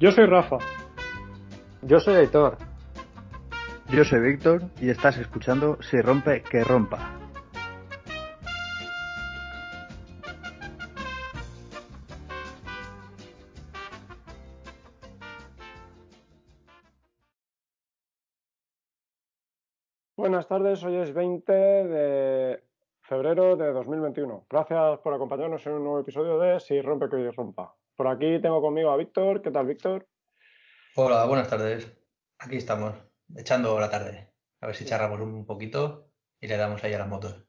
Yo soy Rafa. Yo soy Aitor. Yo soy Víctor y estás escuchando Si rompe, que rompa. Buenas tardes, hoy es 20 de febrero de 2021. Gracias por acompañarnos en un nuevo episodio de Si rompe, que rompa. Por aquí tengo conmigo a Víctor. ¿Qué tal, Víctor? Hola, buenas tardes. Aquí estamos, echando la tarde. A ver si charramos un poquito y le damos ahí a las motos.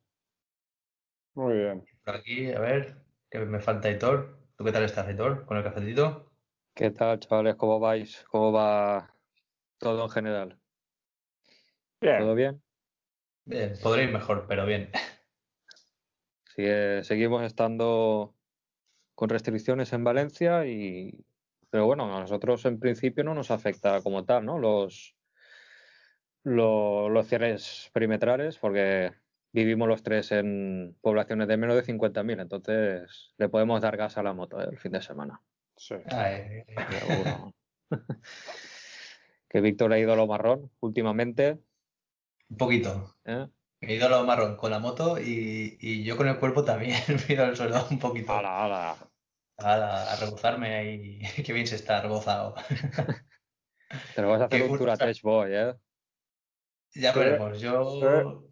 Muy bien. Por aquí, a ver, que me falta Hitor. ¿Tú qué tal estás, Hitor? ¿Con el cafetito? ¿Qué tal, chavales? ¿Cómo vais? ¿Cómo va todo en general? Bien. ¿Todo bien? Bien, podría ir mejor, pero bien. Sigue- seguimos estando con restricciones en Valencia y pero bueno, a nosotros en principio no nos afecta como tal, ¿no? Los lo- los cierres perimetrales, porque vivimos los tres en poblaciones de menos de 50.000, entonces le podemos dar gas a la moto, ¿eh? el fin de semana. Sí. Ay, que Víctor ha ido a lo marrón últimamente. un poquito. ¿eh? Me he ido a lo marrón con la moto y, y yo con el cuerpo también me he ido al suelo un poquito. ¡Hala, hala! A, a rebozarme ahí. Qué bien se está rebozado. Te lo vas a hacer un tour a Tech Boy, ¿eh? Ya veremos. Yo,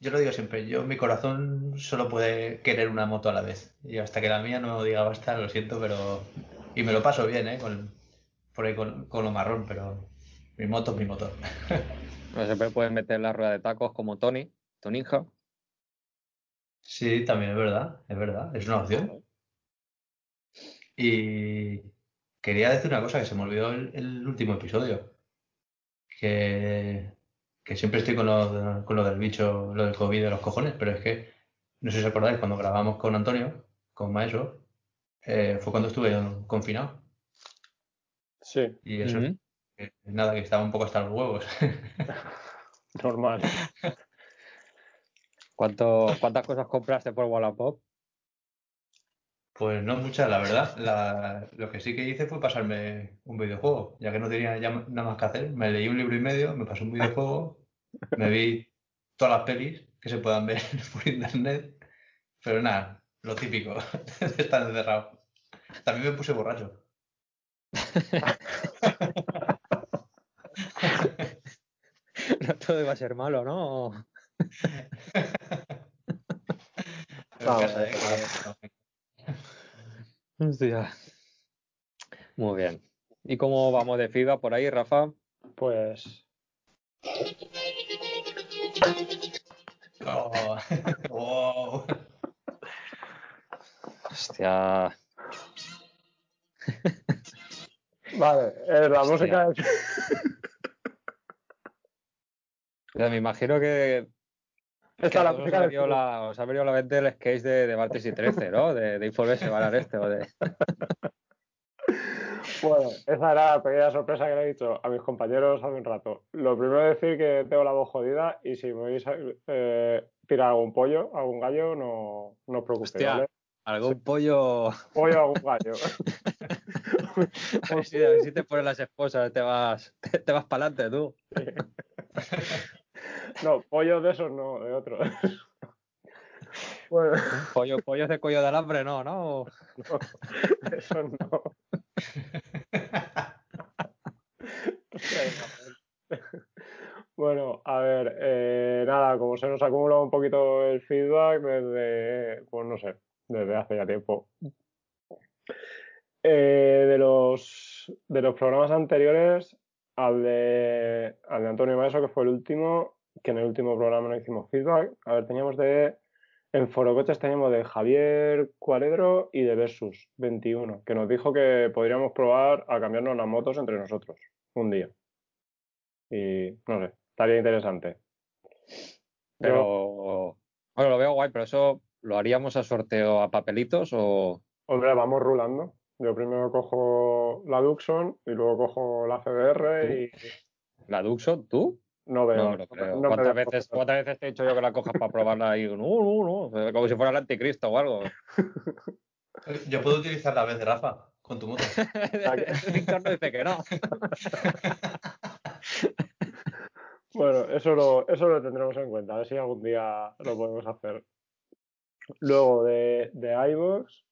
yo lo digo siempre, yo mi corazón solo puede querer una moto a la vez. Y hasta que la mía no diga basta, lo siento, pero. Y me lo paso bien, ¿eh? Con, por ahí con, con lo marrón, pero mi moto es mi motor. No siempre puedes meter la rueda de tacos como Tony, Toninja. Sí, también es verdad, es verdad, es una opción. Y quería decir una cosa que se me olvidó el, el último episodio. Que, que siempre estoy con lo, con lo del bicho, lo del COVID de los cojones, pero es que, no sé si os acordáis, cuando grabamos con Antonio, con Maeso, eh, fue cuando estuve yo confinado. Sí, Y eso, Ujú. eh, nada, que estaba un poco hasta los huevos. normal. ¿Cuánto, ¿Cuántas cosas compraste por Wallapop? Pues no muchas, la verdad. La- lo que sí que hice fue pasarme un videojuego, ya que no tenía ya nada más que hacer. Me leí un libro y medio, me pasé un videojuego, me vi todas las pelis que se puedan ver por internet, pero nada, lo típico, de estar encerrado. También me puse borracho. No todo iba a ser malo, ¿no? Vamos, casa, ¿eh? Hostia. Muy bien. ¿Y cómo vamos de FIBA por ahí, Rafa? Pues Oh, wow. Hostia. Vale, eh, la Hostia. música es... Me imagino que, la os ha, del venido la, os ha venido la mente el sketch de, de Martes y 13, ¿no? De, de Infobes se va al este o de... Bueno, esa era la pequeña sorpresa que le he dicho a mis compañeros hace un rato. Lo primero es decir que tengo la voz jodida y si me vais a eh, tirar algún pollo, algún gallo, no, no os preocupéis, Hostia. ¿vale? Algún pollo... Pollo, algún gallo. A ver si, a ver si te ponen las esposas, te vas, te, te vas para adelante tú. No, pollo de esos no, de otros. Bueno, Pollo, pollos de cuello de alambre, no, no. no, eso no. Bueno, a ver, eh, nada, como se nos acumula un poquito el feedback desde, pues no sé, desde hace ya tiempo. Eh, de los de los programas anteriores al de, al de Antonio Maeso, que fue el último, que en el último programa no hicimos feedback. A ver, teníamos de en Forocoches teníamos de Javier Cuaredro y de Versus 21, que nos dijo que podríamos probar a cambiarnos las motos entre nosotros un día. Y no sé, estaría interesante. Pero. Bueno, lo veo guay, pero eso lo haríamos a sorteo a papelitos o. Hombre, vamos rulando. Yo primero cojo la Duxon y luego cojo la CBR y ¿La Duxon? ¿Tú? No veo. No no ¿Cuántas, veo veces. ¿Cuántas veces te he dicho yo que la cojas para probarla y no, no, no? Como si fuera el anticristo o algo. Yo puedo utilizar la vez de Rafa con tu moto. Víctor no dice que no. Bueno, eso lo, eso lo tendremos en cuenta, a ver si algún día lo podemos hacer. Luego de, de iVoox,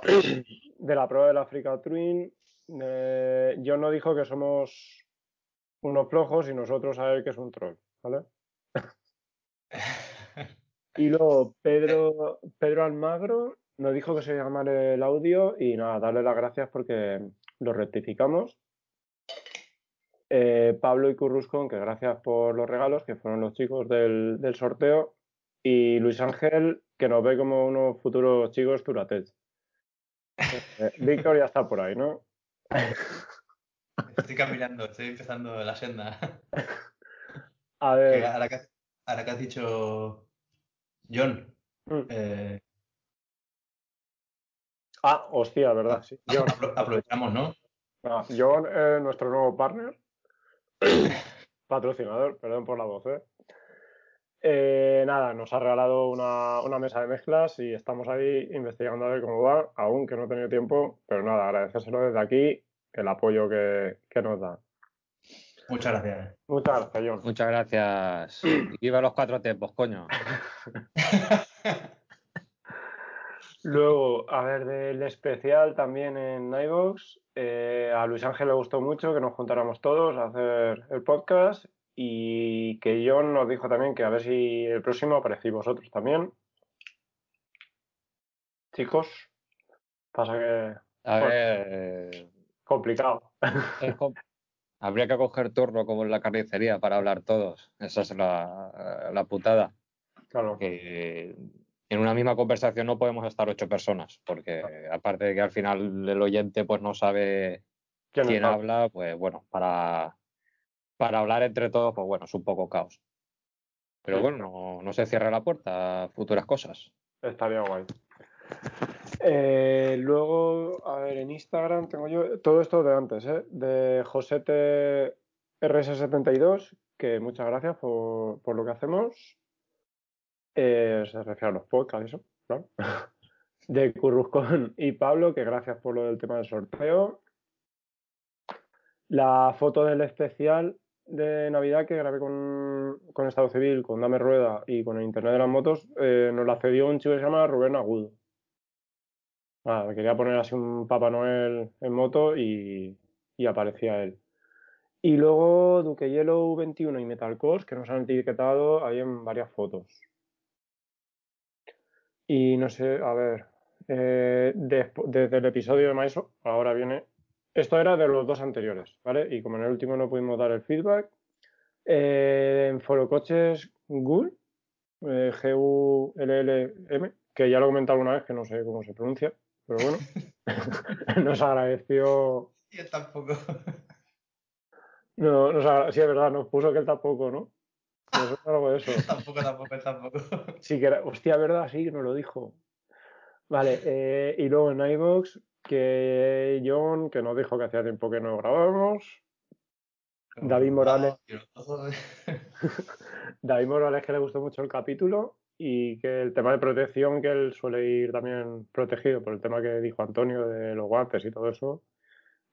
de la prueba del Africa Twin, eh, John nos dijo que somos unos flojos y nosotros a ver que es un troll, ¿vale? Y luego Pedro, Pedro Almagro nos dijo que se llamara el audio y nada, darle las gracias porque lo rectificamos. Eh, Pablo y Curruscón, que gracias por los regalos, que fueron los chicos del, del sorteo. Y Luis Ángel, que nos ve como unos futuros chicos Turatech. Eh, Víctor ya está por ahí, ¿no? Estoy caminando, estoy empezando la senda. A ver, ahora, que, ahora que has dicho John, mm. eh, ah, hostia, ¿verdad? Sí. John, apro- aprovechamos, ¿no? Ah, John es nuestro nuevo partner, patrocinador, perdón por la voz, ¿eh? Eh, nada, nos ha regalado una, una mesa de mezclas y estamos ahí investigando a ver cómo va, aún que no he tenido tiempo, pero nada, agradecérselo desde aquí, el apoyo que, que nos da. Muchas gracias. Muchas gracias, John. Muchas gracias. Y viva los cuatro tiempos, coño. Luego, a ver, del especial también en iVoox, eh, a Luis Ángel le gustó mucho que nos juntáramos todos a hacer el podcast y que John nos dijo también que a ver si el próximo aparecéis vosotros también. Chicos, pasa que A Bueno. ver, eh, complicado. es com- habría que coger turno como en la carnicería para hablar todos. Esa es la, la putada. Claro, Que en una misma conversación no podemos estar ocho personas, porque aparte de que al final el oyente pues no sabe ¿quién habla, pues bueno, para, para hablar entre todos, pues bueno, es un poco caos. Pero bueno, no, no se cierra la puerta a futuras cosas. Estaría guay. Eh, luego, a ver, en Instagram tengo yo todo esto de antes, ¿eh? De Josete RS72, que muchas gracias por, por lo que hacemos. Eh, se refiere a los podcasts, eso, claro. De Curruscón y Pablo, que gracias por lo del tema del sorteo. La foto del especial de Navidad que grabé con, con Estado Civil, con Dame Rueda y con el Internet de las Motos, eh, nos la cedió un chico que se llama Rubén Agudo. Me quería poner así un Papá Noel en moto y, aparecía él. Y luego Duque Yellow 21 y Metalcos, que nos han etiquetado ahí en varias fotos. Y no sé, a ver, eh, desde el episodio de Maiso, ahora viene. Esto era de los dos anteriores, ¿vale? Y como en el último no pudimos dar el feedback, eh, en Forocoches Gul, eh, G-U-L-L-M, que ya lo he comentado una vez, que no sé cómo se pronuncia, pero bueno, nos agradeció. Yo tampoco. No, nos agra- sí, es verdad, nos puso que él tampoco, ¿no? Nos algo de eso. tampoco, tampoco, tampoco. Sí, que era, hostia, verdad, sí, nos lo dijo. Vale, eh, y luego en iVoox, que John, que nos dijo que hacía tiempo que no grabábamos. David Morales. David Morales, que le gustó mucho el capítulo y que el tema de protección, que él suele ir también protegido por el tema que dijo Antonio de los guantes y todo eso.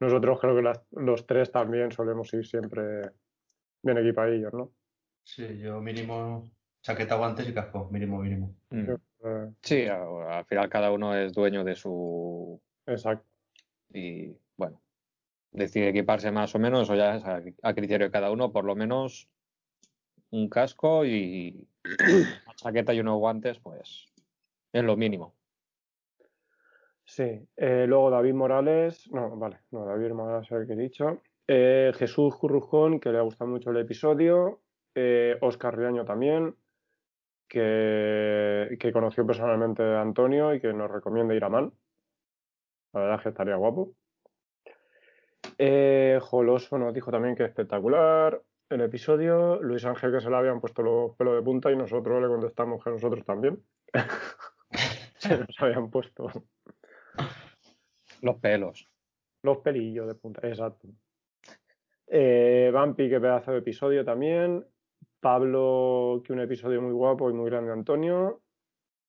Nosotros creo que las- los tres también solemos ir siempre bien equipadillos, ¿no? Sí, yo mínimo chaqueta, guantes y casco, mínimo, mínimo. Mm. Sí, al final cada uno es dueño de su exacto. y bueno, decide equiparse más o menos, o ya es a, a criterio de cada uno, por lo menos un casco y una chaqueta y unos guantes, pues es lo mínimo. Sí, eh, luego David Morales, no, vale, no, David Morales es el que he dicho. Eh, Jesús Currujón, que le ha gustado mucho el episodio. Eh, Oscar Riaño también, que, que conoció personalmente a Antonio y que nos recomienda ir a Man. La verdad es que estaría guapo. Eh, Joloso nos dijo también que espectacular el episodio. Luis Ángel que se le habían puesto los pelos de punta y nosotros le contestamos que nosotros también. se nos habían puesto Los pelos. los pelillos de punta, exacto. Eh, Vampi, que pedazo de episodio también. Pablo, que un episodio muy guapo y muy grande, Antonio.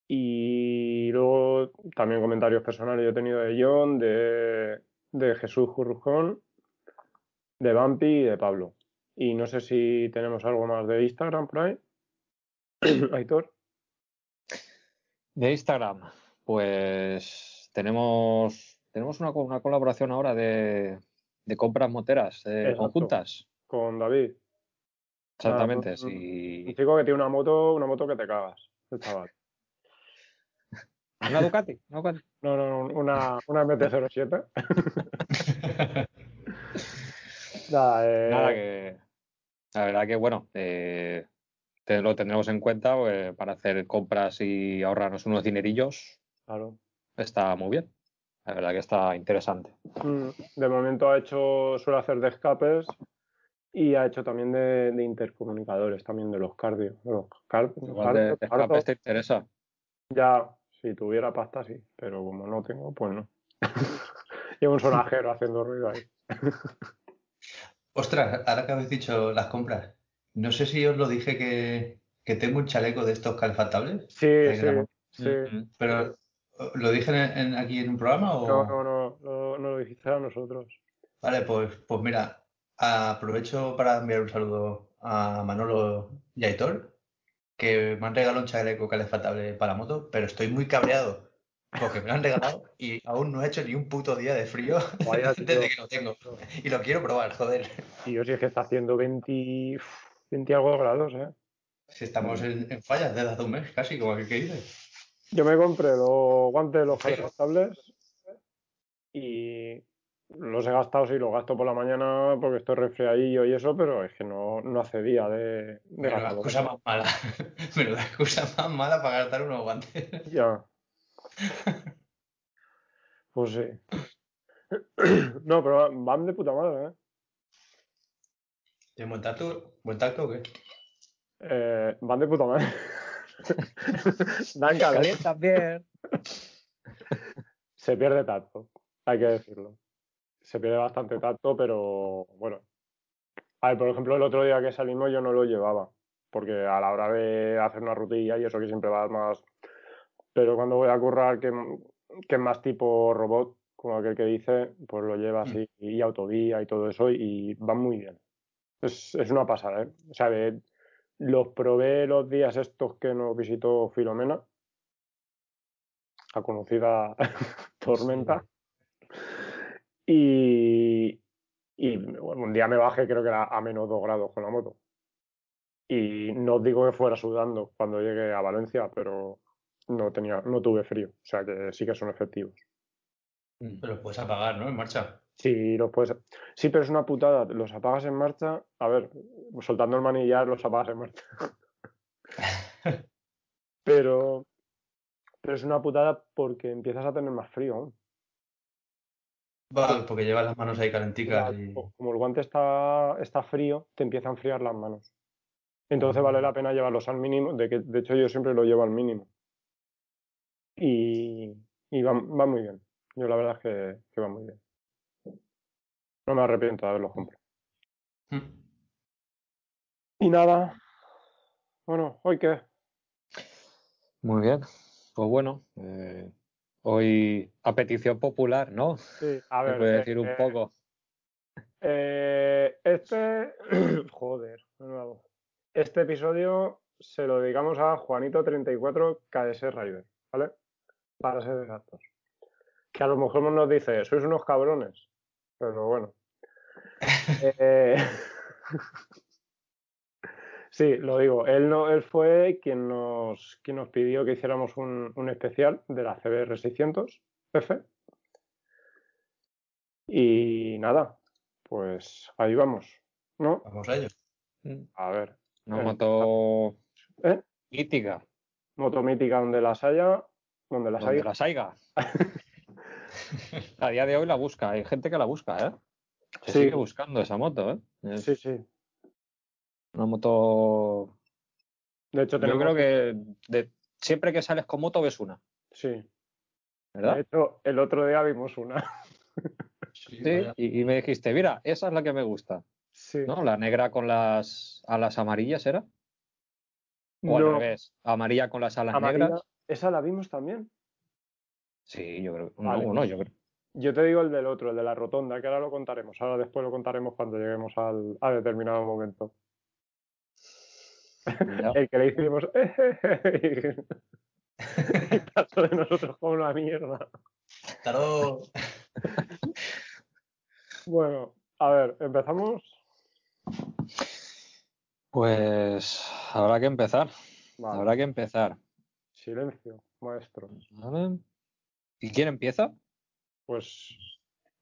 Y luego luego también comentarios personales yo he tenido de John, de, de Jesús Jurrujón, de Vampi y de Pablo. Y no sé si tenemos algo más de Instagram por ahí. Aitor. De Instagram, pues tenemos, tenemos una, una colaboración ahora de, de compras moteras eh, conjuntas. Con David. Exactamente. un- sí. Un chico que tiene una moto, una moto que te cagas. El chaval. ¿Una Ducati? ¿Una Ducati? No, no, no, una, una MT-07. Nada, eh, Nada, que la verdad que bueno, eh, te- lo tendremos en cuenta pues, para hacer compras y ahorrarnos unos dinerillos. claro. Está muy bien. La verdad que está interesante. Mm, De momento ha hecho, suele hacer de escapes y ha hecho también de, de intercomunicadores, también de los cardio. de los car- Igual de, de escapes te interesa. Ya, si tuviera pasta, sí, pero como no tengo, pues no. Llevo un sonajero haciendo ruido ahí. Ostras, ahora que habéis dicho las compras, no sé si os lo dije que, que tengo un chaleco de estos calefactables, Sí, sí, pero ¿lo dije en- en- aquí en un programa o...? No, no, no, no, no lo dijiste a nosotros. Vale, pues, pues mira, aprovecho para enviar un saludo a Manolo y a Aitor, que me han regalado un chaleco calefactable para la moto, pero estoy muy cabreado porque me lo han regalado y aún no he hecho ni un puto día de frío Vaya, tío. desde que lo tengo. Y lo quiero probar, joder. Y yo sí es que está haciendo 20, uf, 20 algo grados, ¿eh? Si estamos en, en fallas desde hace un mes, casi, como que dice. Yo me compré los guantes los calefactables y los he gastado, sí, los gasto por la mañana porque estoy resfriadillo y eso, pero es que no, no hace día de, de Menuda excusa más mala. Menuda excusa más mala para gastar unos guantes. Ya. Pues sí. No, pero van de puta madre, ¿eh? ¿Tienes buen tacto? ¿Buen tacto o qué? Eh, van de puta madre. Dan. Calientas bien. Se pierde tacto, hay que decirlo. Se pierde bastante tacto, pero bueno. A ver, por ejemplo, el otro día que salimos yo no lo llevaba, porque a la hora de hacer una rutilla y eso que siempre va más... Pero cuando voy a currar, que, que es más tipo robot, como aquel que dice, pues lo lleva así, y autovía y todo eso, y van muy bien. Es, es una pasada, ¿eh? O sea, de- los probé los días estos que nos visitó Filomena, la conocida tormenta. Y, y bueno, un día me bajé, creo que era a menos 2 grados con la moto. Y no os digo que fuera sudando cuando llegué a Valencia, pero no tenía, no tuve frío. O sea que sí que son efectivos. Pero lo puedes apagar, ¿no? En marcha. Sí, los puedes. Sí, pero es una putada. Los apagas en marcha. A ver, soltando el manillar, los apagas en marcha. pero, pero es una putada porque empiezas a tener más frío aún. Vale, porque llevas las manos ahí calenticas y... Como el guante está, está frío, te empieza a enfriar las manos. Entonces vale la pena llevarlos al mínimo. De, que, de hecho, yo siempre lo llevo al mínimo. Y, y va, va muy bien. Yo la verdad es que, que va muy bien. No me arrepiento de haberlos comprado. Mm. Y nada. Bueno, ¿hoy qué? Muy bien. Pues bueno, eh, hoy a petición popular, ¿no? Sí, a ver. puede eh, decir un eh, poco. eh, este. Joder, de nuevo. Este episodio se lo dedicamos a Juanito34 KS Rider, ¿vale? Para ser exactos. Que a lo mejor nos dice, sois unos cabrones. Pero bueno. Eh, Sí, lo digo. Él, no, él fue quien nos, quien nos pidió que hiciéramos un, un especial de la CBR 600 F. Y nada, pues ahí vamos, ¿no? Vamos a ello. A ver, Una moto ¿eh? mítica, moto mítica donde las haya, donde las donde haya. las haya. A día de hoy la busca, hay gente que la busca, ¿eh? Se Sí. sigue buscando esa moto, ¿eh? Es Sí, sí. una moto. De hecho, Yo creo que de- siempre que sales con moto ves una, Sí. De ¿verdad? hecho, el otro día vimos una. Sí, y, y me dijiste, mira, esa es la que me gusta, Sí. ¿no? La negra con las alas amarillas, ¿era? O al revés, amarilla con las alas amarilla. negras. Esa la vimos también. Sí, yo creo. Vale. No, no, yo creo. Yo te digo el del otro, el de la rotonda, que ahora lo contaremos. Ahora después lo contaremos cuando lleguemos al, a determinado momento. El que le hicimos. y pasó de nosotros como una mierda. Claro, Bueno, a ver, empezamos. Pues habrá que empezar. Vale. Habrá que empezar. Silencio, maestro. ¿Vale? ¿Y quién empieza? Pues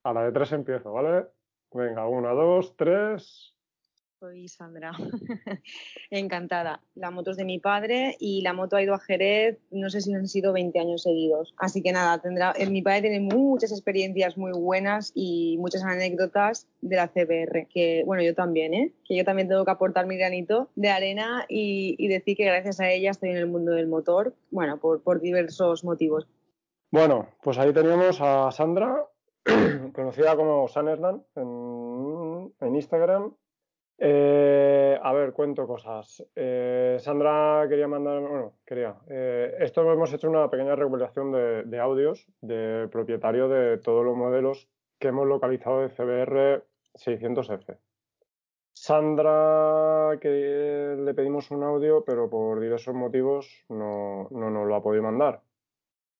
a la de tres empiezo, ¿vale? Venga, una, dos, tres. Soy Sandra. Encantada. La moto es de mi padre y la moto ha ido a Jerez, no sé si han sido 20 años seguidos. Así que nada, tendrá, eh, mi padre tiene muchas experiencias muy buenas y muchas anécdotas de la CBR, que bueno, yo también, ¿eh? Que yo también tengo que aportar mi granito de arena y, decir que gracias a ella estoy en el mundo del motor, bueno, por, diversos motivos. Bueno, pues ahí teníamos a Sandra, conocida como Sanesland en, en Instagram. Eh, a ver, cuento cosas. Eh, Sandra quería mandar, bueno, quería. eh, esto hemos hecho una pequeña recopilación de, audios de propietario de todos los modelos que hemos localizado de CBR 600F. Sandra, que le pedimos un audio, pero por diversos motivos no, no nos lo ha podido mandar.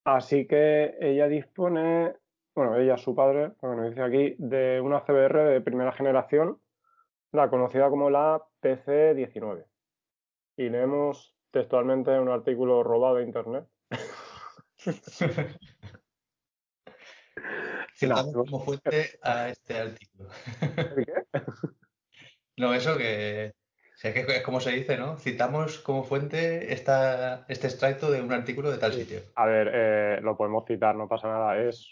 Así que ella dispone, bueno, ella, su padre, como nos dice aquí, de una CBR de primera generación, la conocida como la PC19. Y leemos textualmente un artículo robado de internet. citamos No, como fuente a este artículo. ¿El qué? No, eso que. O sea, que es como se dice, ¿no? Citamos como fuente esta, este extracto de un artículo de tal Sí. sitio. A ver, eh, lo podemos citar, no pasa nada. Es,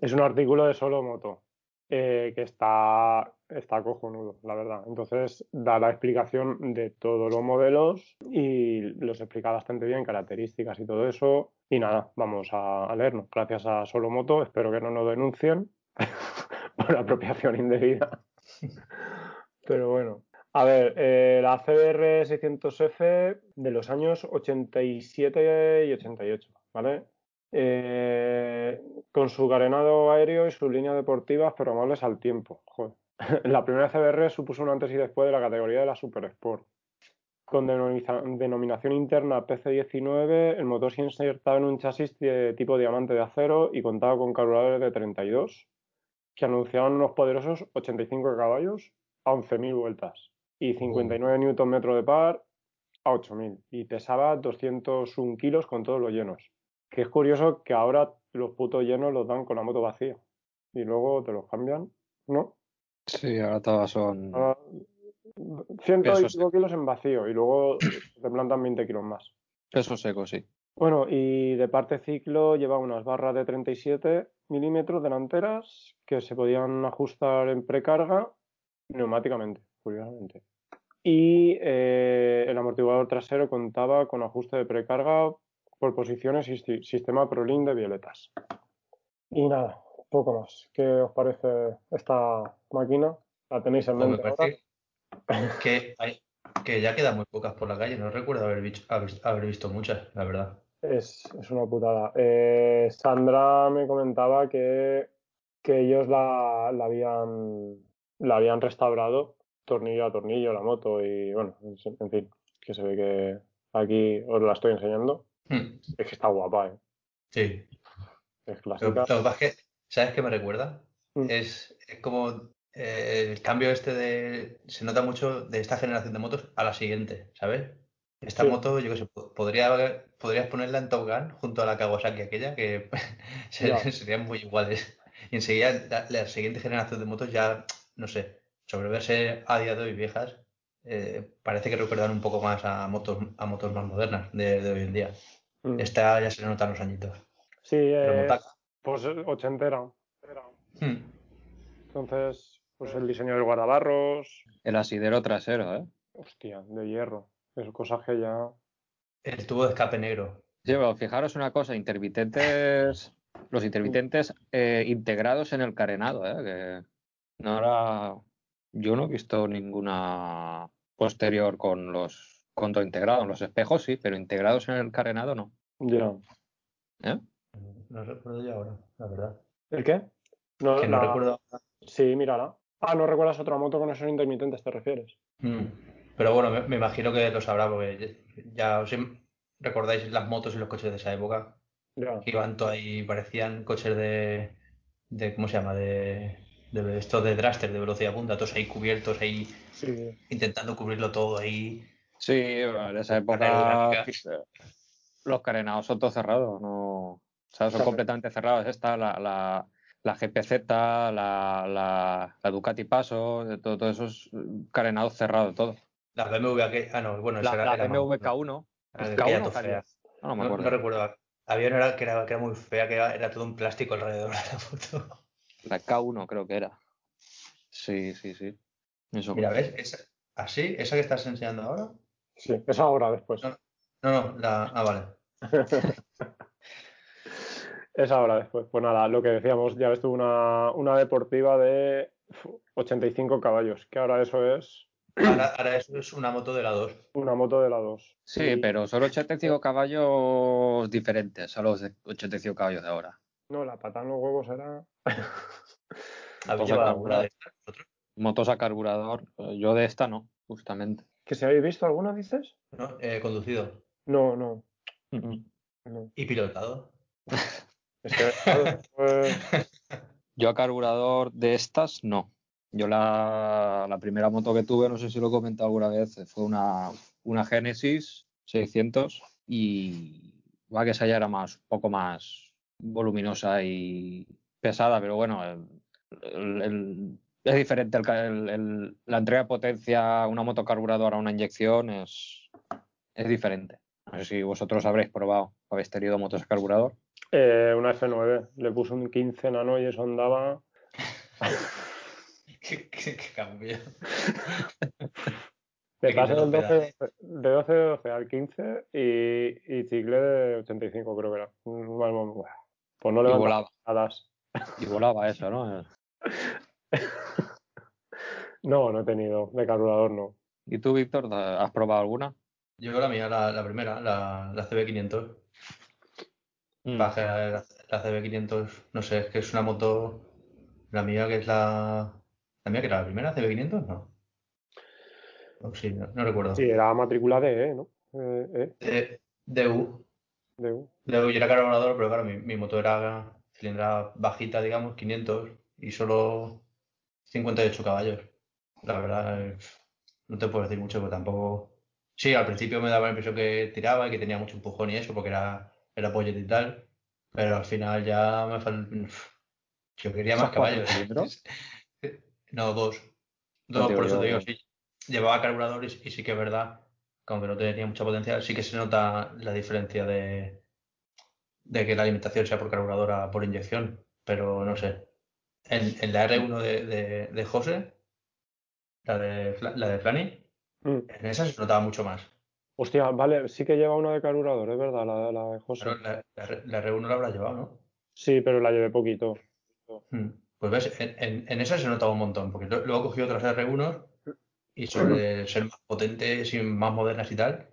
es un artículo de Solo Moto eh, que está, está cojonudo, la verdad. Entonces da la explicación de todos los modelos y los explica bastante bien, características y todo eso. Y nada, vamos a, a leernos. Gracias a Solo Moto, espero que no nos denuncien por apropiación indebida. Pero bueno. A ver, eh, la CBR 600F de los años 87 y 88, ¿vale? Eh, con su carenado aéreo y sus líneas deportivas programables al tiempo. Joder. La primera CBR supuso un antes y después de la categoría de la Super Sport. Con denomina- denominación interna PC19, el motor se insertaba en un chasis de tipo diamante de acero y contaba con carburadores de 32 que anunciaban unos poderosos 85 caballos a 11.000 vueltas y 59 Nm de par a 8.000 y pesaba 201 kilos con todos los llenos. Que es curioso que ahora los putos llenos los dan con la moto vacía y luego te los cambian, ¿no? Sí, ahora todas son. Ahora, ciento y pico kilos en vacío y luego te plantan 20 kilos más. Peso seco, sí. Bueno, y de parte ciclo lleva unas barras de 37 milímetros delanteras que se podían ajustar en precarga neumáticamente, curiosamente. Y eh, el amortiguador trasero contaba con ajuste de precarga por posiciones y si- sistema ProLink de violetas. Y nada, poco más. ¿Qué os parece esta máquina? ¿La tenéis en Pues me mente ahora? que, hay- que ya quedan muy pocas por la calle. No recuerdo haber, visto- haber, haber visto muchas, la verdad. Es, es una putada. Eh, Sandra me comentaba que, que ellos la, la habían, la habían restaurado tornillo a tornillo la moto y bueno, en fin, que se ve que aquí os la estoy enseñando. Hmm, Es que está guapa, ¿eh? Sí. Es clásica. lo que pasa es que, ¿sabes qué me recuerda? Mm. Es, es como eh, el cambio este de. Se nota mucho de esta generación de motos a la siguiente, ¿sabes? Esta Sí. moto, yo que sé, po- podría, podrías ponerla en Top Gun junto a la Kawasaki aquella, que ser- Ya. serían muy iguales. Y enseguida la, la siguiente generación de motos ya, no sé, sobre verse a día de hoy viejas, eh, parece que recuerdan un poco más a motos, a motos más modernas de, de hoy en día. Mm. Esta ya se le notan los añitos. Sí, motaca. pues ochentera. Hmm. Entonces, pues el diseño del guardabarros, El asidero trasero, ¿eh? hostia, de hierro. Es cosas que ya. El tubo de escape negro. Sí, pero fijaros una cosa, intermitentes, los intermitentes eh, integrados en el carenado, ¿eh? Que no era, yo no he visto ninguna posterior con los con todo integrado, los espejos sí, pero integrados en el carenado no. Ya. ¿eh? no recuerdo yo ahora, la verdad. ¿El qué? No, que no la- recuerdo. Sí, mírala. Ah, no recuerdas otra moto con esos intermitentes, ¿te refieres? Mm. Pero bueno, me, me imagino que lo sabrá porque ya os recordáis las motos y los coches de esa época. Ya. que iban todos ahí, parecían coches de, de ¿cómo se llama? De, de estos de Draster, de velocidad punta, todos ahí cubiertos, ahí Sí. intentando cubrirlo todo ahí. Sí, en esa época los carenados son todos cerrados, no, o sea, son Claro. completamente cerrados. Esta, la, la, la GPZ, la, la, la Ducati Paso, de todo, todo esos carenados cerrados, todo. La BMW, aquella- ah, no, bueno, La, esa era, la BMW K1, era ¿es aquella K1 o todo K10? fea. No, no me acuerdo. no recuerdo. Había una que era, que era muy fea, que era, era todo un plástico alrededor de la foto. La K1 creo que era. Sí, sí, sí. Eso. Mira, ¿ves? Esa, así, esa que estás enseñando ahora. Sí, es ahora después. No. No, no, la. Ah, vale. Es ahora después. Pues nada, lo que decíamos, ya ves tú una, una deportiva de uf, 85 caballos, que ahora eso es Ahora, ahora eso es una moto de la 2. una moto de la 2. Sí, pero son 85 caballos diferentes a los de 85 caballos de ahora. No, la patada en los huevos era. ¿Habéis llevado acá, alguna de estas vosotros? Motos a carburador. eh, Yo de esta no, justamente. ¿Que si habéis visto alguna, dices? No, eh, conducido No, no. no. y pilotado. Es que, claro, pues, Yo a carburador de estas no. Yo la, la primera moto que tuve, no sé si lo he comentado alguna vez, fue una, una Genesis 600 y va que esa ya era más, un poco más voluminosa y pesada, pero bueno, el- el- el- es diferente la entrega de potencia a una moto carburadora a una inyección es, es diferente. No sé si vosotros habréis probado, habéis tenido motos a carburador. Eh, una F9. Le puse un 15 nano y eso andaba. ¿Qué, qué, qué cambio? Pasé no del lo 12, de 12 de 12 al 15 y, y ciclé de 85, creo que era. Pues no Y levantaba volaba. patadas. Y volaba eso, ¿no? No, no he tenido. De carburador no. ¿Y tú, Víctor, has probado alguna? Yo la mía, la, la primera, la, la CB500. Mm. Bajé la, la CB500, no sé, es que es una moto. La mía que es la. ¿La mía que era la primera CB500? No. No, sí, no, no recuerdo. Sí, era matrícula de E, ¿no? Eh, De, DU. e, de U. DU, yo era carburador, pero claro, mi, mi moto era cilindrada bajita, digamos, 500 y solo 58 caballos. La verdad, eh, no te puedo decir mucho, pero tampoco. Sí, al principio me daba la impresión que tiraba y que tenía mucho empujón y eso, porque era, era pollet y tal. Pero al final ya me falta. Yo quería más ¿Son cuatro caballos. No, dos. Dos, por eso te digo, sí. Llevaba carburador y, y sí que es verdad que aunque no tenía mucha potencia, sí que se nota la diferencia de, de que la alimentación sea por carburador a por inyección. Pero no sé. En, en la R1 de, de, de José, la de, la de Flani, Mm. en esa se notaba mucho más. Hostia, vale, sí que lleva una de carburador, es verdad, la, la de José. Claro, la, la R- la R1 la habrá llevado, ¿no? Sí, pero la llevé poquito. Mm. Pues ves, en, en- en esa se notaba un montón, porque luego he cogido otras R1 y sobre ser más potentes y más modernas y tal,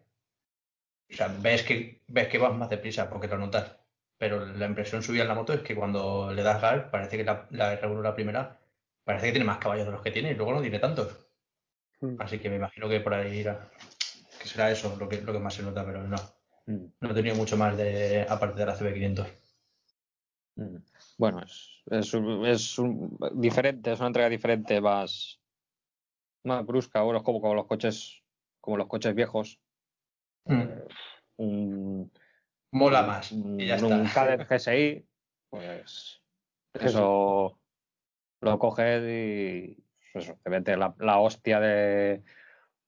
o sea, ves que, ves que vas más deprisa porque lo notas. Pero la impresión subida en la moto es que cuando le das gas, parece que la, la R1, la primera, parece que tiene más caballos de los que tiene y luego no tiene tantos. Mm. Así que me imagino que por ahí irá. Que será eso lo que, lo que más se nota, pero no. Mm. No he tenido mucho más de aparte de la CB500. Mm. Bueno, es, es, un- es un- diferente, es una entrega diferente, más, más brusca, bueno, es como, como los coches, como los coches viejos. Un, Mola más. un, Y ya un está. GSI, pues eso lo coges y pues eso, te mete la, la hostia de,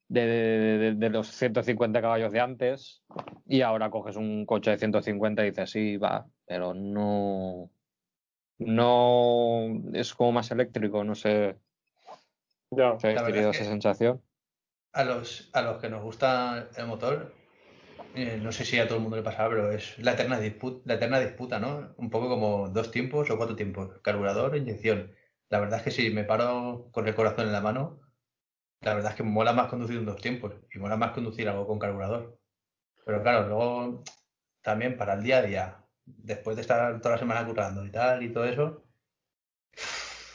de, de- de los 150 caballos de antes y ahora coges un coche de 150 y dices, sí, va, pero no, no es como más eléctrico, no sé Ya. si habéis La verdad tenido es esa que- sensación. A los, a los que nos gusta el motor, eh, no sé si a todo el mundo le pasaba, pero es la eterna disputa, la eterna disputa, ¿no? Un poco como dos tiempos o cuatro tiempos, carburador e inyección. La verdad es que si me paro con el corazón en la mano, la verdad es que mola más conducir en dos tiempos y mola más conducir algo con carburador. Pero claro, luego también para el día a día, después de estar toda la semana currando y tal y todo eso,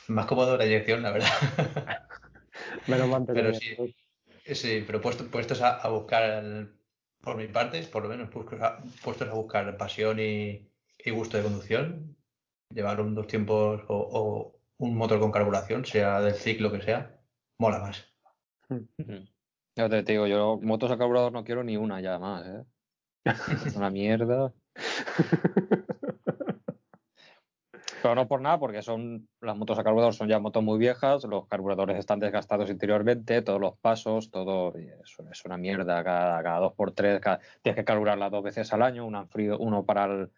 más cómodo la inyección, la verdad. Menos Pero sí, sí, pero puesto- puestos a, a buscar, por mi parte, por lo menos puestos a, puestos a buscar pasión y, y gusto de conducción, llevar un dos tiempos o, o un motor con carburación, sea del ciclo que sea, mola más. Mm. Ya te digo, yo motos a carburador no quiero ni una ya más, ¿eh? Es una mierda. Pero no por nada, porque son las motos a carburador son ya motos muy viejas, los carburadores están desgastados interiormente, todos los pasos, todo es, es una mierda. Cada, cada dos por tres, cada- tienes que carburarla dos veces al año, una en frío, uno para el,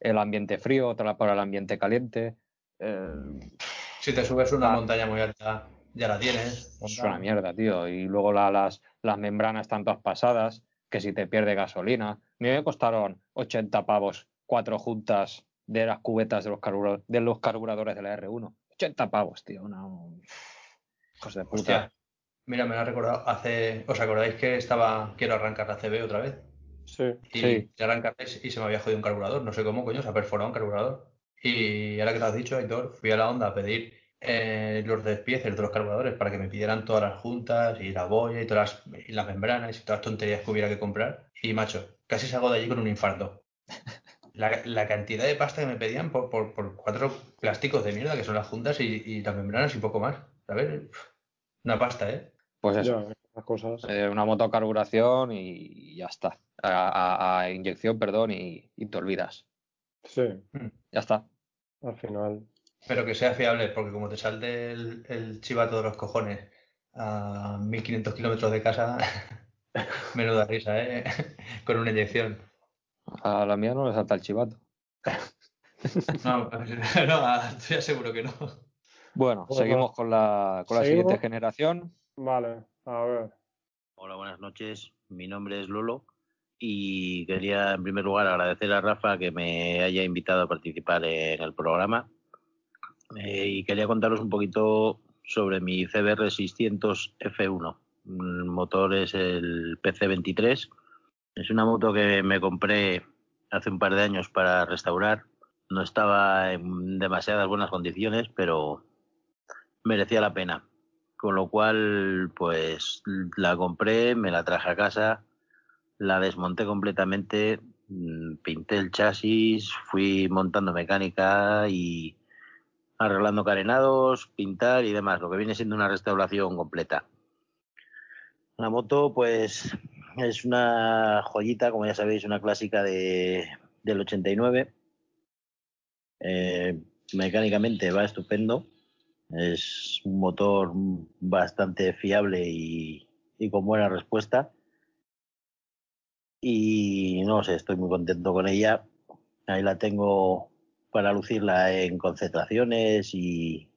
el ambiente frío, otra para el ambiente caliente. Eh, Si te subes una montaña muy alta, ya la tienes. es una mierda, tío. Y luego la- las, las membranas están todas pasadas, que si te pierde gasolina. A mí me costaron 80 pavos, cuatro juntas de las cubetas de los, carbura- de los carburadores de la R1. 80 pavos, tío. Una... Hijos de puta. Hostia, mira, me lo ha recordado hace. ¿Os acordáis que estaba. Quiero arrancar la CB otra vez? Sí. Y Sí. y se me había jodido un carburador. No sé cómo, coño, se ha perforado un carburador. Y ahora que te has dicho, Héctor, fui a la Honda a pedir eh, los despieces de los carburadores para que me pidieran todas las juntas y la boya y todas las, y las membranas y todas las tonterías que hubiera que comprar. Y macho, casi salgo de allí con un infarto. La, la cantidad de pasta que me pedían por, por, por cuatro plásticos de mierda que son las juntas y, y las membranas y poco más. ¿Sabes? Una pasta, ¿eh? Pues eso. Ya, esas cosas. Eh, una moto a carburación y ya está. A, a- a inyección, perdón, y, y te olvidas. Sí, Ya está. al final. Pero que sea fiable, porque como te salte el, el chivato de los cojones a 1500 kilómetros de casa, menuda risa, ¿eh? Con una inyección. A la mía no le salta el chivato. No, no, estoy seguro que no. Bueno, Bueno, seguimos con la, con la ¿seguimos? siguiente generación. Vale, a ver. Hola, buenas noches. Mi nombre es Lolo y quería en primer lugar agradecer a Rafa que me haya invitado a participar en el programa. Eh, y quería contaros un poquito sobre mi CBR 600 F1. El motor es el PC23. Es una moto que me compré hace un par de años para restaurar. No estaba en demasiadas buenas condiciones, pero merecía la pena. Con lo cual, pues la compré, me la traje a casa, la desmonté completamente, mm, pinté el chasis, fui montando mecánica y arreglando carenados, pintar y demás, lo que viene siendo una restauración completa. La moto, pues, es una joyita, como ya sabéis, una clásica de, del 89. Eh, mecánicamente va estupendo. Es un motor bastante fiable y, y con buena respuesta. Y no sé, estoy muy contento con ella. Ahí la tengo para lucirla en concentraciones y,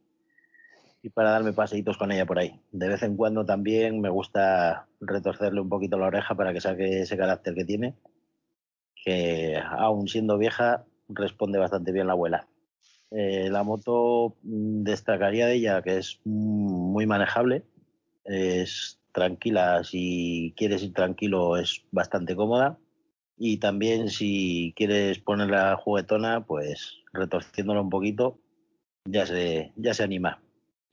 y para darme paseitos con ella por ahí. De vez en cuando también me gusta retorcerle un poquito la oreja para que saque ese carácter que tiene, que aún siendo vieja responde bastante bien la abuela. Eh, la moto mm, destacaría de ella que es muy manejable, es tranquila, si quieres ir tranquilo es bastante cómoda y también si quieres ponerla juguetona, pues retorciéndola un poquito ya se, ya se anima.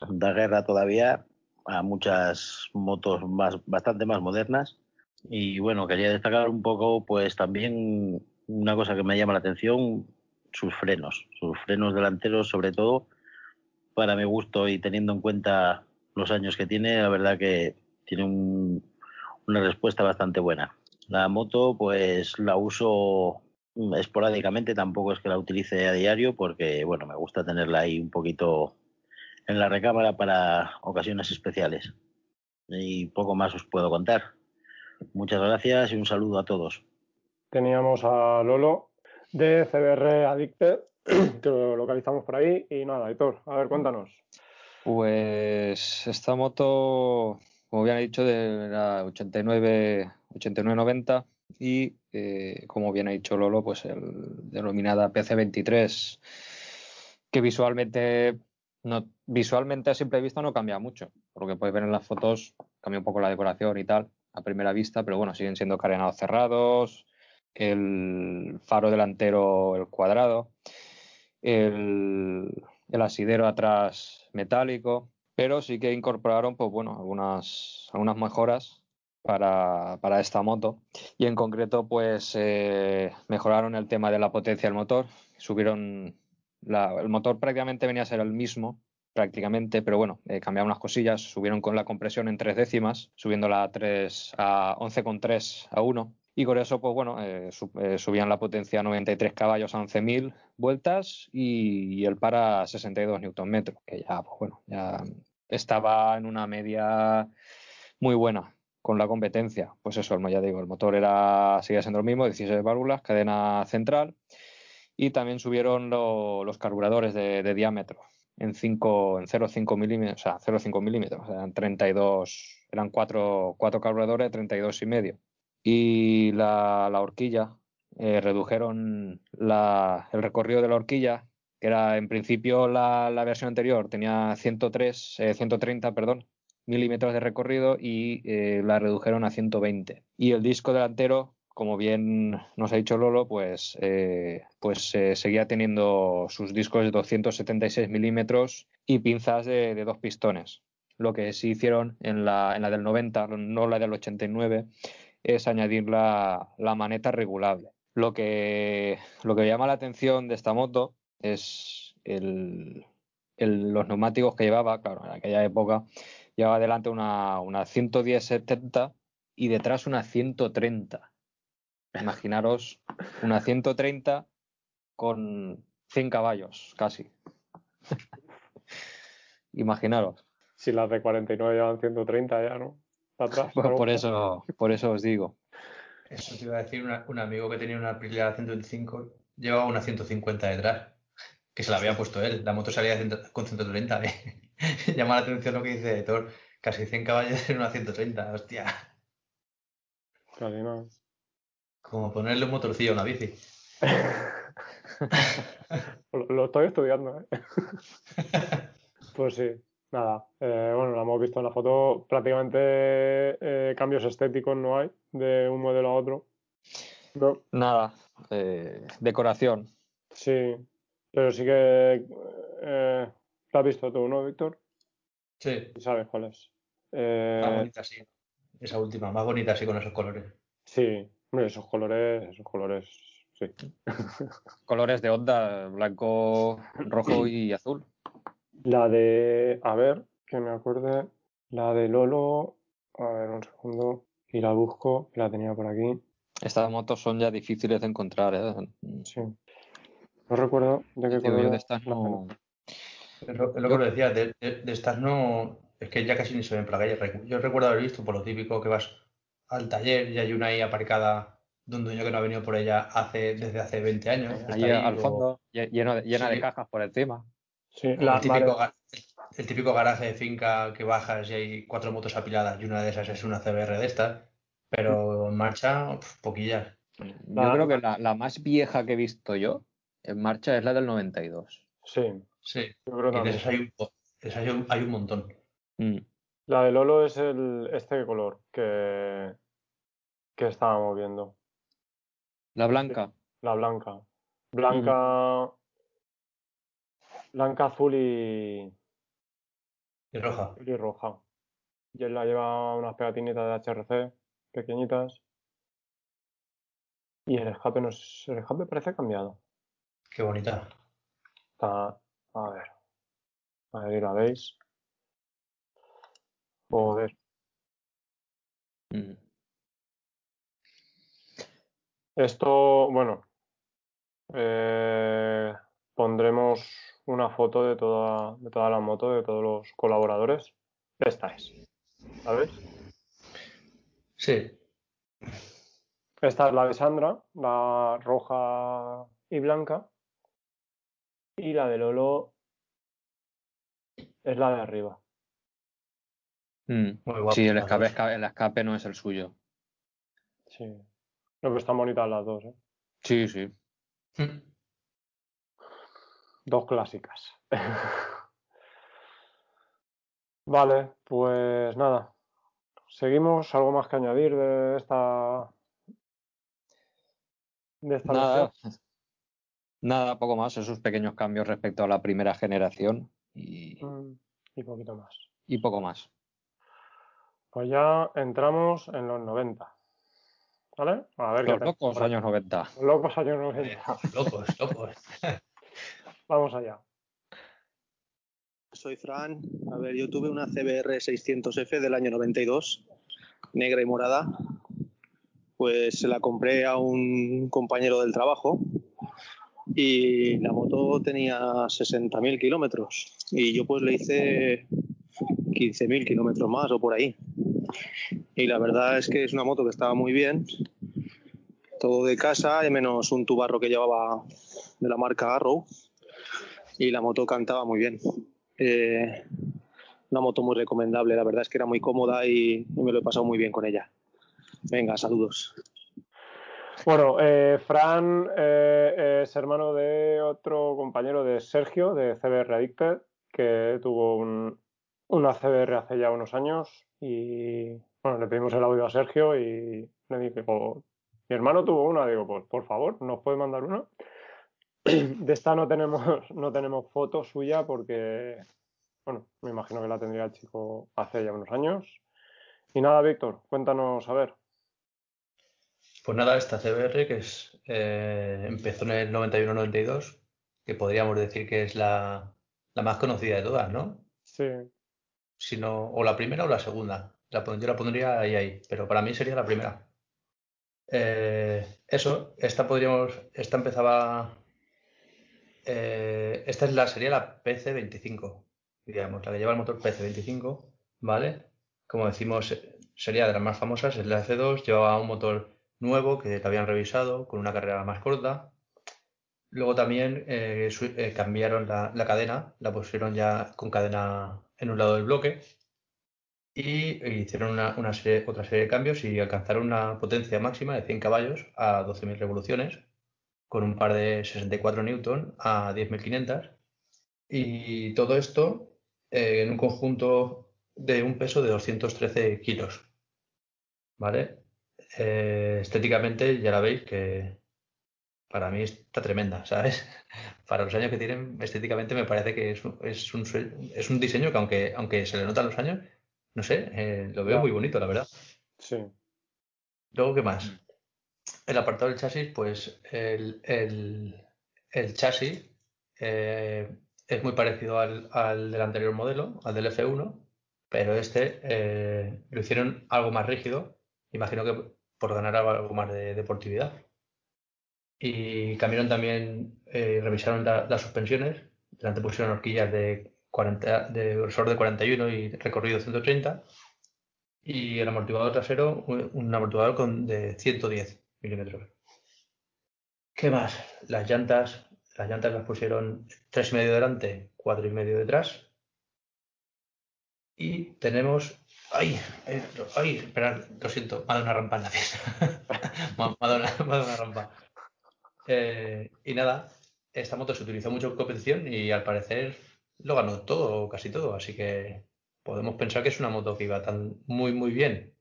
Da guerra todavía a muchas motos más, bastante más modernas y bueno, quería destacar un poco pues también una cosa que me llama la atención, sus frenos, sus frenos delanteros sobre todo, para mi gusto y teniendo en cuenta los años que tiene, la verdad que tiene un, una respuesta bastante buena. La moto pues la uso esporádicamente, tampoco es que la utilice a diario porque bueno, me gusta tenerla ahí un poquito en la recámara para ocasiones especiales. Y poco más os puedo contar. Muchas gracias y un saludo a todos. Teníamos a Lolo de CBR Addicted, que lo localizamos por ahí. Y nada, Hitor, a ver, cuéntanos. Pues esta moto, como bien he dicho, de la 89, 89-90 y eh, como bien ha dicho Lolo, pues el denominada PC23, que visualmente, no, visualmente a simple vista no cambia mucho, por lo que podéis ver en las fotos, cambia un poco la decoración y tal a primera vista, pero bueno, siguen siendo carenados cerrados, el faro delantero el cuadrado, el, el asidero atrás metálico, pero sí que incorporaron, pues bueno, algunas, algunas mejoras para, para esta moto. Y en concreto, pues eh, mejoraron el tema de la potencia del motor, subieron la, el motor prácticamente venía a ser el mismo, prácticamente, pero bueno, eh, cambiaron unas cosillas, subieron con la compresión en tres décimas, subiéndola a, 3, a 11,3 a 1. Y con eso, pues bueno, eh, sub, eh, subían la potencia a 93 caballos a 11.000 vueltas y, y, el para a 62 Nm, que ya, pues bueno, ya estaba en una media muy buena con la competencia. Pues eso, ya digo, el motor era, seguía siendo el mismo, 16 válvulas, cadena central y también subieron lo, los carburadores de, diámetro en 5 en 0,5 milímetros, o sea, 0,5 milímetros, eran 32, eran cuatro, cuatro carburadores de 32 y medio. Y la, la horquilla, eh, redujeron el recorrido de la horquilla, que era en principio la, versión anterior, tenía 103, eh, 130, perdón, milímetros de recorrido y eh, la redujeron a 120. Y el disco delantero como bien nos ha dicho Lolo, pues, eh, pues eh, seguía teniendo sus discos de 276 milímetros y pinzas de, dos pistones. Lo que sí hicieron en la, en la, del 90, no la del 89, es añadir la, la maneta regulable. Lo que, lo que llama la atención de esta moto es el, los neumáticos que llevaba, claro, en aquella época llevaba delante una, una 110-70 y detrás una 130 Imaginaros una 130 con 100 caballos, casi. Imaginaros. Si las de 49 llevan 130 ya, ¿no? Atrás, pues por, eso, por eso os digo. Eso te iba a decir, una, un amigo que tenía una Aprilia 125 llevaba una 150 detrás, que se la había puesto él. La moto salía con 130. ¿eh? Llama la atención lo que dice Thor. Casi 100 caballos en una 130, hostia. Casi no. Como ponerle un motorcillo a una bici. lo, lo, estoy estudiando, ¿eh? pues sí, nada. Eh, bueno, lo hemos visto en la foto. Prácticamente eh, cambios estéticos no hay de un modelo a otro. No. Nada. Eh, decoración. Sí, pero sí que. Eh, ¿Lo has visto tú, no, Víctor? Sí. ¿Sabes cuál es? Más bonita, sí. Esa última, más bonita, sí, con esos colores. Sí, Hombre, esos colores, esos colores, sí. colores de onda, blanco, rojo y azul. La de, a ver, que me acuerde, la de Lolo, a ver, un segundo, y la busco, que la tenía por aquí. Estas motos son ya difíciles de encontrar, ¿eh? Sí. No recuerdo de qué color. Yo de estas no... Es lo, lo que lo decía, de, de, de, estas no... Es que ya casi ni se ven por la calle. Yo recuerdo haber visto por lo típico que vas al taller y hay una ahí aparcada de un dueño que no ha venido por ella hace, desde hace 20 años. Ahí, ahí al fondo, o... lleno de, llena sí. de cajas por encima. Sí, la, el, típico, vale. el, típico, garaje de finca que bajas y hay cuatro motos apiladas y una de esas es una CBR de estas, pero en marcha, pf, poquillas. Yo creo que la, la, más vieja que he visto yo en marcha es la del 92. Sí. Sí, yo creo que esas hay, un, esas hay, un, hay un montón. Mm. La de Lolo es el, este color que, que estábamos viendo. La blanca. La blanca. Blanca. Mm. Blanca, azul y. Y roja. Y roja. Y él la lleva unas pegatinitas de HRC pequeñitas. Y el escape no es. El escape parece cambiado. Qué bonita. Está. A ver. Ahí la veis. Joder. Mm. Esto, bueno, eh, pondremos una foto de toda, de toda la moto, de todos los colaboradores. Esta es, ¿sabes? Sí. Esta es la de Sandra, la roja y blanca. Y la de Lolo es la de arriba. Mm. Guapo, sí, el escape, el escape no es el suyo. Sí. Lo que están bonitas las dos, ¿eh? Sí, sí. Mm. Dos clásicas. vale, pues nada. Seguimos. ¿Algo más que añadir de esta de esta Nada, versión? Nada, poco más, esos pequeños cambios respecto a la primera generación y, Mm, Y poquito más. y poco más. Pues ya entramos en los 90. ¿Vale? A ver qué Los tenemos locos años 90. Los locos años Eh, 90. locos, locos. Vamos allá. Soy Fran. A ver, yo tuve una CBR 600F del año 92, negra y morada. Pues se la compré a un compañero del trabajo y la moto tenía 60.000 kilómetros y yo pues le hice 15.000 kilómetros más o por ahí. Y la verdad es que es una moto que estaba muy bien, todo de casa, menos un tubarro que llevaba de la marca Arrow y la moto cantaba muy bien. Eh, una moto muy recomendable, la verdad es que era muy cómoda y, y me lo he pasado muy bien con ella. Venga, saludos. Bueno, eh, Fran eh, es hermano de otro compañero de Sergio, de CBR Addicted, que tuvo un- una CBR hace ya unos años y bueno, le pedimos el audio a Sergio y le dije, "Oh, mi hermano tuvo una, digo, pues por favor, ¿nos puede mandar una? De esta no tenemos, no tenemos foto suya porque, bueno, me imagino que la tendría el chico hace ya unos años. Y nada, Víctor, cuéntanos, a ver. Pues nada, esta CBR que es, eh, empezó en el 91-92, que podríamos decir que es la, la más conocida de todas, ¿no? Sí, Si no, o la primera o la segunda. La, yo la pondría ahí, ahí, pero para mí sería la primera. Eh, eso, esta podríamos, esta empezaba, eh, esta es la, sería la PC25, digamos, la que lleva el motor PC25, ¿vale? Como decimos, sería de las más famosas, es la F2, llevaba un motor nuevo que te habían revisado con una carrera más corta. Luego también eh, eh, cambiaron la, cadena, la pusieron ya con cadena en un lado del bloque y hicieron una, otra serie de cambios y alcanzaron una potencia máxima de 100 caballos a 12.000 revoluciones con un par de 64 newton a 10.500 y todo esto eh, en un conjunto de un peso de 213 kilos. ¿Vale? Eh, estéticamente ya la veis que para mí está tremenda, ¿sabes? Para los años que tienen, estéticamente me parece que es un, es un, es un diseño que aunque, aunque se le notan los años, no sé, eh, lo veo muy bonito, la verdad. sí. Luego, ¿qué más? El apartado del chasis, pues el, el- el chasis eh, es muy parecido al, al del anterior modelo, al del F1, pero este eh, lo hicieron algo más rígido, imagino que por ganar algo más de deportividad. Y cambiaron también, eh, revisaron la- las suspensiones, delante pusieron horquillas de, 40, de grosor de 41 y recorrido 130, y el amortiguador trasero, un, un amortiguador con, de 110 milímetros. ¿Qué más? Las llantas, las llantas las pusieron 3,5 delante, 4,5 detrás. Y tenemos. ¡Ay! eh, ¡Ay! Esperad, lo siento, me ha dado una rampa en la fiesta. me, ha, dado una, me ha dado una rampa. Eh, y nada, esta moto se utilizó mucho en competición y al parecer lo ganó todo, casi todo. Así que podemos pensar que es una moto que iba tan muy, muy bien,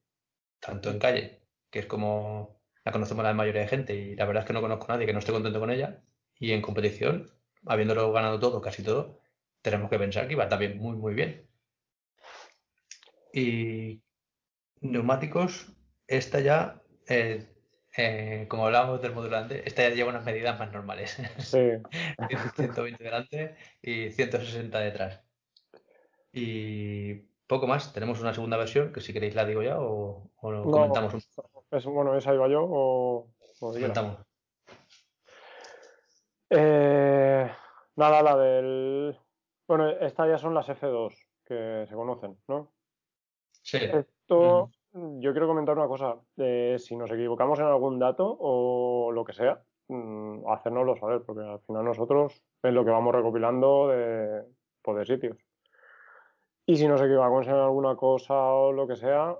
tanto en calle, que es como la conocemos la mayoría de gente, y la verdad es que no conozco a nadie que no esté contento con ella. Y en competición, habiéndolo ganado todo, casi todo, tenemos que pensar que iba también muy, muy bien. Y neumáticos, esta ya, eh, eh, como hablábamos del módulo antes, esta ya lleva unas medidas más normales. Sí, 120 delante y 160 detrás. Y poco más, tenemos una segunda versión, que si queréis la digo ya o, o lo No. comentamos un es, bueno, esa iba yo o, o comentamos. Eh, nada, la del... Bueno, estas ya son las F2 que se conocen, ¿no? Sí, Esto, yo quiero comentar una cosa. eh, si nos equivocamos en algún dato o lo que sea, mm, hacérnoslo saber, porque al final nosotros es lo que vamos recopilando de, pues, de sitios. Y si nos equivocamos en alguna cosa o lo que sea,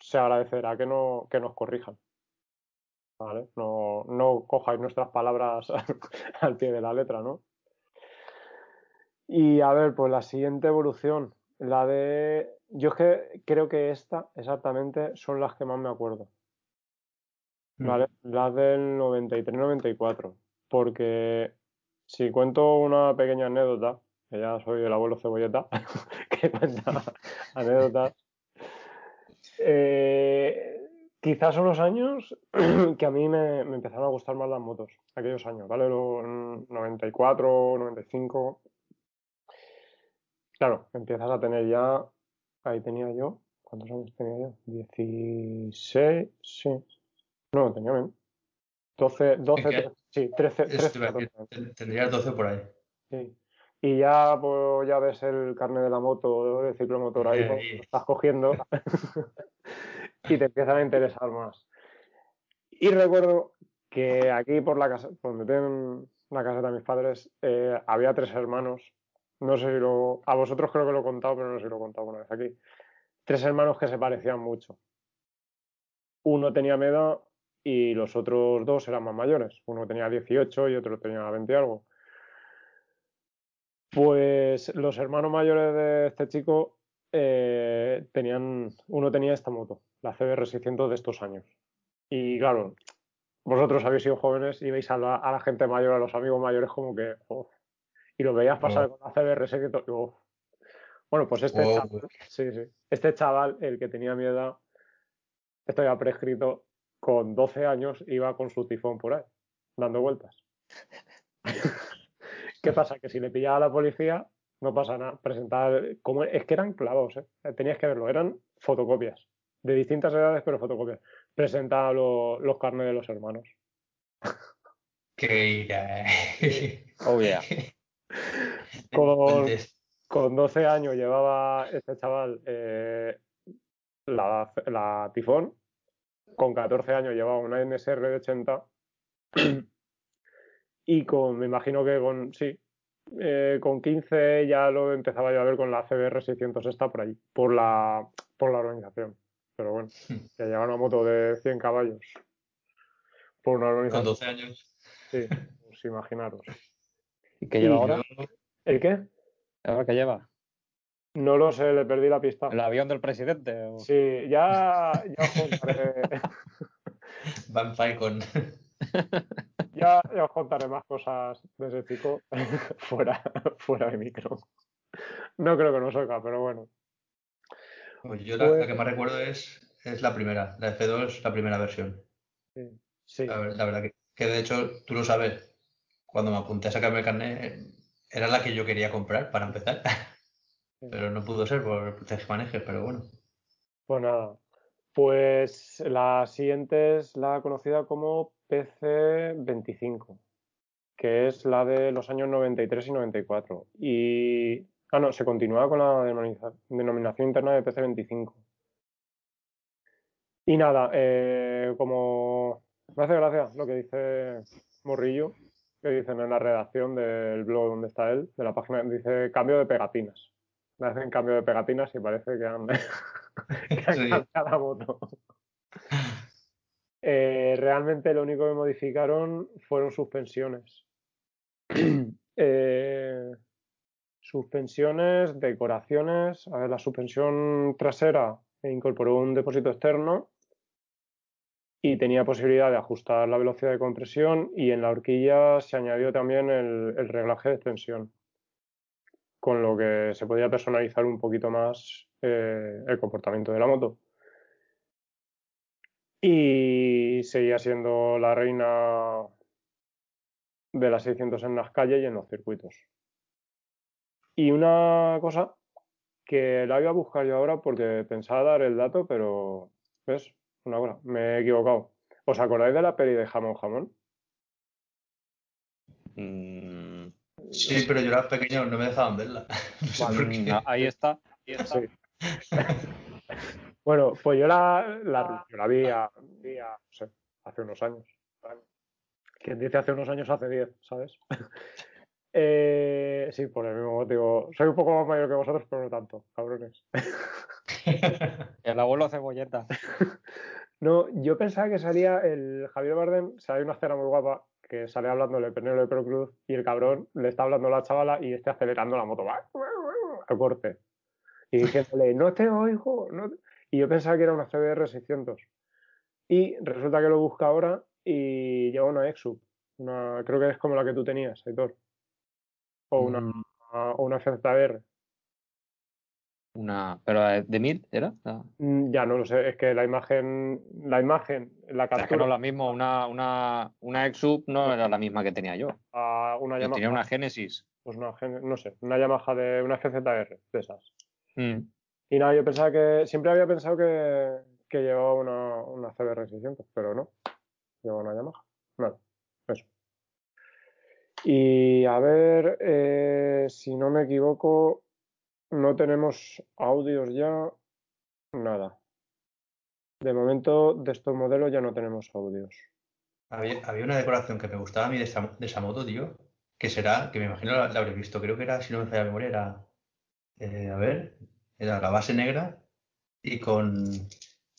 se agradecerá que, no, que nos corrijan. ¿Vale? No, no cojáis nuestras palabras al pie de la letra, ¿no? Y a ver, pues la siguiente evolución, la de... Yo es que creo que esta exactamente son las que más me acuerdo. Mm. ¿vale? Las del 93-94. Porque si cuento una pequeña anécdota, que ya soy el abuelo cebolleta, que cuenta anécdotas, eh, quizás son los años que a mí me, me empezaron a gustar más las motos, aquellos años, ¿vale? Los 94, 95. Claro, empiezas a tener ya, ahí tenía yo, ¿cuántos años tenía yo? 16, sí. No, tenía menos. 12, 12, ¿En qué? 13, sí, 13, Eso 13, te iba a decir, 14 años. ten- Tendrías 12 por ahí. Sí. Y ya, pues, ya ves el carnet de la moto, del ciclomotor ahí, pues, lo estás cogiendo y te empiezan a interesar más. Y recuerdo que aquí por la casa, donde tienen la casa de mis padres, eh, había tres hermanos. No sé si lo. A vosotros creo que lo he contado, pero no sé si lo he contado alguna vez aquí. Tres hermanos que se parecían mucho. Uno tenía mi y los otros dos eran más mayores. Uno tenía 18 y otro tenía 20 y algo. Pues los hermanos mayores de este chico eh, tenían, uno tenía esta moto, la CBR 600 de estos años. Y claro, vosotros habéis sido jóvenes y veis a la, a la gente mayor, a los amigos mayores como que, "Uf". Y lo veías pasar Oh. con 600, y, "Uf". Bueno, pues este Oh, chaval, sí, sí, este chaval, el que tenía mi edad, esto ya prescrito, con 12 años iba con su tifón por ahí, dando vueltas. ¿Qué pasa? Que si le pillaba a la policía, no pasa nada. Presentar, como, es que eran clavos, ¿eh? Tenías que verlo, eran fotocopias. De distintas edades, pero fotocopias. Presentaba lo- los carnes de los hermanos. Que ira. Oh, yeah. Con, con 12 años llevaba este chaval eh, la, la tifón. Con 14 años llevaba una NSR de 80. Y con, me imagino que con, sí, eh, con 15 ya lo empezaba yo a ver con la CBR 600 esta por ahí, por la, por la organización. Pero bueno, que lleva una moto de 100 caballos por una Con organización. 12 años. Sí, pues imaginaros. ¿Y qué lleva Y ahora? Yo- ¿El qué? ¿Ahora qué lleva? No lo sé, le perdí la pista. ¿El avión del presidente? o- Sí, ya, ya os contaré, Van Falcon. ya, ya os contaré más cosas de ese chico fuera, fuera de micro. No creo que nos oiga, pero bueno. Pues yo la, Pues- la que más recuerdo es, es la primera, la F2, la primera versión. Sí, La, ver- la verdad que, que de hecho, tú lo sabes, cuando me apunté a sacarme el carnet, era la que yo quería comprar para empezar. Pero no pudo ser por manejes, pero bueno. pues nada. Pues la siguiente es la conocida como PC25, que es la de los años 93 y 94. Y. Ah, no, se continúa con la denomina- denominación interna de PC25. Y nada, eh, como me hace gracia lo que dice Morrillo, que dicen en la redacción del blog donde está él, de la página, dice cambio de pegatinas. Me hacen cambio de pegatinas y parece que han, que han Sí. cambiado la moto. Eh, realmente lo único que modificaron fueron suspensiones. Eh, suspensiones, decoraciones. A ver, la suspensión trasera incorporó un depósito externo y tenía posibilidad de ajustar la velocidad de compresión y en la horquilla se añadió también el, reglaje de extensión, con lo que se podía personalizar un poquito más eh, el comportamiento de la moto. Y seguía siendo la reina de las 600 en las calles y en los circuitos. Y una cosa que la iba a buscar yo ahora porque pensaba dar el dato, pero ¿ves? Una cosa, me he equivocado. ¿Os acordáis de la peli de Jamón Jamón? Mm, Sí, pero yo era pequeño, no me dejaban verla. No sé por qué. ahí está. ahí está. Sí. Bueno, pues yo la, la, yo la vi, a, vi a, no sé, hace unos años. Quien dice hace unos años hace 10, ¿sabes? Eh, sí, por el mismo motivo. Soy un poco más mayor que vosotros, pero no tanto, cabrones. El abuelo cebolleta. No, yo pensaba que salía el Javier Bardem, sale una escena muy guapa que sale hablándole el Penélope Procruz y el cabrón le está hablando a la chavala y este acelerando la moto va, al corte. Y diciéndole, no te oigo. No te-". Y yo pensaba que era una CBR 600. Y resulta que lo busca ahora y lleva una Exub. Una, creo que es como la que tú tenías, Aitor. O una, Mm, o una FZR. Una, pero de mil era. Ah. Mm, Ya no lo sé, es que la imagen, la imagen, la O sea, es que captura no es la misma, una, una, una Exub no era la misma que tenía yo. una Yo Yamaha, tenía una Genesis. pues una, no sé, una Yamaha de una FZR de esas. Mm. Y nada, yo pensaba que, siempre había pensado que, que llevaba una, una CBR 600, pero no, llevaba una Yamaha. Nada. Y a ver, eh, si no me equivoco, no tenemos audios ya, nada. De momento, de estos modelos ya no tenemos audios. Había, había una decoración que me gustaba a mí de esa, moto, tío, que será, que me imagino la, la habréis visto, creo que era, si no me falla la memoria, era, eh, a ver, era la base negra y con,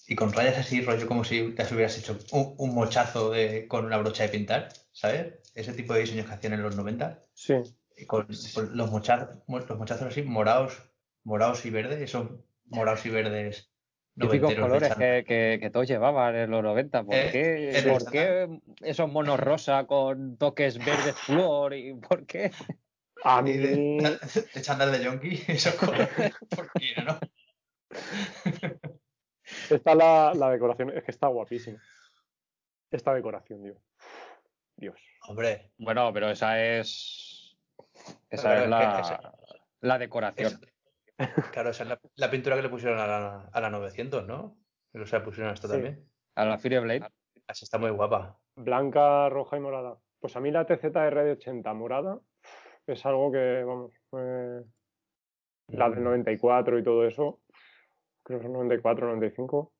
y con rayas así, rollo como si te hubieras hecho un, un mochazo de, con una brocha de pintar, ¿sabes? Ese tipo de diseños que hacían en los 90, Sí, y con, con los, mochazos, los mochazos así, morados, morados y verdes, esos morados y verdes Típicos colores que, que, que todos llevaban en los 90. ¿Por, Eh, qué, el ¿por qué esos monos rosa con toques verdes flor? ¿Y por qué? a mí, de, de chándal de yonki, esos colores, ¿por qué no? esta la, la decoración, es que está guapísima. Esta decoración, digo. Dios. Hombre, Bueno, pero esa es. Esa es es la, que- la decoración. es- claro, esa es la, la pintura que le pusieron a la, a la 900, ¿no? O sea, pusieron esto Sí. también. A la Fireblade. Así está muy guapa. Blanca, roja y morada. Pues a mí la TZR de 80 morada es algo que, vamos, eh, la del 94 y todo eso, creo que son 94, 95.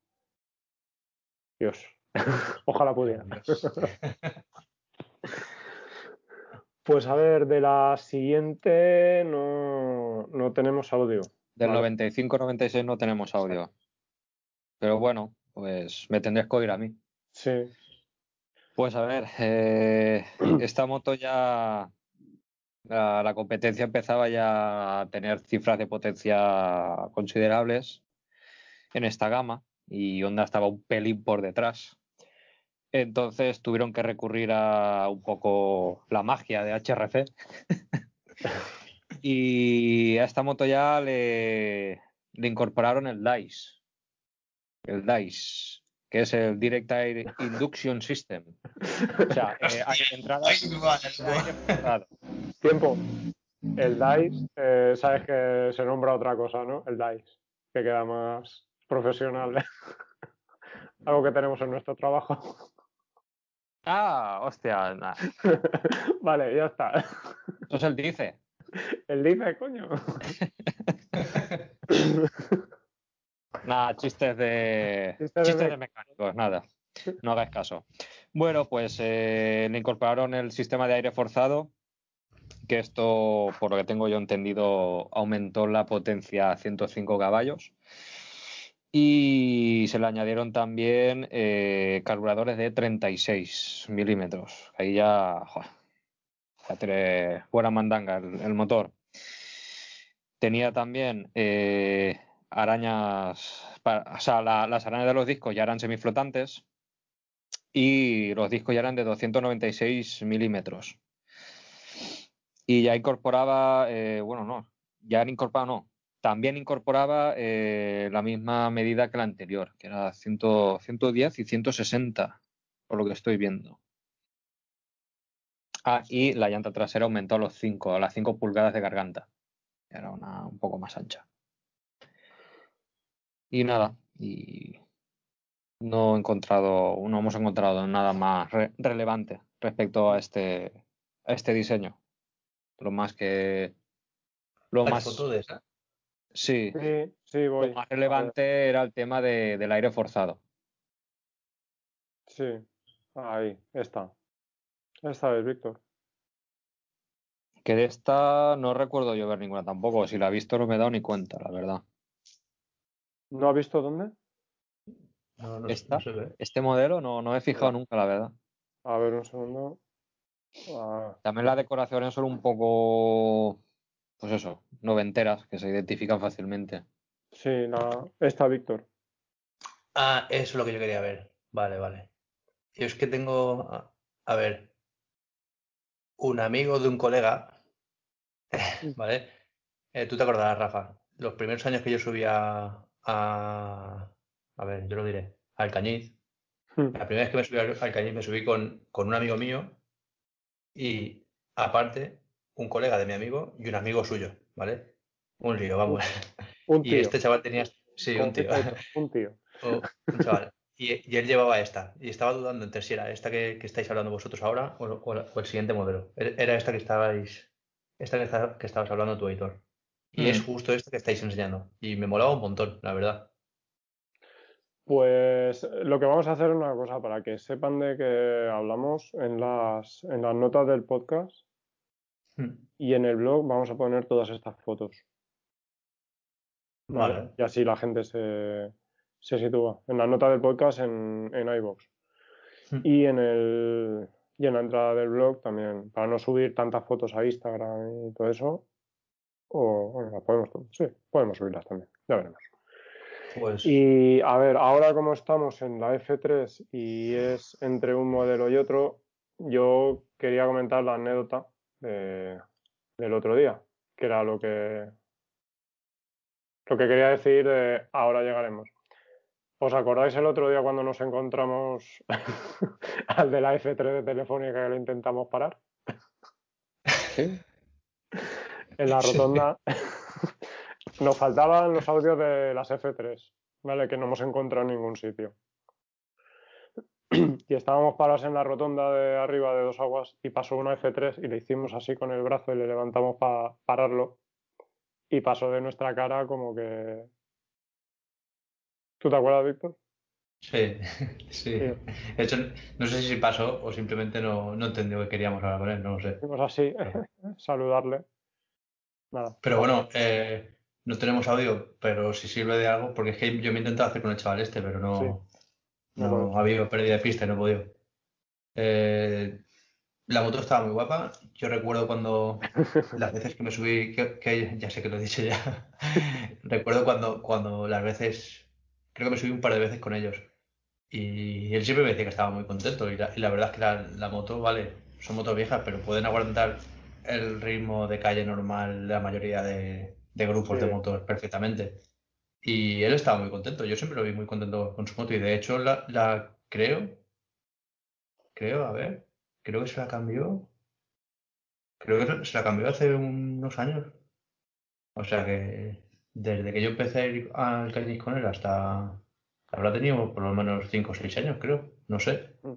Dios, ojalá pudiera. Dios. Pues a ver, de la siguiente no, no tenemos audio. Del Vale. 95-96 no tenemos audio. Pero bueno, pues me tendréis que oír a mí. Sí, Pues a ver, eh, esta moto ya. La, la competencia empezaba ya a tener cifras de potencia considerables en esta gama y Honda estaba un pelín por detrás. Entonces tuvieron que recurrir a un poco la magia de HRC. y a esta moto ya le, le incorporaron el DICE. El DICE, que es el Direct Air Induction System. O sea, eh, hay entrada Ay, me va, de aire forzado. tiempo. El DICE, eh, sabes que se nombra otra cosa, ¿no? El DICE, que queda más profesional. Algo que tenemos en nuestro trabajo. Ah, hostia, nah, vale, ya está. eso es el DICE. El dice, coño. Nada, chistes de Chistes de chistes mec- de mecánicos, nada. No hagáis caso. Bueno, pues eh, le incorporaron el sistema de aire forzado, que esto, por lo que tengo yo entendido, aumentó la potencia a 105 caballos. Y se le añadieron también eh, carburadores de 36 milímetros. Ahí ya, joder, ya tiene buena mandanga el, motor. Tenía también eh, arañas, o sea, la- las arañas de los discos ya eran semiflotantes y los discos ya eran de 296 milímetros. Y ya incorporaba, eh, bueno, no, ya incorporaba, no, también incorporaba eh, la misma medida que la anterior, que era 100 110 y 160, por lo que estoy viendo. Ah, y la llanta trasera aumentó a los 5, a las 5 pulgadas de garganta. Era una un poco más ancha. Y nada, y no he encontrado, no hemos encontrado nada más re- relevante respecto a este, a este diseño. Lo más que lo ¿Hay más foto de esa? Sí, Sí, sí, voy. lo más relevante era el tema de- del aire forzado. Sí, ahí, está. Esta es, Víctor. Que de esta no recuerdo yo ver ninguna tampoco. Si la he visto no me he dado ni cuenta, la verdad. ¿No has visto dónde? No, no, ¿Esta? no se ve. Este modelo no, no he fijado nunca, la verdad. A ver, un segundo. Ah, También las decoraciones son un poco, pues eso, noventeras, que se identifican fácilmente. sí, la... esta, Víctor. Ah, eso es lo que yo quería ver. Vale, vale. Yo es que tengo, a- a ver, un amigo de un colega, ¿vale? Eh, tú te acordarás, Rafa, los primeros años que yo subía a, a ver, yo lo diré, al Cañiz, Hmm. la primera vez que me subí al, al Cañiz me subí con, con un amigo mío y aparte un colega de mi amigo y un amigo suyo, ¿vale? Un lío, vamos. Un Y tío. este chaval tenía, sí, un tío. Un tío. O un chaval. Y, y él llevaba esta. Y estaba dudando entre si era esta que, que estáis hablando vosotros ahora o, o el siguiente modelo. Era era esta que estabais. Esta que, esta- que estabas hablando tú, Aitor. Y es Mm. justo esta que estáis enseñando. Y me molaba un montón, la verdad. Pues lo que vamos a hacer es una cosa para que sepan de que hablamos en las, en las notas del podcast Mm. y en el blog vamos a poner todas estas fotos. ¿vale? Vale. Y así la gente se, se sitúa. En las notas del podcast en, en iVoox. Mm. Y en el y en la entrada del blog también, para no subir tantas fotos a Instagram y todo eso. O bueno, las podemos, sí, podemos subirlas también, ya veremos. Pues Y a ver, ahora como estamos en la F3 y es entre un modelo y otro, yo quería comentar la anécdota de- del otro día, que era lo que lo que quería decir de ahora llegaremos. ¿Os acordáis el otro día cuando nos encontramos al de la F3 de Telefónica que lo intentamos parar? En la rotonda nos faltaban los audios de las F3, ¿vale? Que no hemos encontrado en ningún sitio. Y estábamos parados en la rotonda de arriba de dos aguas y pasó una F3 y le hicimos así con el brazo y le levantamos para pararlo y pasó de nuestra cara como que... ¿Tú te acuerdas, Víctor? sí, sí. De hecho, no sé si pasó o simplemente no, no entendió que queríamos hablar con él, no lo sé. Hicimos así, saludarle. Nada. Pero bueno, eh, no tenemos audio, pero si sirve de algo, porque es que yo me he intentado hacer con el chaval este, pero no, Sí. No no puedes. ha habido pérdida de pista no he podido. Eh, la moto estaba muy guapa. Yo recuerdo cuando las veces que me subí, que, que ya sé que lo he dicho ya, recuerdo cuando, cuando las veces, creo que me subí un par de veces con ellos. Y él siempre me decía que estaba muy contento. Y la, y la verdad es que la, la moto, vale, son motos viejas, pero pueden aguantar el ritmo de calle normal de la mayoría de, de grupos de Sí. motos perfectamente. Y él estaba muy contento. Yo siempre lo vi muy contento con su moto. Y de hecho, la, la creo, creo, a ver, creo que se la cambió. Creo que se la cambió hace unos años. O sea que desde que yo empecé a ir al con él hasta. Habrá tenido por lo menos 5 o 6 años, creo. No sé. Mm.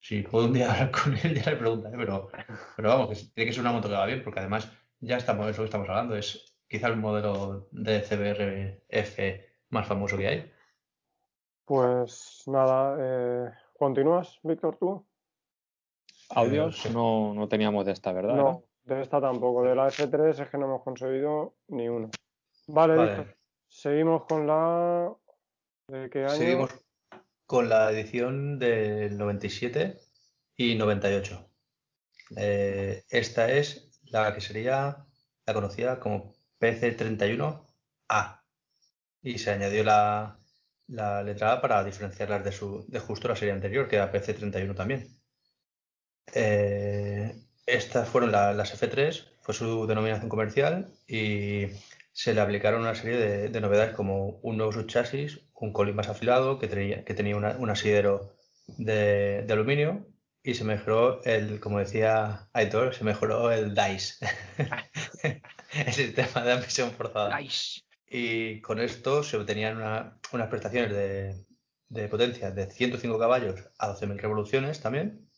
Si puedo un día hablar con él, ya le preguntaré. Pero, pero vamos, que tiene que ser una moto que va bien, porque además ya estamos, es lo que estamos hablando. Es quizá el modelo de CBRF más famoso que hay. Pues nada, eh, ¿continúas, Víctor, tú? Audios sí. no, no teníamos de esta, ¿verdad? No, de esta tampoco. De la F3 es que no hemos conseguido ni uno. Vale, Vale. Víctor. Seguimos con la... ¿De qué año? Seguimos con la edición del 97 y 98. Eh, esta es la que sería la conocida como PC31A y se añadió la, la letra A para diferenciarlas de, su, de justo la serie anterior, que era PC31 también. Eh, estas fueron la- las F3, fue su denominación comercial y se le aplicaron una serie de, de novedades como un nuevo subchasis, un colín más afilado que tenía, que tenía un asidero de, de aluminio y se mejoró el, como decía Aitor, se mejoró el DICE, el sistema de admisión forzada. Y con esto se obtenían una- unas prestaciones de, de potencia de 105 caballos a 12.000 revoluciones también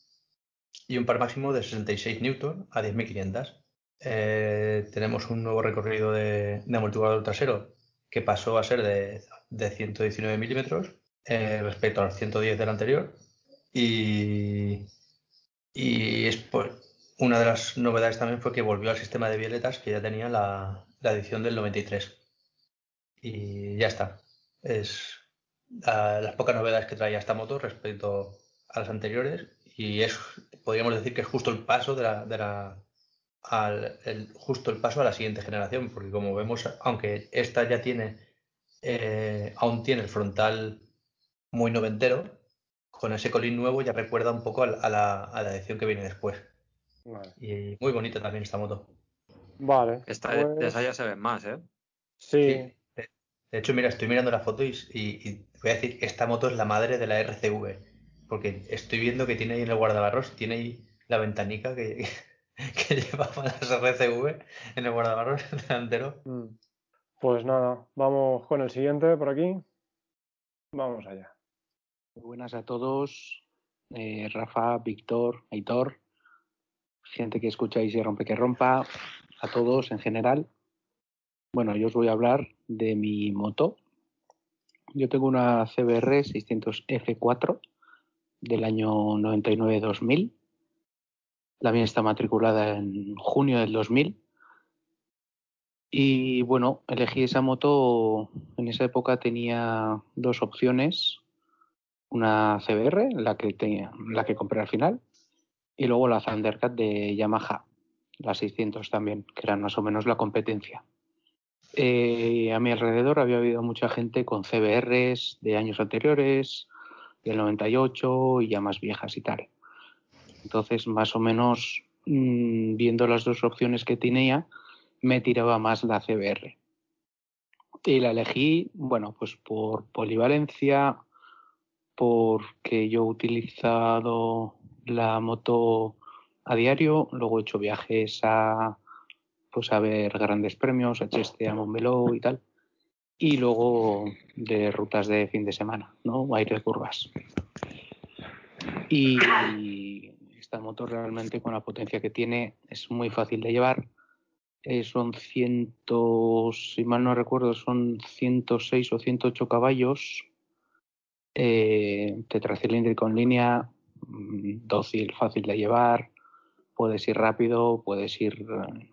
y un par máximo de 66 newton a 10.500. Eh, tenemos un nuevo recorrido de, de amortiguador trasero que pasó a ser de, de 119 milímetros eh, respecto a los 110 del anterior y, y es por- una de las novedades también fue que volvió al sistema de violetas que ya tenía la, la edición del 93 y ya está. Es ah, las pocas novedades que traía esta moto respecto a las anteriores y es, podríamos decir que es justo el paso de la, de la al, justo el paso a la siguiente generación, porque como vemos, aunque esta ya tiene, eh, aún tiene el frontal muy noventero, con ese colín nuevo ya recuerda un poco a la, a la, a la edición que viene después. Vale. Y muy bonita también esta moto. Vale, Esta, pues, de esa ya se ven más, ¿eh? sí, Sí. De, de hecho, mira, estoy mirando la foto y, y- y voy a decir que esta moto es la madre de la RCV. Porque estoy viendo que tiene ahí en el guardabarros, tiene ahí la ventanica que, que llevaba las RCV en el guardabarros delantero. Mm. Pues nada, vamos con el siguiente por aquí. Vamos allá. Buenas a todos. Eh, Rafa, Víctor, Aitor, gente que escucháis y rompe que rompa, a todos en general. Bueno, yo os voy a hablar de mi moto. Yo tengo una CBR 600 F4 del año 99-2000. La mía está matriculada en junio del 2000. Y bueno, elegí esa moto. En esa época tenía dos opciones una CBR, la que, tenía, la que compré al final, y luego la Thundercat de Yamaha, la 600 también, que eran más o menos la competencia. Eh, a mi alrededor había habido mucha gente con CBRs de años anteriores, del 98 y ya más viejas y tal. Entonces, más o menos, mmm, viendo las dos opciones que tenía, me tiraba más la CBR. Y la elegí, bueno, pues por polivalencia, porque yo he utilizado la moto a diario, luego he hecho viajes a pues a ver grandes premios, a Cheste, a Montmeló y tal, y luego de rutas de fin de semana, ¿no? Aire de curvas. Y esta moto realmente con la potencia que tiene es muy fácil de llevar. Eh, son cientos, si mal no recuerdo, son 106 o 108 caballos eh, tetracilíndrico en línea, mm, dócil, fácil de llevar, puedes ir rápido, puedes ir eh,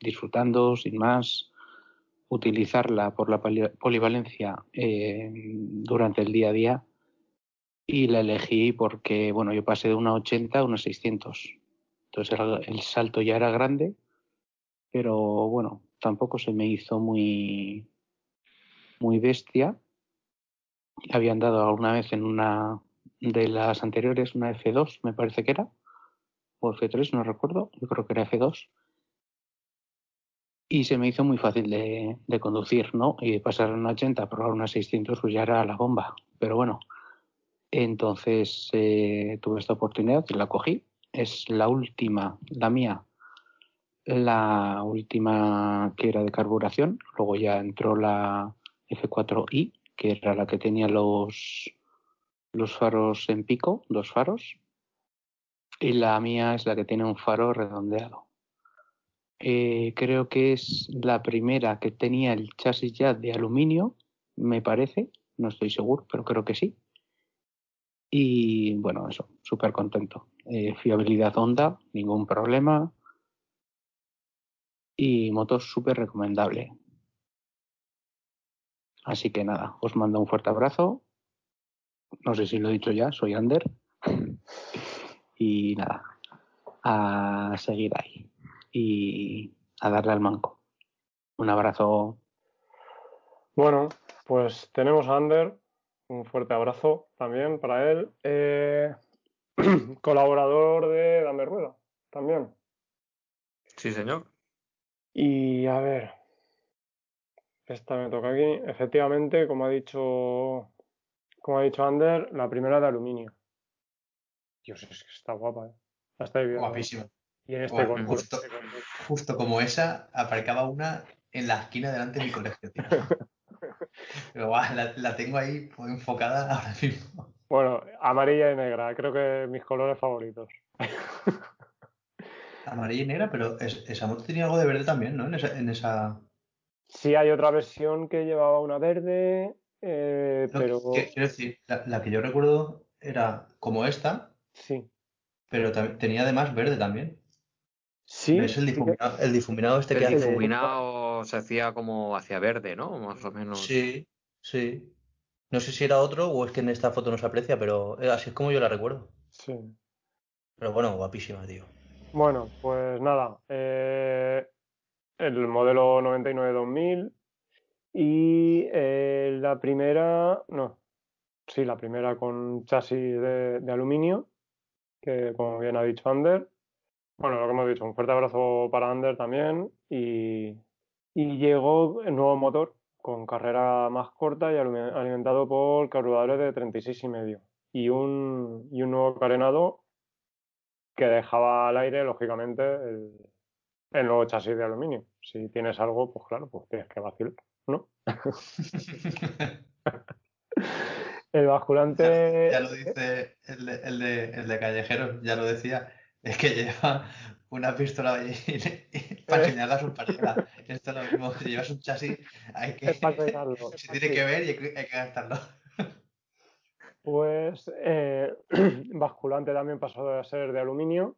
disfrutando sin más, utilizarla por la polivalencia eh, durante el día a día y la elegí porque, bueno, yo pasé de una 80 a una 600. Entonces el, el salto ya era grande, pero bueno, tampoco se me hizo muy, muy bestia habían dado alguna vez en una de las anteriores, una F2, me parece que era, o F3, no recuerdo, yo creo que era F2. Y se me hizo muy fácil de, de conducir, ¿no? Y de pasar una 80 a probar una 600, pues ya era la bomba. Pero bueno, entonces eh, tuve esta oportunidad y la cogí. Es la última, la mía, la última que era de carburación. Luego ya entró la F4i, que era la que tenía los, los faros en pico, dos faros, y la mía es la que tiene un faro redondeado. Eh, creo que es la primera que tenía el chasis ya de aluminio, me parece, no estoy seguro, pero creo que sí. Y bueno, eso, súper contento. Eh, fiabilidad Honda, ningún problema. Y moto súper recomendable. Así que nada, os mando un fuerte abrazo. No sé si lo he dicho ya, soy Ander. Y nada, a seguir ahí y a darle al manco. Un abrazo. Bueno, pues tenemos a Ander. Un fuerte abrazo también para él. Eh, colaborador de Dame Rueda también. Sí, señor. Y a ver, esta me toca aquí. Efectivamente, como ha dicho, como ha dicho Ander, la primera de aluminio. Dios, es que está guapa, ¿eh? La viendo. Guapísima. Y en este corte- justo, justo como esa, aparcaba una en la esquina delante de mi colegio, tío. Pero guau, la, la tengo ahí pues, enfocada ahora mismo. Bueno, amarilla y negra, creo que mis colores favoritos. Amarilla y negra, pero es- esa moto tenía algo de verde también, ¿no? En esa, en esa... Sí hay otra versión que llevaba una verde, eh, No, pero que- quiero decir, la, la que yo recuerdo era como esta, sí. pero tenía además verde también. Sí, ¿Ves el sí que- difuminado, el difuminado este que El hace? difuminado se hacía como hacia verde, ¿no? Más o menos. Sí, sí. No sé si era otro o es que en esta foto no se aprecia, pero eh, así es como yo la recuerdo. sí. Pero bueno, guapísima, tío. Bueno, pues nada, eh, el modelo 99-2000 y eh, la primera, no, sí, la primera con chasis de, aluminio, que como bien ha dicho Ander, bueno, lo que hemos dicho, un fuerte abrazo para Ander también y, y llegó el nuevo motor con carrera más corta y alime- alimentado por carburadores de 36 y medio y un, y un nuevo carenado que dejaba al aire, lógicamente, el, el nuevo chasis de aluminio. Si tienes algo, pues claro, pues tienes que vacilar, ¿no? El basculante... Ya lo dice el de, el de, el de Callejeros, ya lo decía, es que lleva una pistola ahí para Eh. enseñarla a su pareja. Esto es lo mismo, si llevas un chasis, hay que, para se tiene que ver y hay que, hay que gastarlo. Pues eh, basculante también pasó a ser de aluminio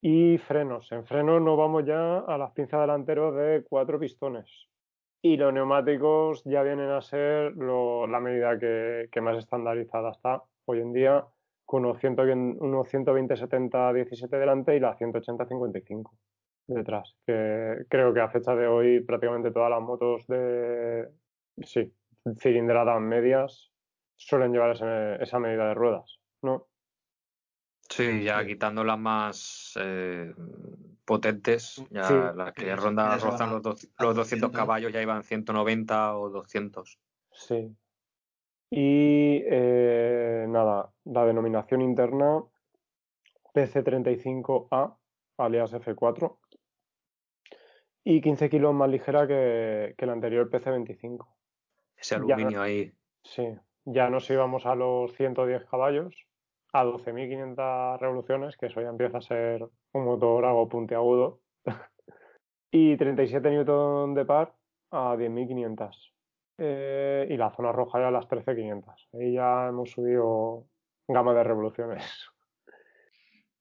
y frenos. En frenos nos vamos ya a las pinzas delanteros de cuatro pistones. Y los neumáticos ya vienen a ser la medida que, más estandarizada está hoy en día, con unos 120, unos 120-70-17 delante y la 180-55 detrás. Que creo que a fecha de hoy prácticamente todas las motos de sí, cilindradas medias suelen llevar ese- esa medida de ruedas, ¿no? Sí, ya quitando las más eh, potentes, ya Sí. las que rondan, ya rozan los, a los 200 200. caballos, ya iban 190 o 200. Sí. Y eh, nada, la denominación interna PC35A, alias F4, y 15 kilos más ligera que, que el anterior PC25. Ese Ya. aluminio ahí. Sí, ya nos íbamos a los 110 caballos, a 12.500 revoluciones, que eso ya empieza a ser un motor algo puntiagudo, y 37 newton de par a 10.500. Eh, y la zona roja ya a las 13.500. Ahí ya hemos subido gama de revoluciones.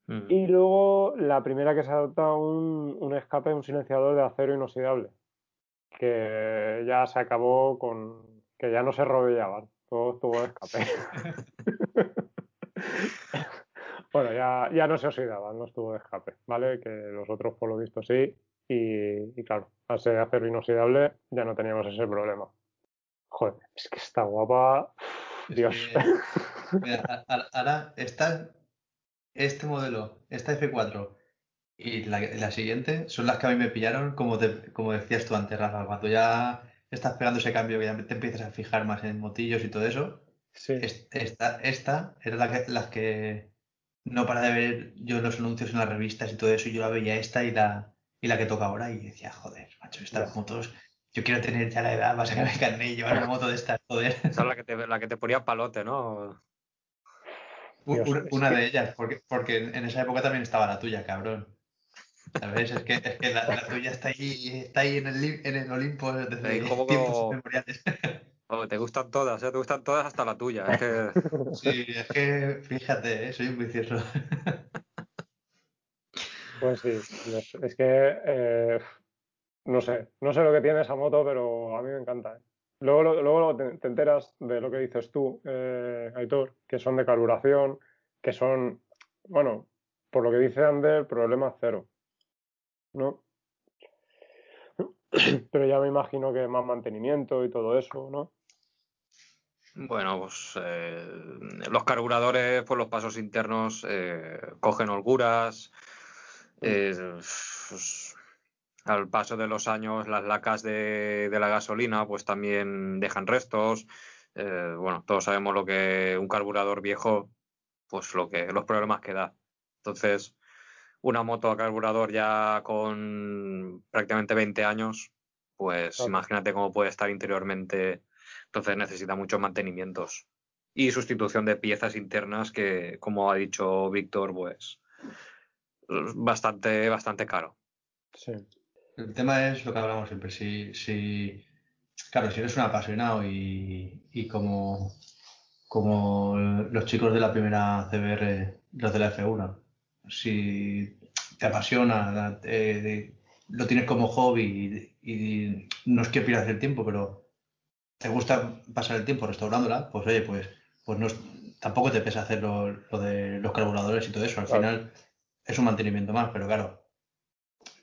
Mm. Y luego la primera que se adopta un, un escape, un silenciador de acero inoxidable, que ya se acabó con que ya no se rodeaban, todo tuvo escape. bueno, ya, ya no se oxidaban, no estuvo de escape, ¿vale? Que los otros por lo visto sí, y, y claro, al ser acero inoxidable ya no teníamos ese problema. Joder, es que está guapa. Es Dios. que, mira, ahora está este modelo, esta F4 y la, la siguiente son las que a mí me pillaron, como, te- como decías tú antes, Rafa, cuando ya estás pegando ese cambio, que ya te empiezas a fijar más en motillos y todo eso. Sí, es- Esta, esta era la que, las que no para de ver yo los anuncios en las revistas y todo eso, y yo la veía esta y la, y la que toca ahora y decía, joder, macho, estas motos, yo quiero tener ya la edad para sacarme carnet y llevar una moto de estas, joder. Esa es la que te, la que te ponía palote, ¿no? Dios, una de ellas, porque, porque en esa época también estaba la tuya, cabrón. ¿Sabes? Es que, es que la, la tuya está ahí, está ahí en el, en el Olimpo desde Ahí como- tiempos inmemoriales. Oh, te gustan todas, ¿eh? Te gustan todas hasta la tuya. Es que Sí, es que fíjate, ¿eh? soy un vicioso. Pues sí, es que eh, no sé, no sé lo que tiene esa moto, pero a mí me encanta. ¿eh? Luego, lo- luego te, te enteras de lo que dices tú, eh, Aitor, que son de carburación, que son, bueno, por lo que dice Ander, problema cero, ¿no? Pero ya me imagino que más mantenimiento y todo eso, ¿no? Bueno, pues eh, los carburadores, pues los pasos internos eh, cogen holguras. eh, pues, al paso de los años, las lacas de, de la gasolina, pues también dejan restos. Bueno, todos sabemos lo que un carburador viejo, pues lo que, los problemas que da. Entonces, una moto a carburador ya con prácticamente 20 años, pues Claro. imagínate cómo puede estar interiormente. Entonces necesita muchos mantenimientos y sustitución de piezas internas que, como ha dicho Víctor, pues es bastante, bastante caro. Sí, El tema es lo que hablamos siempre. Si, si, claro, si eres un apasionado y, y como, como los chicos de la primera CBR, los de la F1, si te apasiona, eh, de- lo tienes como hobby y, y no es que pierdas el tiempo, pero te gusta pasar el tiempo restaurándola, pues oye, pues, pues no tampoco te pesa hacer lo, lo de los carburadores y todo eso. Al Claro. final es un mantenimiento más, pero claro,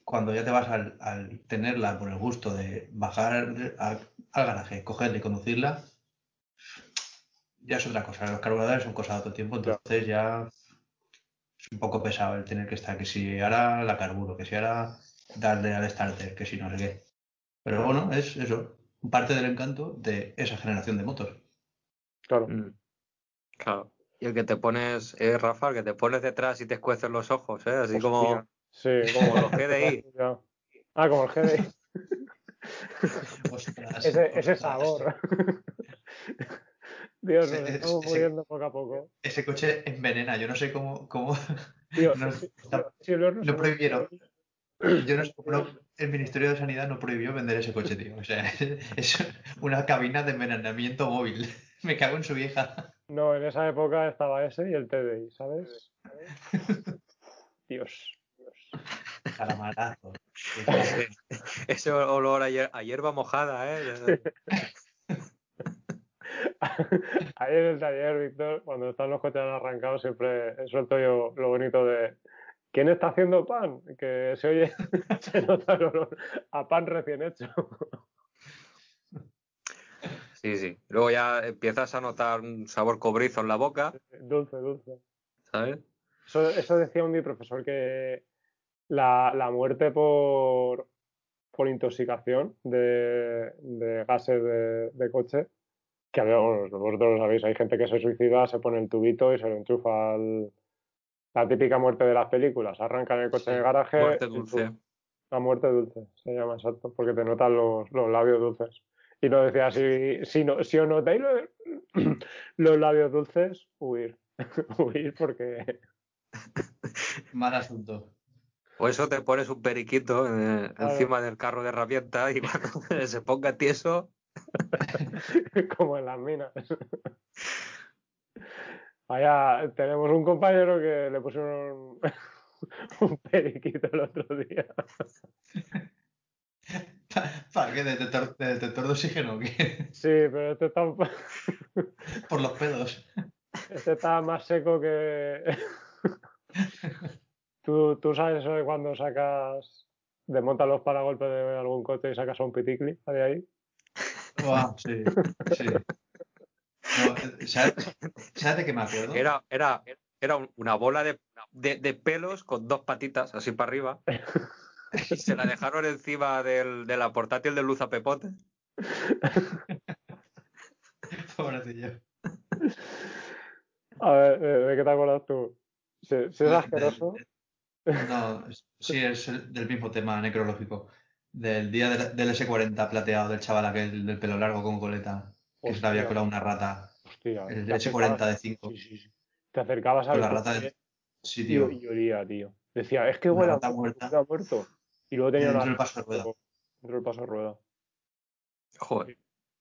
cuando ya te vas al, al tenerla por el gusto de bajar al, al garaje, cogerla y conducirla, ya es otra cosa. Los carburadores son cosas de otro tiempo, entonces ya es un poco pesado el tener que estar, que si ahora la carburo, que si ahora darle al starter, que si no sé qué. Pero bueno, es eso, parte del encanto de esa generación de motos. Claro. Mm. Claro. Y el que te pones, eh, Rafa, el que te pones detrás y te escuecen los ojos, ¿eh? Así como. Sí, como los GDI. Ah, como el GDI. Ostras, ese, sabor. Dios, nos estamos ese- muriendo poco a poco. Ese coche envenena, yo no sé cómo, cómo no- si, si horno lo se me- prohibieron. Yo no sé cómo el Ministerio de Sanidad no prohibió vender ese coche, tío. O sea, es una cabina de envenenamiento móvil. Me cago en su vieja. No, en esa época estaba ese y el TDI, ¿sabes? Dios. Dios. Calamarazo. Ese, ese olor a, hier- a hierba mojada, ¿eh? Ahí en el taller, Víctor, cuando están los coches arrancados, siempre suelto yo lo bonito de ¿quién está haciendo pan? Que se oye, se nota el olor a pan recién hecho. Sí, sí. Luego ya empiezas a notar un sabor cobrizo en la boca, Dulce, dulce. ¿sabes? Eso, eso decía mi profesor que la, la muerte por, por intoxicación de, de gases de, de coche, que bueno, vosotros lo sabéis, hay gente que se suicida, se pone el tubito y se lo enchufa al, la típica muerte de las películas, arrancan el coche en el garaje. Muerte dulce. La muerte dulce, se llama exacto, porque te notan los, los labios dulces. Y nos decía, si, si, no, si os notáis los, los labios dulces, huir. huir porque... Mal asunto. O eso te pones un periquito eh, Claro. encima del carro de herramientas y cuando se ponga tieso, como en las minas. Vaya, tenemos un compañero que le pusieron un periquito el otro día. ¿Para qué? ¿Detector, de detector de oxígeno? o qué? Sí, pero este está, Por los pedos. este está más seco que... ¿Tú, tú sabes eso de cuando sacas, desmontas los paragolpes de algún coche y sacas a un piticli de ahí? Buah, sí, sí. No, eh, ¿sabes, ¿Sabes de qué me acuerdo? era, era, era un- una bola de, de, de pelos con dos patitas así para arriba. Y se la dejaron encima del, de la portátil de luz a pepote. Pobrecillo. A ver, ¿de, de qué te acuerdas tú? Si, es asqueroso... No, sí, es el- del mismo tema necrológico. Del día del, del S40 plateado del chaval aquel del pelo largo con coleta, que se le había colado una rata. Hostia, El te S40 acercabas- de 5. Sí, sí, sí. Te acercabas Con la rata de... Sí, tío. y olía, tío. Decía, es que huele a muerto, muerta. huele a muerto. Y luego tenía Dentro una del paso de rueda. dentro del paso de rueda. Joder.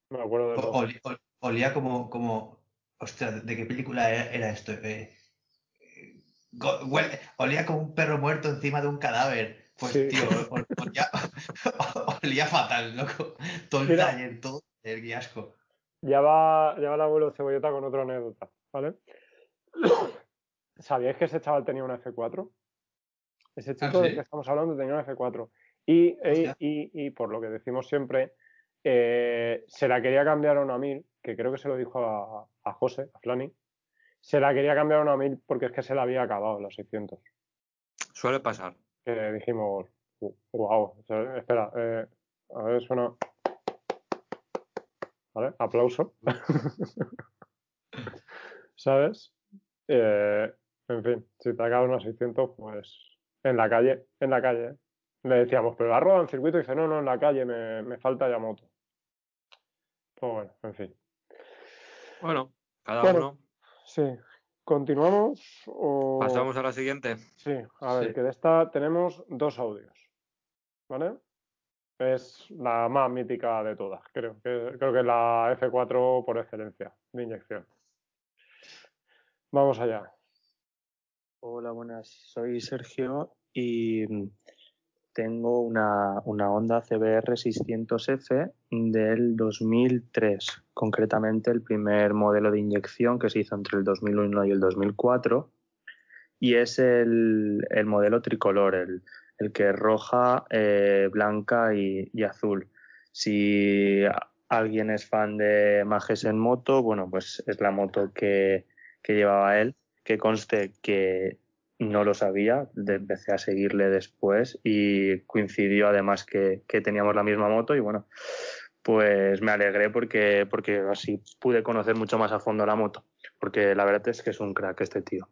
Me acuerdo de O- todo. oli- ol- olía como, como... Ostras, ¿de qué película era, era esto? Eh, eh, huele- olía como un perro muerto encima de un cadáver. Pues, Sí. tío, ol- olía, olía fatal, loco. Todo el Mira. taller, todo el guiasco. Ya va, ya va el abuelo Cebolleta con otra anécdota, ¿vale? ¿Sabíais que ese chaval tenía una F4? Ese chico ¿Ah, del sí? que estamos hablando tenía una F4. Y, y- y por lo que decimos siempre, eh, se la quería cambiar a una 1000, que creo que se lo dijo a, a José, a Flani. Se la quería cambiar a una 1000 porque es que se la había acabado la 600. Suele pasar. que dijimos, wow, espera, eh, a ver, suena. ¿Vale? Aplauso. ¿Sabes? Eh, en fin, si te acabas unos 600, pues en la calle, en la calle. Le decíamos, pero la rodado en circuito y dice, no, no, en la calle me, me falta ya moto. Pues bueno, en fin. Bueno, cada Bueno. uno. Sí, ¿continuamos o...? Pasamos a la siguiente. Sí, a ver, Sí. que de esta tenemos dos audios. ¿Vale? Es la más mítica de todas, creo. Que, creo que es la F4 por excelencia de inyección. Vamos allá. Hola, buenas. Soy Sergio y mm, tengo una, una Honda CBR 600F del 2003, concretamente el primer modelo de inyección que se hizo entre el 2001 y el 2004 y es el, el modelo tricolor, el, el que es roja, eh, blanca y, y azul. Si alguien es fan de Majes en moto, bueno, pues es la moto que, que llevaba él, que conste que no lo sabía, empecé a seguirle después y coincidió además que, que teníamos la misma moto y bueno, pues me alegré porque, porque así pude conocer mucho más a fondo la moto, porque la verdad es que es un crack este tío.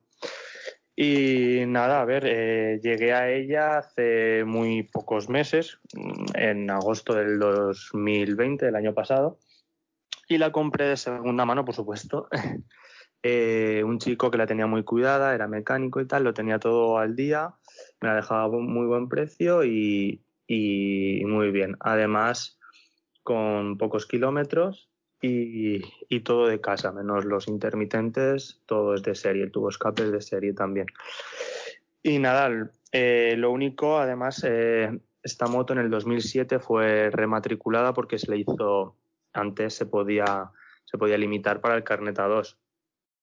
Y nada, a ver, eh, llegué a ella hace muy pocos meses, mm, en agosto del 2020, el año pasado, y la compré de segunda mano, por supuesto. Eh, un chico que la tenía muy cuidada, era mecánico y tal, lo tenía todo al día, me la dejaba muy buen precio y, y muy bien. Además, con pocos kilómetros y, y todo de casa, menos los intermitentes, todo es de serie, el tubo escape es de serie también. Y nada, eh, lo único, además, eh, esta moto en el 2007 fue rematriculada porque se le hizo, antes se podía, se podía limitar para el carnet A2.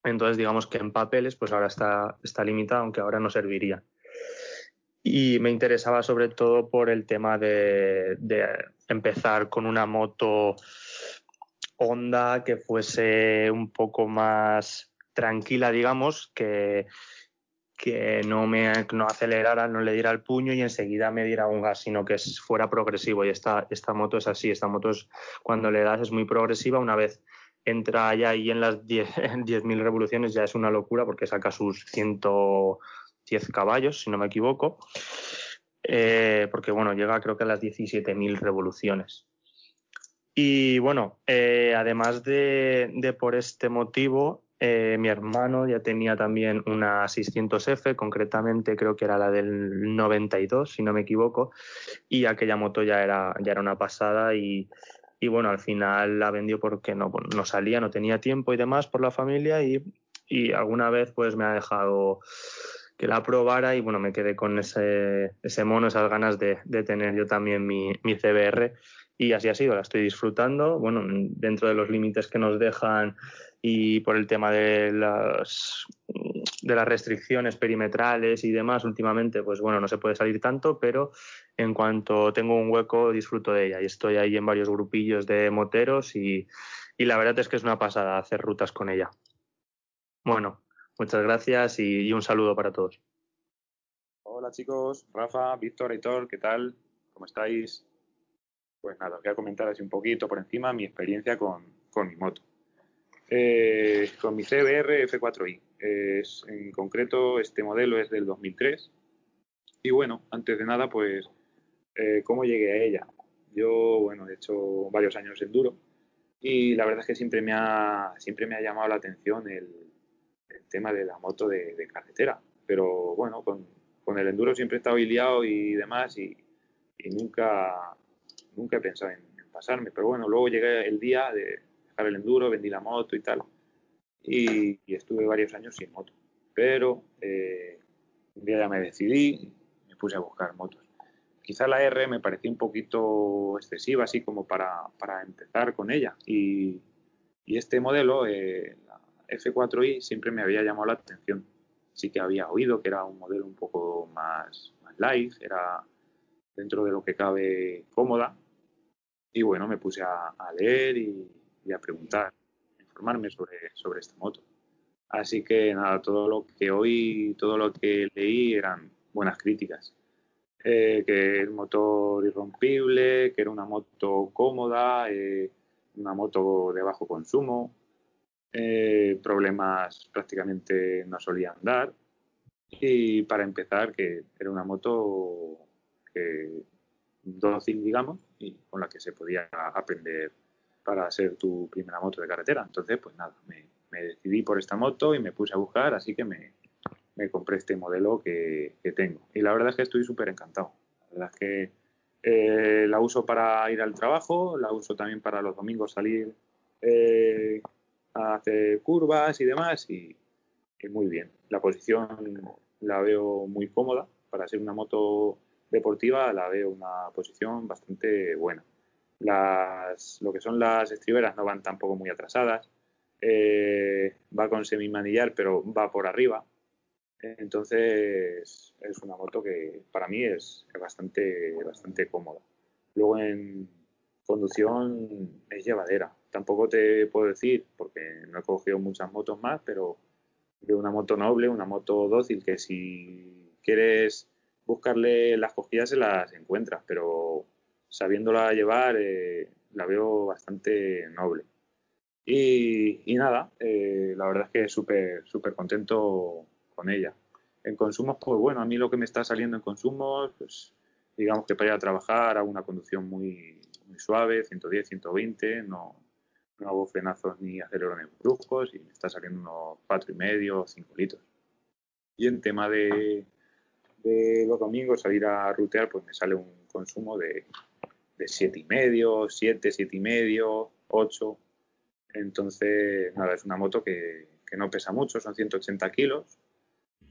Entonces, digamos que en papeles, pues ahora está, está limitada, aunque ahora no serviría. Y me interesaba sobre todo por el tema de, de empezar con una moto Honda que fuese un poco más tranquila, digamos, que, que no me no acelerara, no le diera el puño y enseguida me diera un gas, sino que fuera progresivo. Y esta, esta moto es así, esta moto es, cuando le das es muy progresiva, una vez entra ya ahí en las 10 10.000 revoluciones ya es una locura porque saca sus 110 caballos, si no me equivoco. Eh, porque bueno, llega creo que a las 17.000 revoluciones. Y bueno, eh, además de, por este motivo, eh, mi hermano ya tenía también una 600F, concretamente creo que era la del 92, si no me equivoco, y aquella moto ya era, ya era una pasada y, y bueno, al final la vendió porque no, no salía, no tenía tiempo y demás por la familia y, y alguna vez pues me ha dejado que la probara y bueno, me quedé con ese, ese mono, esas ganas de, de tener yo también mi, mi CBR y así ha sido, la estoy disfrutando, bueno, dentro de los límites que nos dejan y por el tema de las, de las restricciones perimetrales y demás, últimamente, pues bueno, no se puede salir tanto, pero en cuanto tengo un hueco disfruto de ella y estoy ahí en varios grupillos de moteros y, y la verdad es que es una pasada hacer rutas con ella. Bueno, muchas gracias y, un saludo para todos. Hola chicos, Rafa, Víctor, Aitor, ¿qué tal? ¿Cómo estáis? Pues nada, os voy a comentar así un poquito por encima mi experiencia con, con mi moto. Eh, con mi CBR F4i. Es, en concreto, este modelo es del 2003. Y bueno, antes de nada, pues, eh, ¿cómo llegué a ella? Yo, bueno, he hecho varios años enduro y la verdad es que siempre me ha, siempre me ha llamado la atención el, tema de la moto de, carretera. Pero bueno, con, con el enduro siempre he estado liado y demás y, y nunca, nunca he pensado en, en pasarme. Pero bueno, luego llegué el día de dejar el enduro, vendí la moto y tal. Y, y estuve varios años sin moto. Pero eh, un día ya me decidí me puse a buscar motos. Quizá la R me parecía un poquito excesiva, así como para, para empezar con ella. Y, y este modelo, eh, la F4i, siempre me había llamado la atención. Sí que había oído que era un modelo un poco más, más light, era dentro de lo que cabe cómoda. Y bueno, me puse a, a leer y, y, a preguntar, a informarme sobre, sobre esta moto. Así que nada, todo lo que oí, todo lo que leí eran buenas críticas. Eh, que el motor irrompible, que era una moto cómoda, eh, una moto de bajo consumo, eh, problemas prácticamente no solía andar. Y para empezar, que era una moto que dócil, digamos, y con la que se podía aprender para ser tu primera moto de carretera. Entonces, pues nada, me, decidí por esta moto y me puse a buscar, así que me, compré este modelo que, que, tengo. Y la verdad es que estoy súper encantado. La verdad es que eh, la uso para ir al trabajo, la uso también para los domingos salir eh, a hacer curvas y demás, y, y, muy bien. La posición la veo muy cómoda. Para ser una moto deportiva la veo una posición bastante buena. Las, lo que son las estriberas no van tampoco muy atrasadas. Eh, va con semimanillar, pero va por arriba. Entonces es una moto que para mí es, bastante, bastante cómoda. Luego en conducción es llevadera. Tampoco te puedo decir, porque no he cogido muchas motos más, pero de una moto noble, una moto dócil, que si quieres buscarle las cogidas se las encuentras, pero sabiéndola llevar eh, la veo bastante noble. Y, y nada, eh, la verdad es que súper súper contento con ella. En consumos, pues bueno, a mí lo que me está saliendo en consumos, pues digamos que para ir a trabajar hago una conducción muy, muy suave, 110, 120, no, no hago frenazos ni acelerones bruscos y me está saliendo unos cuatro y medio, 5 litros. Y en tema de, de los domingos salir a rutear, pues me sale un consumo de, de siete y medio, 7, 7 y medio, 8. Entonces, nada, es una moto que, que no pesa mucho, son 180 kilos,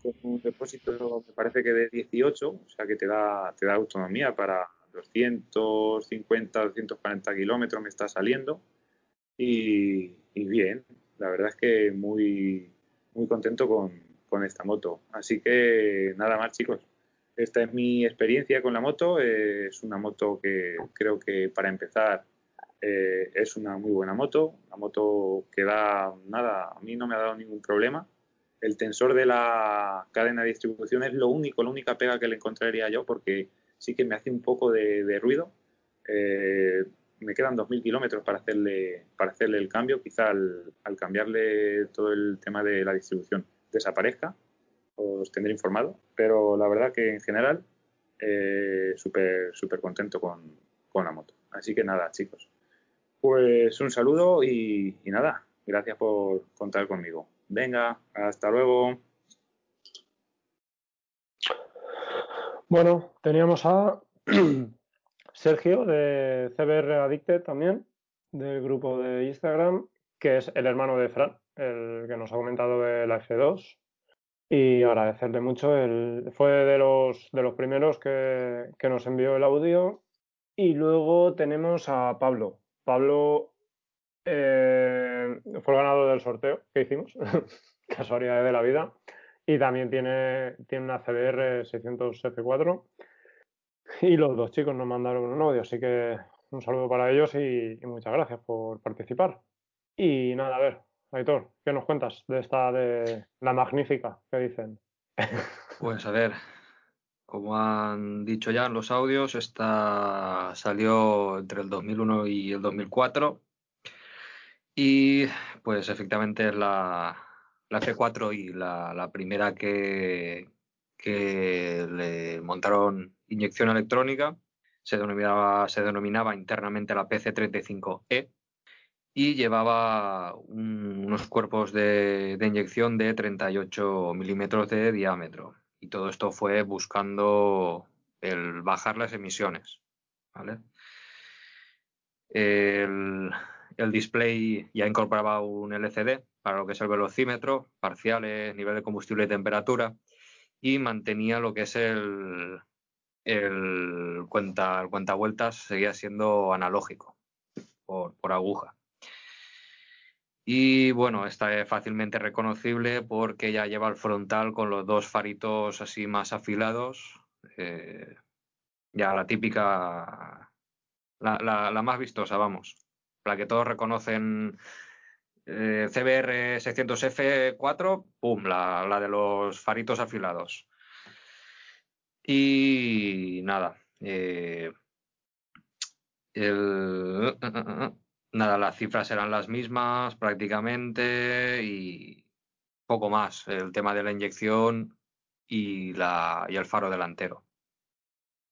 con un depósito me parece que de 18, o sea que te da, te da autonomía para 250, 240 kilómetros me está saliendo y, y, bien, la verdad es que muy, muy contento con, con, esta moto. Así que nada más chicos, esta es mi experiencia con la moto, es una moto que creo que para empezar eh, es una muy buena moto, una moto que da nada, a mí no me ha dado ningún problema. El tensor de la cadena de distribución es lo único, la única pega que le encontraría yo, porque sí que me hace un poco de, de ruido. Eh, me quedan 2.000 kilómetros para hacerle, para hacerle el cambio. Quizá al, al, cambiarle todo el tema de la distribución desaparezca. Os tendré informado. Pero la verdad que en general eh, súper súper contento con, con la moto. Así que nada, chicos. Pues un saludo y, y nada, gracias por contar conmigo. Venga, hasta luego. Bueno, teníamos a Sergio de CBR Addicted también, del grupo de Instagram, que es el hermano de Fran, el que nos ha comentado de la F2. Y agradecerle mucho, el, fue de los, de los primeros que, que nos envió el audio. Y luego tenemos a Pablo. Pablo eh, fue el ganador del sorteo que hicimos, casualidad de la vida. Y también tiene, tiene una CBR 600 F4 y los dos chicos nos mandaron un audio, así que un saludo para ellos y, y, muchas gracias por participar. Y nada, a ver, Aitor, ¿qué nos cuentas de esta, de la magnífica que dicen? Pues a ver, como han dicho ya en los audios, esta salió entre el 2001 y el 2004 y pues efectivamente es la, la F4 y la, la primera que, que le montaron inyección electrónica, se denominaba, se denominaba internamente la PC35E y llevaba un, unos cuerpos de, de, inyección de 38 milímetros de diámetro. Y todo esto fue buscando el bajar las emisiones. El, el display ya incorporaba un LCD para lo que es el velocímetro, parciales, nivel de combustible y temperatura, y mantenía lo que es el, el cuenta, el cuenta vueltas seguía siendo analógico por, por, aguja. Y bueno, esta es fácilmente reconocible porque ya lleva el frontal con los dos faritos así más afilados. Eh, ya la típica, la, más vistosa, vamos. La que todos reconocen eh, CBR 600F4, pum, la, la de los faritos afilados. Y nada, eh, el, nada, las cifras eran las mismas prácticamente y poco más. El tema de la inyección y, la, y el faro delantero.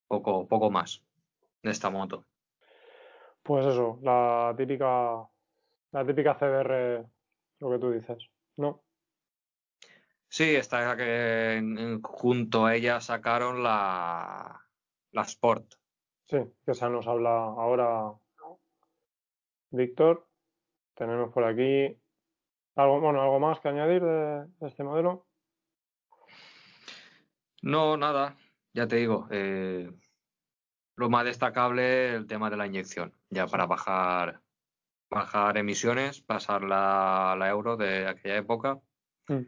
Poco, poco más de esta moto. Pues eso, la típica, la típica CBR, lo que tú dices, ¿no? Sí, esta que junto a ella sacaron la, la Sport. Sí, que esa nos habla ahora Víctor. Tenemos por aquí algo, bueno, algo más que añadir de, de este modelo. No, nada, ya te digo. Eh, lo más destacable el tema de la inyección, ya para bajar bajar emisiones, pasar la, la euro de aquella época. Mm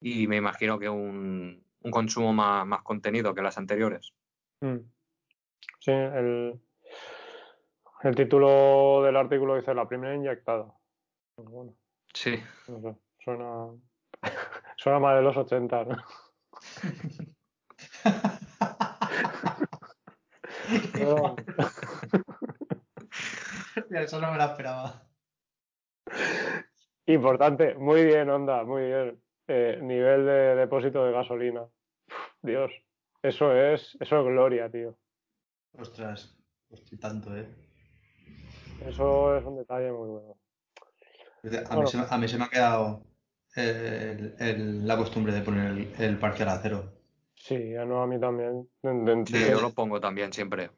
y me imagino que un, un consumo más, más, contenido que las anteriores. Mm. Sí, el... El título del artículo dice la primera inyectada. Pues bueno, Sí. no sé, suena, suena más de los 80, ¿no? Pero- Eso no me lo esperaba. Importante, muy bien, Onda, muy bien. Eh, nivel de depósito de gasolina. Dios, eso es, eso es gloria, tío. Ostras, hostia, tanto, ¿eh? Eso es un detalle muy bueno. A, Bueno. mí, se, me- a mí se me ha quedado el- el- la costumbre de poner el, el parcial a cero. Sí, ya no a mí también. De- de- Sí, de- yo lo pongo también siempre.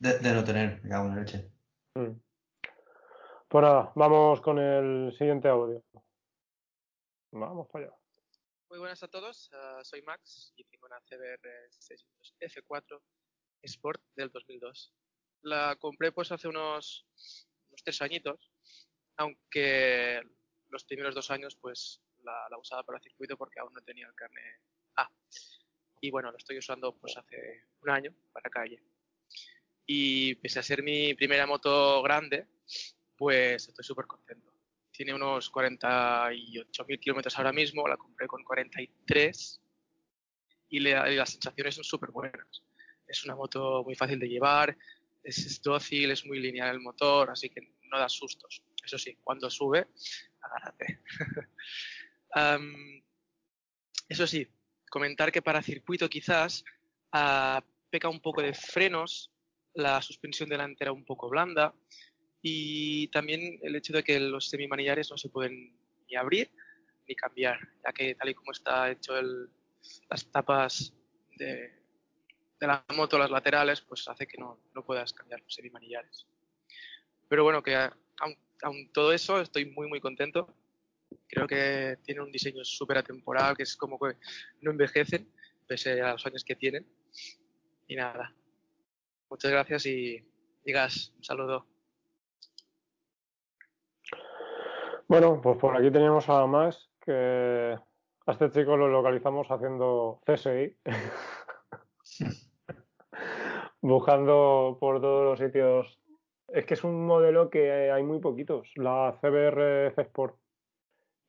De, de no tener, me cago en la leche. Mm. Pues nada, vamos con el siguiente audio. Vamos para allá. Muy buenas a todos, ah, soy Max y tengo una CBR 600 F4 Sport del 2002. La compré pues hace unos, unos tres añitos, aunque los primeros dos años pues la, usaba para circuito porque aún no tenía el carnet A. Y bueno, la estoy usando pues hace un año para calle. Y pese a ser mi primera moto grande, pues estoy súper contento tiene unos 48.000 kilómetros ahora mismo, la compré con 43 y, y las sensaciones son súper buenas. Es una moto muy fácil de llevar, es, dócil, es muy lineal el motor, así que no da sustos. Eso sí, cuando sube, agárrate. Eso sí, comentar que para circuito quizás ah, peca un poco de frenos, la suspensión delantera un poco blanda, y también el hecho de que los semimanillares no se pueden ni abrir ni cambiar, ya que tal y como está hecho el- las tapas de, de la moto, las laterales, pues hace que no, no puedas cambiar los semimanillares. Pero bueno, que aun, aun todo eso estoy muy muy contento. Creo que tiene un diseño súper atemporal, que es como que no envejecen, pese a los años que tienen. Y nada, muchas gracias y digas un saludo. Bueno, pues por aquí teníamos a Max, que a este chico lo localizamos haciendo CSI, buscando por todos los sitios. Es que es un modelo que hay muy poquitos, la CBR Sport.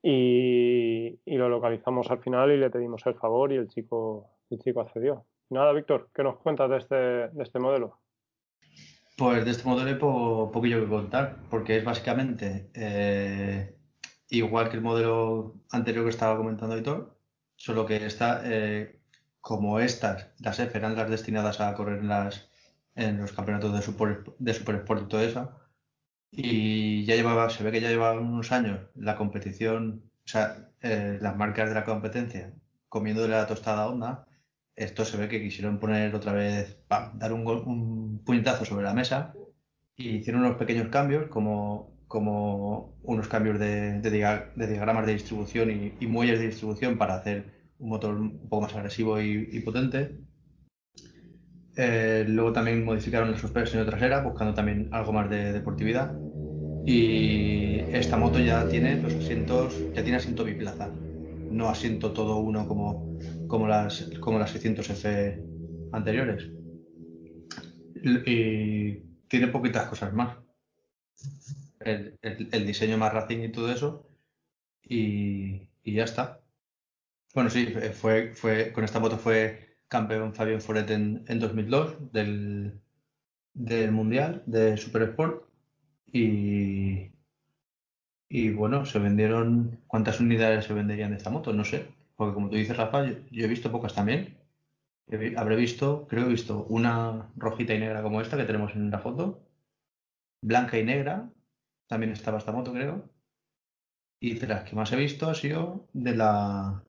Y, y lo localizamos al final y le pedimos el favor y el chico, el chico accedió. Nada, Víctor, ¿qué nos cuentas de este, de este modelo? Pues de este modelo hay po- poquillo que contar, porque es básicamente eh, igual que el modelo anterior que estaba comentando Aitor, solo que está, eh, como estas, las F eran las destinadas a correr en, las, en los campeonatos de Super, de Super Sport y todo eso, y ya llevaba, se ve que ya llevaba unos años la competición, o sea, eh, las marcas de la competencia comiéndole la tostada a Honda, esto se ve que quisieron poner otra vez, dar un, un puñetazo sobre la mesa y hicieron unos pequeños cambios, como, como unos cambios de, de diagramas de distribución y, y muelles de distribución para hacer un motor un poco más agresivo y, potente. Eh, luego también modificaron la suspensión trasera, buscando también algo más de deportividad. Y esta moto ya tiene los asientos, ya tiene asiento biplaza, no asiento todo uno como, como las, como las 600F anteriores. Y y tiene poquitas cosas más. El, el- el diseño más racing y todo eso. Y, y ya está. Bueno, sí, fue, fue, con esta moto fue campeón Fabián Foret en, en 2002 del, del Mundial de Super Sport. Y, y bueno, se vendieron. ¿Cuántas unidades se venderían de esta moto? No sé. Porque como tú dices, Rafa, yo, he visto pocas también. Habré visto, creo que he visto una rojita y negra como esta que tenemos en la foto. Blanca y negra. También estaba esta moto, creo. Y de las que más he visto ha sido de la.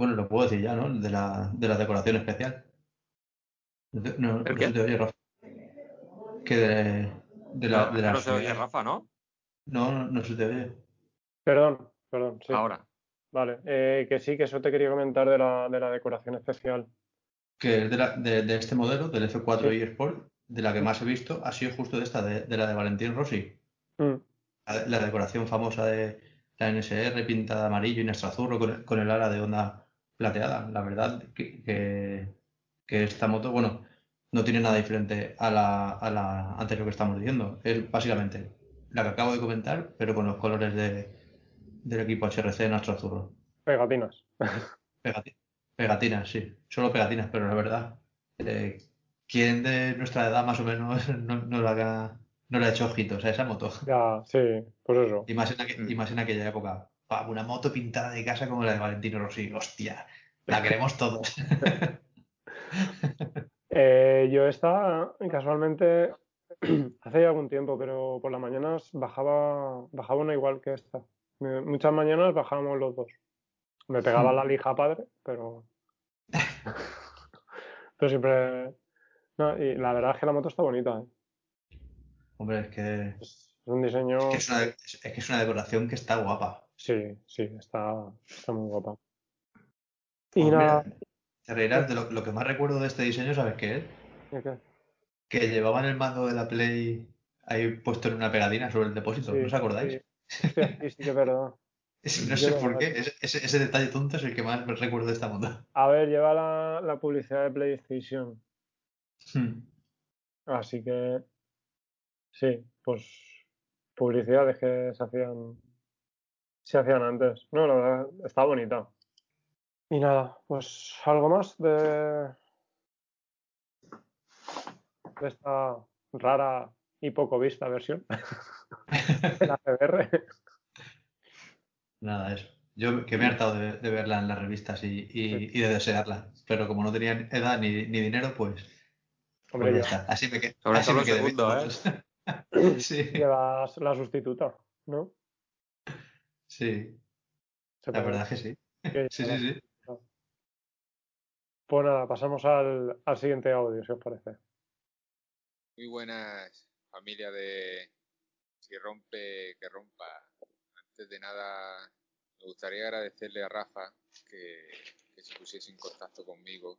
Bueno, lo puedo decir ya, ¿no? De la, de la decoración especial. No, no, ¿El no se te oye, Rafa. Que de, de la, No, de no las se oye Rafa, ¿no? No, no, no se te oye. Perdón, perdón, sí. Ahora. Vale, eh, que sí, que eso te quería comentar de la, de la decoración especial. Que es de, la- de, de este modelo, del F4 Sí. y Sport, de la que más he visto ha sido justo de esta, de, de la de Valentín Rossi. Mm, La, la decoración famosa de la NSR pintada de amarillo y azurro con, con el ala de onda plateada. La verdad que, que, que esta moto, bueno, no tiene nada diferente a la, a la anterior que estamos diciendo. Es básicamente la que acabo de comentar, pero con los colores de, del equipo HRC en astro azul. Pegatinas. Pegati- pegatinas, sí. Solo pegatinas, pero la verdad, eh, ¿quién de nuestra edad más o menos no, no, le, haga- no le ha hecho ojitos a esa moto? Ya, sí, pues eso. Y más en, aqu- y más en aquella época. Una moto pintada de casa como la de Valentino Rossi. Hostia, la queremos todos. Eh, yo esta, casualmente, hace ya algún tiempo, pero por las mañanas bajaba, bajaba una igual que esta. Muchas mañanas bajábamos los dos. Me pegaba la lija padre, pero. Pero siempre. No, y la verdad es que la moto está bonita, ¿eh? Hombre, es que, Es un diseño. es que es una, es que es una decoración que está guapa. Sí, sí, está, está muy guapa. Y Pues nada. mira, te reirás de lo, lo que más recuerdo de este diseño, ¿sabes qué es? Que llevaban el mando de la Play ahí puesto en una pegatina sobre el depósito, ¿no os acordáis? sí. Sí, sí verdad. Es- no sé por qué, ese, ese- ese detalle tonto es el que más recuerdo de esta moto. A ver, lleva la, la publicidad de PlayStation. Hmm. Así que sí, pues publicidades que se hacían se hacían antes. No, la verdad, está bonita. Y nada, pues algo más de, de esta rara y poco vista versión de la CBR. Nada, eso. Yo que me he hartado de, de verla en las revistas y, y- y de desearla, pero como no tenían edad ni, ni dinero, pues, Hombre, pues ya está. Así me, que- Sobre así todo me quedé segundo, ¿eh? Sí, llevas la sustituta, ¿no? Sí, la verdad que sí. que Sí, sí, sí. Pues nada, pasamos al, al siguiente audio, si os parece. Muy buenas, familia de Si rompe, que rompa. Antes de nada, me gustaría agradecerle a Rafa que, que se pusiese en contacto conmigo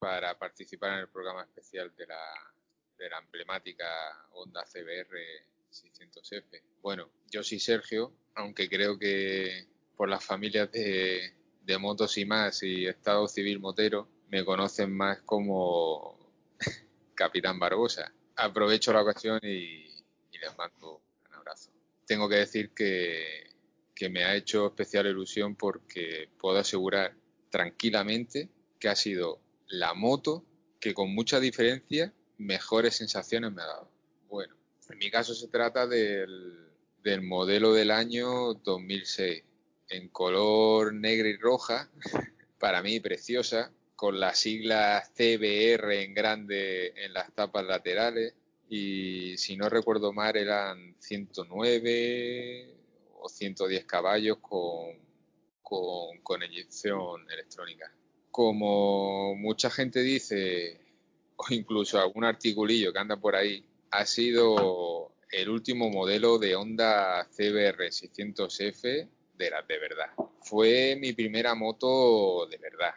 para participar en el programa especial de la, de la emblemática Honda CBR 600F. Bueno, yo soy Sergio, aunque creo que por las familias de, de motos y más y Estado Civil Motero me conocen más como Capitán Barbosa. Aprovecho la ocasión y, les mando un abrazo. Tengo que decir que, que me ha hecho especial ilusión porque puedo asegurar tranquilamente que ha sido la moto que con mucha diferencia mejores sensaciones me ha dado. Bueno, en mi caso se trata del, del modelo del año 2006 en color negra y roja, para mí preciosa, con las siglas CBR en grande en las tapas laterales y si no recuerdo mal eran 109 o 110 caballos con, con, con inyección electrónica. Como mucha gente dice, o incluso algún articulillo que anda por ahí, ha sido el último modelo de Honda CBR 600F de las de verdad. Fue mi primera moto de verdad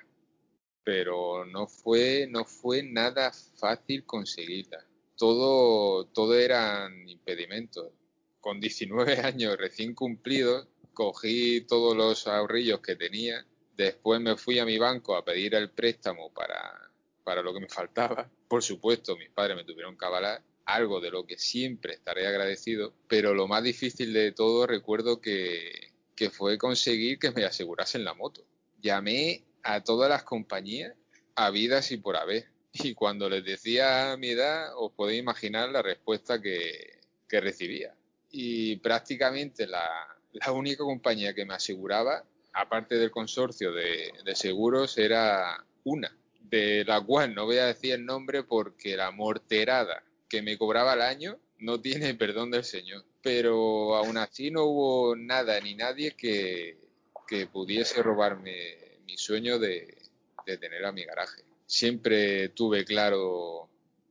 pero no fue, no fue nada fácil conseguirla. Todo, todo eran impedimentos. Con 19 años recién cumplidos, cogí todos los ahorrillos que tenía. Después me fui a mi banco a pedir el préstamo para, para lo que me faltaba. Por supuesto, mis padres me tuvieron que avalar, algo de lo que siempre estaré agradecido, pero lo más difícil de todo recuerdo que, fue conseguir que me asegurasen la moto. Llamé a todas las compañías habidas y por haber. Y cuando les decía mi edad, os podéis imaginar la respuesta que, recibía. Y prácticamente la, la, única compañía que me aseguraba, aparte del consorcio de, de seguros, era una, de la cual no voy a decir el nombre porque la morterada que me cobraba al año no tiene perdón del Señor. Pero aún así no hubo nada ni nadie que, que pudiese robarme mi sueño de, de, tener a mi garaje. Siempre tuve claro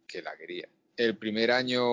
que la quería. El primer año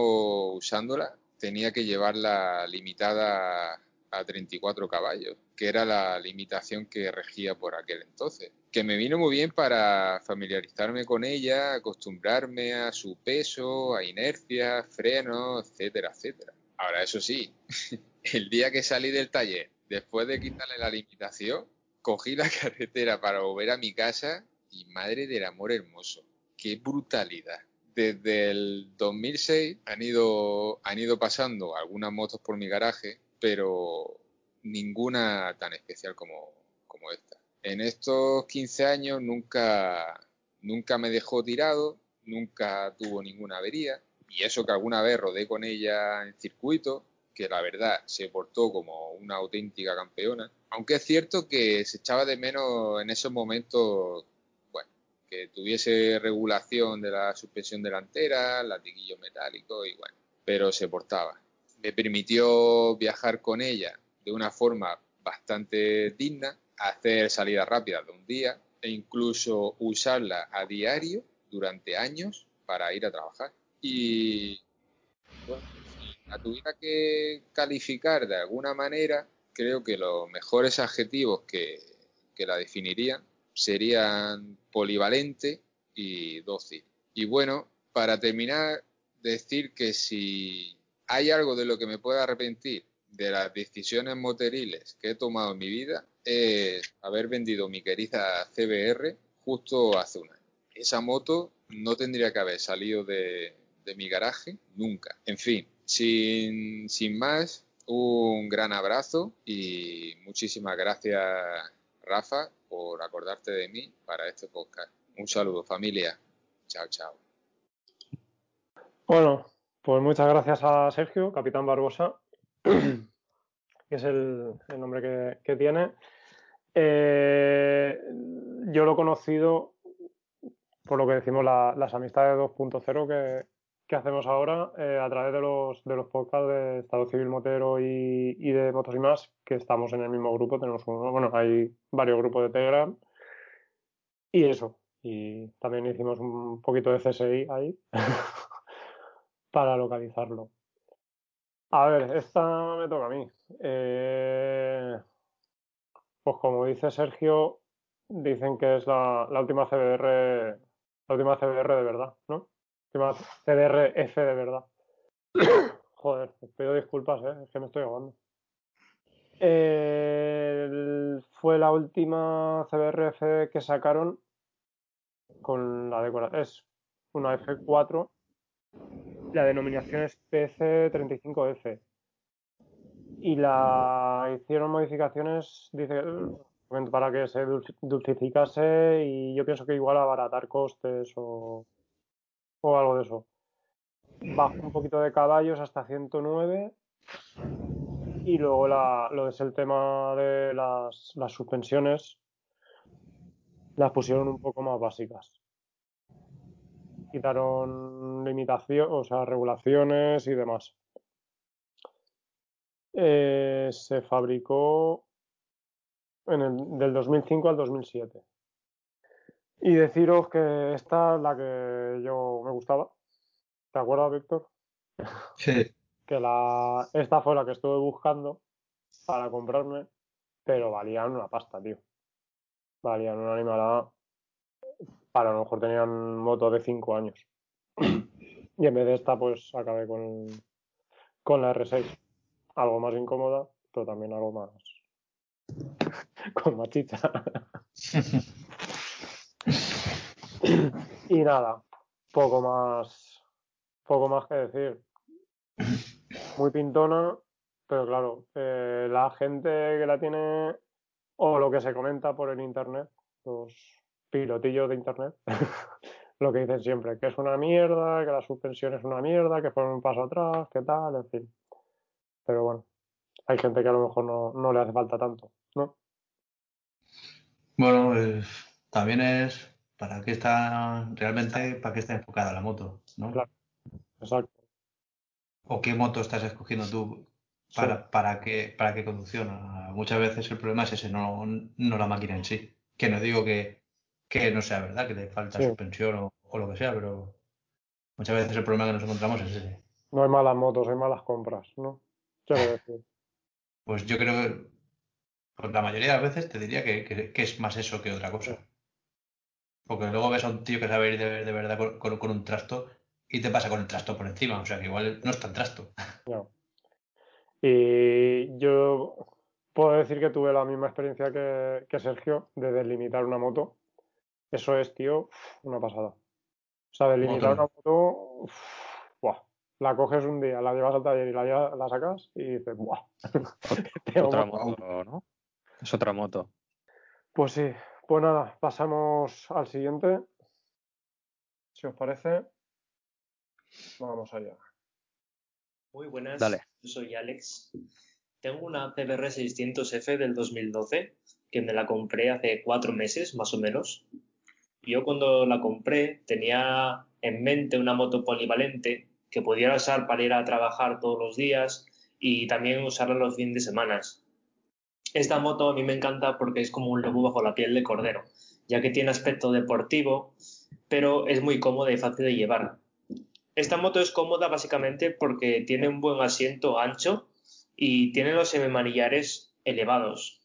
usándola tenía que llevarla limitada a 34 caballos, que era la limitación que regía por aquel entonces. Que me vino muy bien para familiarizarme con ella, acostumbrarme a su peso, a inercia, frenos, etcétera, etcétera. Ahora, eso sí, el día que salí del taller, después de quitarle la limitación, cogí la carretera para volver a mi casa y madre del amor hermoso, qué brutalidad. desde el 2006 han ido, han ido pasando algunas motos por mi garaje, pero ninguna tan especial como, como esta. En estos 15 años nunca, nunca me dejó tirado, nunca tuvo ninguna avería, y eso que alguna vez rodé con ella en circuito, que la verdad se portó como una auténtica campeona, aunque es cierto que se echaba de menos en esos momentos, que tuviese regulación de la suspensión delantera, latiguillo metálico y bueno, pero se portaba. Me permitió viajar con ella de una forma bastante digna, hacer salidas rápidas de un día e incluso usarla a diario durante años para ir a trabajar. Y bueno, si la tuviera que calificar de alguna manera, creo que los mejores adjetivos que, que la definirían serían polivalente y dócil. Y bueno, para terminar, decir que si hay algo de lo que me pueda arrepentir de las decisiones motoriles que he tomado en mi vida es haber vendido mi querida CBR justo hace un año. Esa moto no tendría que haber salido de, de mi garaje nunca. En fin, sin, sin más, un gran abrazo y muchísimas gracias, Rafa, por acordarte de mí para este podcast. Un saludo, familia. Chao, chao. Bueno, pues muchas gracias a Sergio, Capitán Barbosa, que es el, nombre que, tiene. Eh, yo lo he conocido por lo que decimos la- las amistades 2.0 que, que hacemos ahora eh, a través de los, de podcasts de Estado Civil Motero y, y de Motos y más, que estamos en el mismo grupo, tenemos uno, bueno, hay varios grupos de Telegram y eso. Y también hicimos un poquito de CSI ahí para localizarlo. A ver, esta me toca a mí. Eh, pues como dice Sergio, dicen que es la, la última CBR, la última CBR de verdad, ¿no? Última CBR F de verdad. Joder, os pido disculpas, ¿eh? es que me estoy ahogando. Fue la última CBRF que sacaron con la decoración. Es una F4. La denominación es PC35F. Y la hicieron modificaciones, dice, para que se dulci- dulcificase y yo pienso que igual abaratar costes o, o algo de eso. Bajó un poquito de caballos hasta 109 y luego la, lo es el tema de las, las suspensiones las pusieron un poco más básicas. Quitaron limitación, o sea, regulaciones y demás. Eh, se fabricó en el, del 2005 al 2007. Y deciros que esta es la que yo me gustaba. ¿Te acuerdas, Víctor? Sí. Que la, esta fue la que estuve buscando para comprarme, pero valían una pasta, tío. Valían una animalada. Para a lo mejor tenían moto de 5 años. Y en vez de esta, pues acabé con, con la R6. Algo más incómoda, pero también algo más. con más chicha. y nada, poco más. Poco más que decir. Muy pintona, pero claro, eh, la gente que la tiene, o lo que se comenta por el internet, los pilotillos de internet, lo que dicen siempre, que es una mierda, que la suspensión es una mierda, que fueron un paso atrás, que tal, en fin. Pero bueno, hay gente que a lo mejor no, no le hace falta tanto, ¿no? Bueno, también es para qué está realmente, para qué está enfocada la moto, ¿no? Claro, exacto. O qué moto estás escogiendo tú para, para qué, para qué conducción. Ah, Muchas veces el problema es ese, no, no la máquina en sí. Que no digo que, que no sea verdad, que le falta Sí. suspensión o, o lo que sea, pero muchas veces el problema que nos encontramos es ese. No hay malas motos, hay malas compras, ¿no? Decir. Pues yo creo que pues la mayoría de las veces te diría que, que- que es más eso que otra cosa. Porque luego ves a un tío que sabe ir de, de verdad con, con- con un trasto y te pasa con el trasto por encima. O sea que igual no es tan trasto. No. Y yo puedo decir que tuve la misma experiencia que, que Sergio de delimitar una moto. Eso es, tío, una pasada. O sea, delimitar una Moto. uf, buah, la coges un día, la llevas al taller y la, llevas- la sacas y dices, ¡buah! Otra moto. moto, ¿no? Es otra moto. Pues sí, pues nada, pasamos al siguiente. Si os parece, vamos allá. Muy buenas, Dale. yo soy Alex. Tengo una CBR 600F del 2012 que me la compré hace cuatro meses más o menos. Yo cuando la compré tenía en mente una moto polivalente que pudiera usar para ir a trabajar todos los días y también usarla los fines de semana. Esta moto a mí me encanta porque es como un lobo bajo la piel de cordero, ya que tiene aspecto deportivo, pero es muy cómoda y fácil de llevar. Esta moto es cómoda básicamente porque tiene un buen asiento ancho y tiene los semimanillares elevados,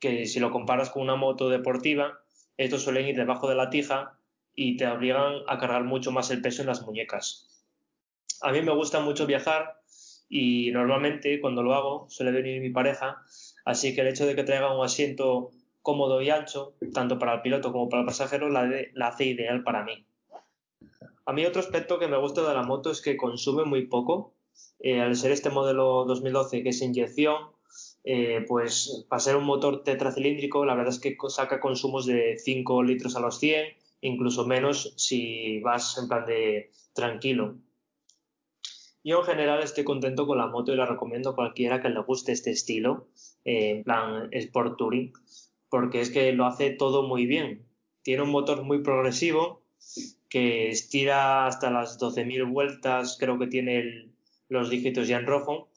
que si lo comparas con una moto deportiva, estos suelen ir debajo de la tija y te obligan a cargar mucho más el peso en las muñecas. A mí me gusta mucho viajar y normalmente cuando lo hago suele venir mi pareja, así que el hecho de que traiga un asiento cómodo y ancho, tanto para el piloto como para el pasajero, la, hace ideal para mí. A mí otro aspecto que me gusta de la moto es que consume muy poco. Eh, al ser este modelo 2012 que es inyección, eh, pues para ser un motor tetracilíndrico, la verdad es que saca consumos de 5 litros a los 100, incluso menos si vas en plan de tranquilo. Yo en general estoy contento con la moto y la recomiendo a cualquiera que le guste este estilo, eh, en plan Sport Touring, porque es que lo hace todo muy bien. Tiene un motor muy progresivo que estira hasta las 12.000 vueltas, creo que tiene los dígitos ya en rojo,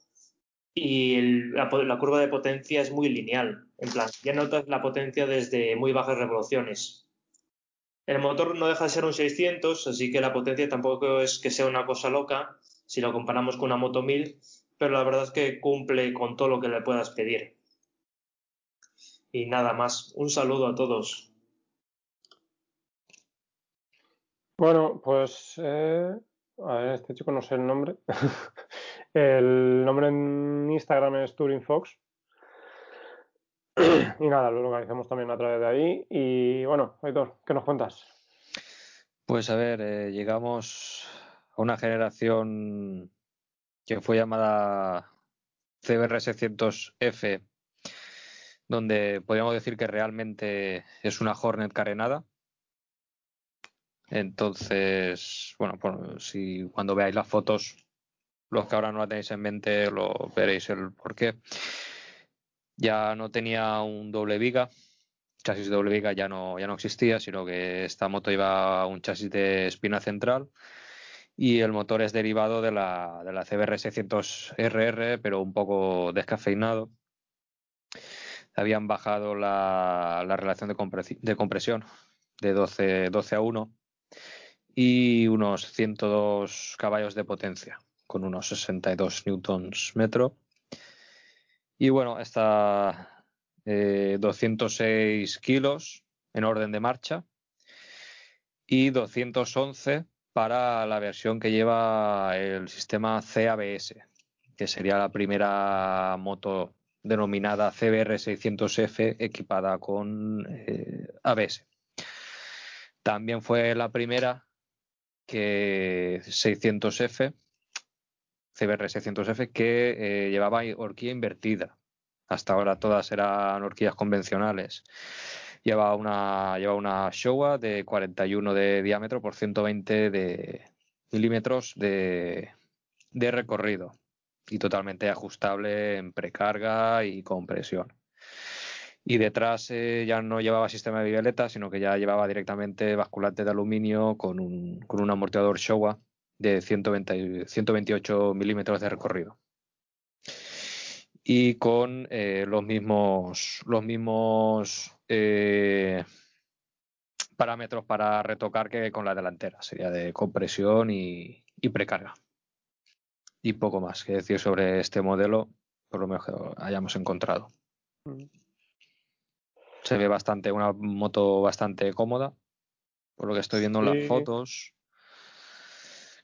y la curva de potencia es muy lineal, en plan, ya notas la potencia desde muy bajas revoluciones. El motor no deja de ser un 600, así que la potencia tampoco es que sea una cosa loca si lo comparamos con una moto 1000, pero la verdad es que cumple con todo lo que le puedas pedir. Y nada más, un saludo a todos. Bueno, pues eh, a ver, este chico no sé el nombre. el nombre en Instagram es TuringFox. y nada, lo localizamos también a través de ahí. Y bueno, Aitor, ¿qué nos cuentas? Pues a ver, eh, llegamos a una generación que fue llamada CBR 600F, donde podríamos decir que realmente es una Hornet carenada. Entonces, bueno, pues, si cuando veáis las fotos, los que ahora no la tenéis en mente, lo veréis el porqué. Ya no tenía un doble viga, chasis doble viga ya no, ya no existía, sino que esta moto iba un chasis de espina central y el motor es derivado de la, de la CBR 600RR, pero un poco descafeinado. Habían bajado la, la relación de, compresi- de compresión de 12, 12 a 1 y unos 102 caballos de potencia con unos 62 newtons metro. Y bueno, está eh, 206 kilos en orden de marcha y 211 para la versión que lleva el sistema CABS, que sería la primera moto denominada CBR 600F equipada con eh, ABS. También fue la primera que 600F, CBR 600F, que eh, llevaba horquilla invertida. Hasta ahora todas eran horquillas convencionales. Lleva una, lleva una Showa de 41 de diámetro por 120 de milímetros de, de recorrido y totalmente ajustable en precarga y compresión. Y detrás eh, ya no llevaba sistema de violeta, sino que ya llevaba directamente basculante de aluminio con un, con un amortiguador Showa de 120 128 milímetros de recorrido. Y con eh, los mismos, los mismos eh, parámetros para retocar que con la delantera. Sería de compresión y, y precarga. Y poco más que decir sobre este modelo, por lo menos que hayamos encontrado. Se ve bastante, una moto bastante cómoda, por lo que estoy viendo en Sí. las fotos.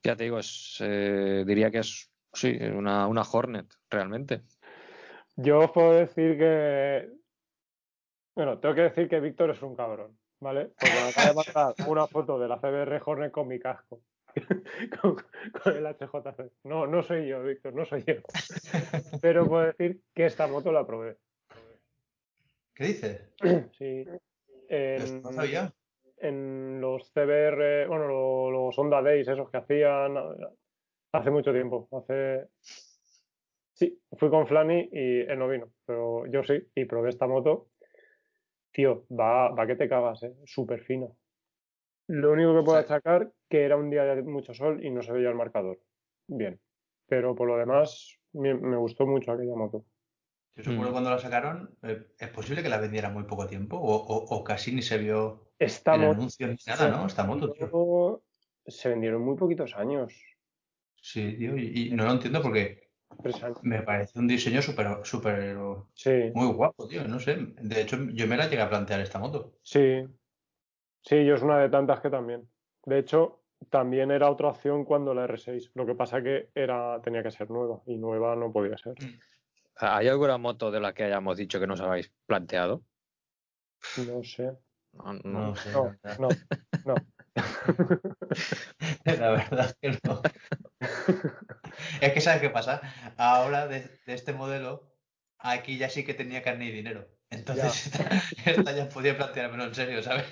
Ya te digo, es, eh, diría que es sí, una, una Hornet, realmente. Yo os puedo decir que. Bueno, tengo que decir que Víctor es un cabrón. ¿vale? Porque me acaba de mandar una foto de la CBR Hornet con mi casco. con, con el HJC. No, no soy yo, Víctor, no soy yo. Pero puedo decir que esta moto la probé. ¿Qué dices? Sí. Pues En, sabía. En los CBR, bueno, lo- los Honda Days, esos que hacían hace mucho tiempo. Hace. Sí, fui con Flanny y él no vino, pero yo sí, y probé esta moto. Tío, va, va que te cagas, ¿eh? Súper fino. Lo único que puedo achacar que era un día de mucho sol y no se veía el marcador. Bien. Pero por lo demás, me, me gustó mucho aquella moto. Yo recuerdo cuando la sacaron, eh, es posible que la vendiera muy poco tiempo o, o- o casi ni se vio Esta en moto anuncios ni nada, ¿no? Esta moto, tío. Se vendieron muy poquitos años. Sí, tío, y, y no lo entiendo porque me parece un diseño súper, súper, Sí, muy guapo, tío. No sé, de hecho yo me la llegué a plantear esta moto. sí. Sí, yo es una de tantas que también. De hecho, también era otra opción cuando la R6. Lo que pasa que era, tenía que ser nueva y nueva no podía ser. ¿Hay alguna moto de la que hayamos dicho que nos habéis planteado? No sé. No, no. No sé, No, la verdad. no, no. La verdad es que no. Es que ¿sabes qué pasa? Ahora de, de este modelo, aquí ya sí que tenía carne y dinero. Entonces esta, esta ya podía planteármelo en serio, ¿sabes?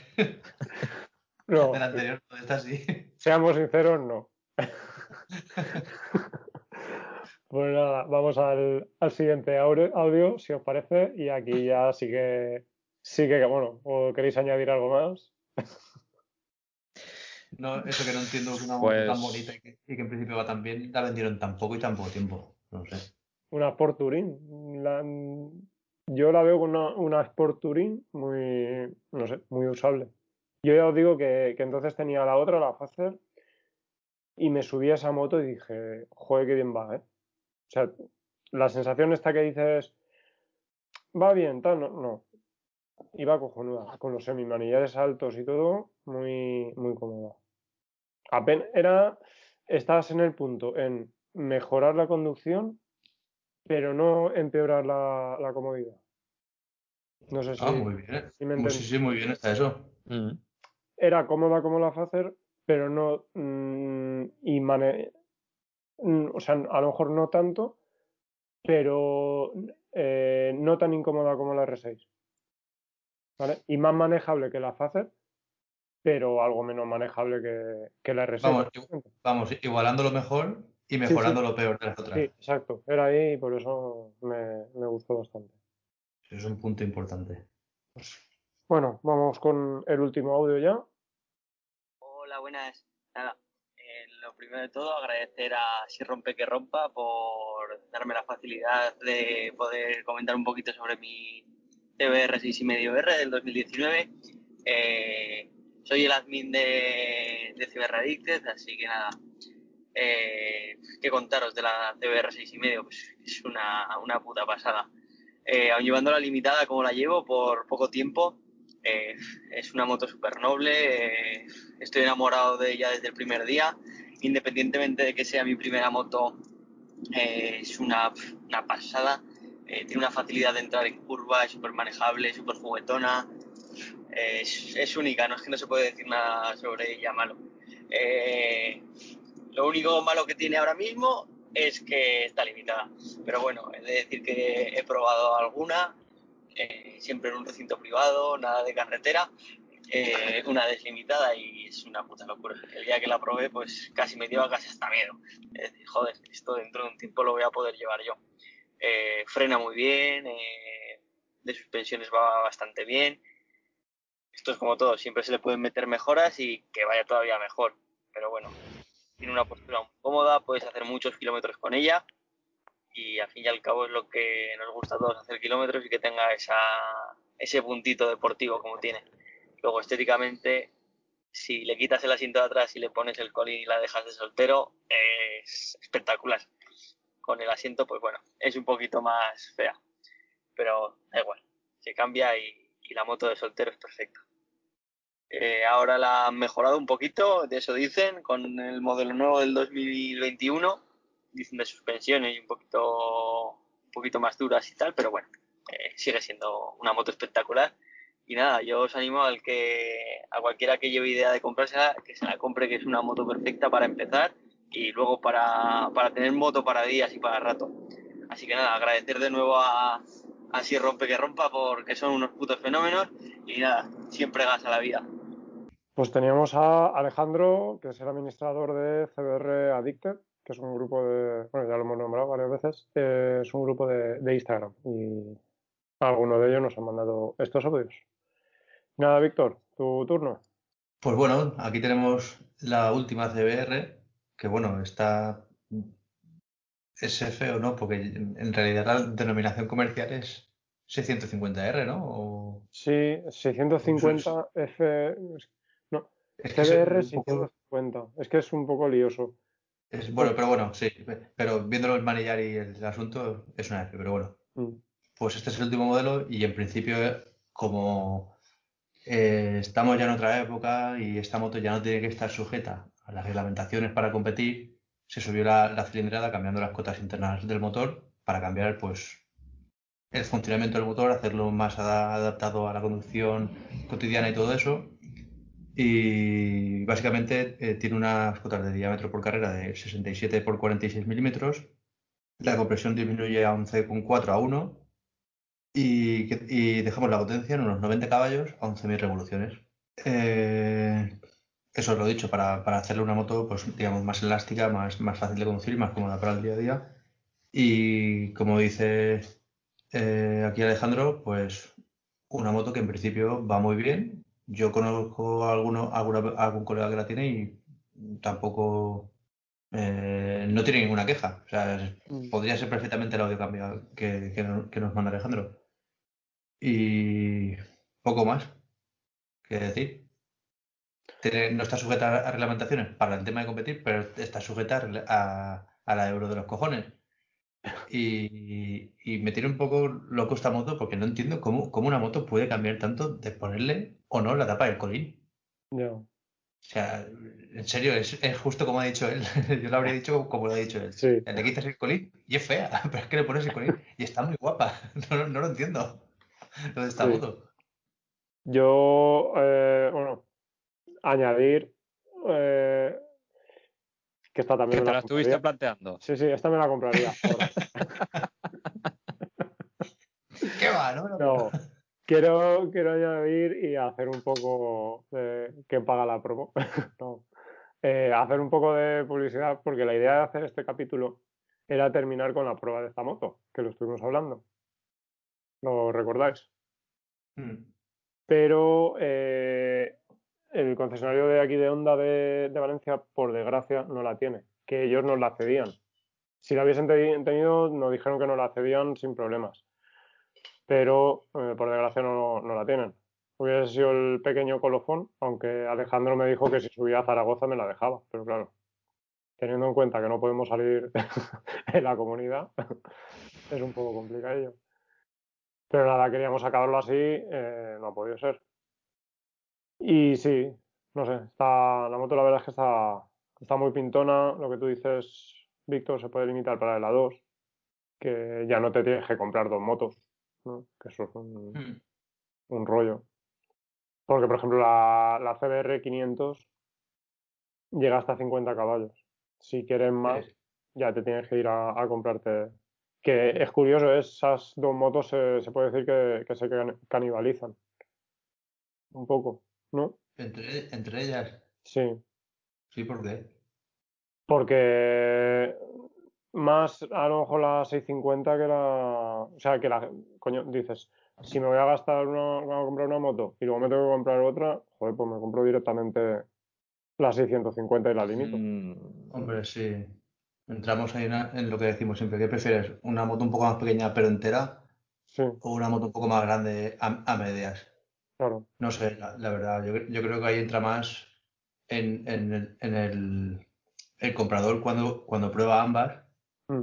No, De la anterior, esta sí. seamos sinceros, no. Pues nada, vamos al, al siguiente audio, audio, si os parece, y aquí ya sí que, sí que, bueno, o queréis añadir algo más. No, eso que no entiendo que una moto Pues- tan bonita y que, y que en principio va tan bien, la vendieron tan poco y tan poco tiempo. No sé. Una Sport Touring. La- yo la veo con una, una Sport Touring muy, no sé, muy usable. Yo ya os digo que, que entonces tenía la otra, la Facer, y me subí a esa moto y dije, joder, qué bien va, ¿eh? O sea, la sensación esta que dices, va bien, tal, no, no. Iba cojonuda, con los semimanillares altos y todo, muy, muy cómoda. Apen- era, estabas en el punto en mejorar la conducción, pero no empeorar la, la comodidad. No sé si, Ah, muy bien. si me sí, sí, muy bien está eso. Mm. Era cómoda como la Facer, pero no. mm, y mane- o sea, a lo mejor no tanto, pero eh, no tan incómoda como la R6. ¿Vale? Y más manejable que la Facer, pero algo menos manejable que, que la R6. Vamos, igu- vamos, igualando lo mejor y mejorando sí. lo peor de las otras. Sí, exacto. Era ahí y por eso me, me gustó bastante. Es un punto importante. Bueno, vamos con el último audio ya. Hola, buenas. Primero de todo, agradecer a Si Rompe que Rompa por darme la facilidad de poder comentar un poquito sobre mi TBR 6,5R del 2019. Eh, soy el admin de, de CBR Addicted, así que nada, eh, contaros de la CBR 6,5, pues es una, una puta pasada. Eh, aun llevándola limitada como la llevo por poco tiempo, eh, es una moto súper noble, eh, estoy enamorado de ella desde el primer día, independientemente de que sea mi primera moto, eh, es una, una pasada, eh, tiene una facilidad de entrar en curva, es súper manejable, súper juguetona, eh, es, es única, no es que no se puede decir nada sobre ella malo. Lo único malo que tiene ahora mismo es que está limitada, pero bueno, he de decir que he probado alguna, siempre en un recinto privado, nada de carretera, eh, una deslimitada y es una puta locura. El día que la probé, pues casi me dio casi hasta miedo. Es decir, joder, esto dentro de un tiempo lo voy a poder llevar yo. Eh, frena muy bien, eh, de suspensiones va bastante bien. Esto es como todo, siempre se le pueden meter mejoras y que vaya todavía mejor. Pero bueno, tiene una postura muy cómoda, puedes hacer muchos kilómetros con ella y al fin y al cabo es lo que nos gusta a todos hacer kilómetros y que tenga esa, ese puntito deportivo como tiene. Luego estéticamente, si le quitas el asiento de atrás y le pones el colín y la dejas de soltero, es espectacular. Con el asiento, pues bueno, es un poquito más fea, pero da igual, se cambia y, la moto de soltero es perfecta. Eh, ahora la han mejorado un poquito, de eso dicen, con el modelo nuevo del 2021 dicen de suspensiones y un poquito, un poquito más duras y tal, pero bueno, eh, sigue siendo una moto espectacular Y nada, yo os animo al que a cualquiera que lleve idea de comprársela, que se la compre, que es una moto perfecta para empezar y luego para, para tener moto para días y para rato. Así que nada, agradecer de nuevo a, a Si Rompe que Rompa porque son unos putos fenómenos y nada, siempre gas la vida. Pues teníamos a Alejandro, que es el administrador de CBR Addicted, que es un grupo de, bueno, ya lo hemos nombrado varias veces, eh, es un grupo de, de Instagram y alguno de ellos nos han mandado estos audios. Nada, Víctor, tu turno. Pues bueno, aquí tenemos la última CBR, que bueno, está es feo, ¿no? Porque en realidad la denominación comercial es 650R, ¿no? O- Sí, 650F, no, Es que es CBR poco- 650, es que es un poco lioso. es- bueno, pero bueno, sí. Pero viéndolo el manillar y el asunto, es una F, pero bueno. Mm. Pues este es el último modelo y en principio, como eh, estamos ya en otra época y esta moto ya no tiene que estar sujeta a las reglamentaciones para competir, se subió la, cilindrada cambiando las cotas internas del motor para cambiar pues el funcionamiento del motor, hacerlo más ada- adaptado a la conducción cotidiana y todo eso. Y básicamente eh, tiene unas cotas de diámetro por carrera de 67 por 46 milímetros. La compresión disminuye a 11,4 a 1 y, y dejamos la potencia en unos 90 caballos a 11.000 revoluciones. Eh, eso lo he dicho, para, para hacerle una moto, pues digamos, más elástica, más, más fácil de conducir y más cómoda para el día a día. Y como dice eh, aquí Alejandro, pues una moto que en principio va muy bien. Yo conozco a alguno, alguna- algún colega que la tiene y tampoco eh, no tiene ninguna queja. O sea, es- podría ser perfectamente el audio cambio que, que no- que nos manda Alejandro. Y poco más que decir. No está sujeta a reglamentaciones para el tema de competir, pero está sujeta a, a- la euro de los cojones. Y, y me tiene un poco loco esta moto porque no entiendo cómo, cómo una moto puede cambiar tanto de ponerle o no la tapa del colín. Ya. O sea, en serio, es, es justo como ha dicho él. Yo lo habría dicho como lo ha dicho él. Sí. Le quitas el colín y es fea, pero es que le pones el colín y está muy guapa. No, no, no lo entiendo. Lo de esta Sí. moto. Yo, eh, bueno, añadir eh, que esta también Que me te la la estuviste compraría. planteando. Sí, sí, esta me la compraría. ahora. ¿Qué va, no? No, quiero, quiero añadir y hacer un poco de que paga la promo. No. Eh, hacer un poco de publicidad porque la idea de hacer este capítulo era terminar con la prueba de esta moto, que lo estuvimos hablando. ¿Lo recordáis? Mm. Pero eh, el concesionario de aquí de Honda de, de Valencia, por desgracia, no la tiene, que ellos nos la cedían. Si la hubiesen te- tenido, nos dijeron que nos la cedían sin problemas. Pero eh, por desgracia no, no la tienen. Hubiese sido el pequeño colofón, aunque Alejandro me dijo que si subía a Zaragoza me la dejaba. Pero claro, teniendo en cuenta que no podemos salir en la comunidad, es un poco complicadillo. Pero nada, queríamos acabarlo así, eh, no ha podido ser. Y sí, no sé, está, la moto la verdad es que está, está muy pintona. Lo que tú dices, Víctor, se puede limitar para la 2, que ya no te tienes que comprar dos motos, ¿no? que eso es un, Mm. un rollo. Porque, por ejemplo, la, la CBR 500 llega hasta 50 caballos. Si quieres más, ya te tienes que ir a, a comprarte. Que es curioso, esas dos motos se, se puede decir que, que se can- canibalizan. Un poco, ¿no? Entre, entre ellas, Sí. sí, ¿por qué? Porque más a lo mejor la 650 que la. O sea, que la. Coño, dices, si me voy a gastar una, voy a comprar una moto y luego me tengo que comprar otra, joder, pues me compro directamente la 650 y la limito. Mm, Hombre, sí. Entramos ahí en, lo que decimos siempre. ¿Qué prefieres? ¿Una moto un poco más pequeña pero entera? Sí. ¿O una moto un poco más grande a, a medias? Claro. No sé, la, la verdad. Yo, yo creo que ahí entra más en, en el, en el, el comprador cuando, cuando prueba ambas. Mm.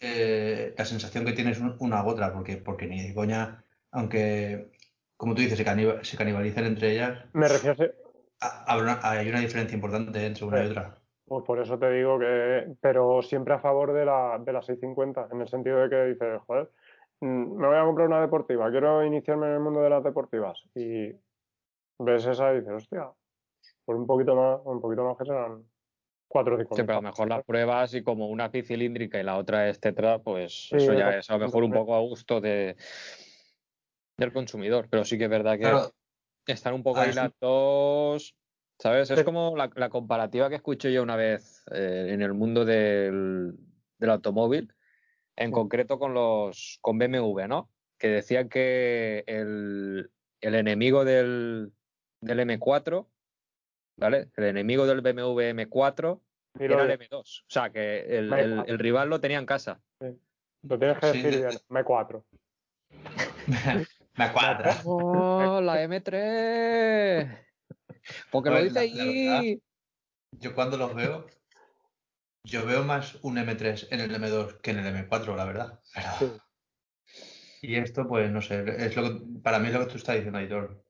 eh, la sensación que tiene es un- una u otra, porque, porque ni de coña, aunque, como tú dices, se, caniba- se canibalicen entre ellas, Me refiero a. habrá una- hay una diferencia importante entre una y otra. Pues por eso te digo que, pero siempre a favor de la, de la 650, en el sentido de que dices, joder, mm, me voy a comprar una deportiva, quiero iniciarme en el mundo de las deportivas. Y ves esa y dices, hostia, por un poquito más, un poquito más que serán 4 o 5 Sí, pero a lo mejor las pruebas y como una es bicilíndrica y la otra es tetra, pues Sí, eso ya es a lo mejor un poco a gusto de, del consumidor. Pero sí que es verdad que Claro. están un poco Ah, ahí las dos, ¿sabes? Es como la, la comparativa que escuché yo una vez eh, en el mundo del, del automóvil, en concreto con los con BMW, ¿no? Que decían que el, el enemigo del, del M4, ¿vale? El enemigo del BMW M4 Y lo era el de- M2. O sea, que el, el- el rival lo tenía en casa. Lo tienes que decir de- bien, M4. Me cuadra. ¡Oh, la M3! Porque lo Pues, dice ahí. Yo cuando los veo, yo veo más un M3 en el M2 que en el M4, la verdad. Pero- Y esto, pues no sé, es lo que, para mí es lo que tú estás diciendo, Aitor.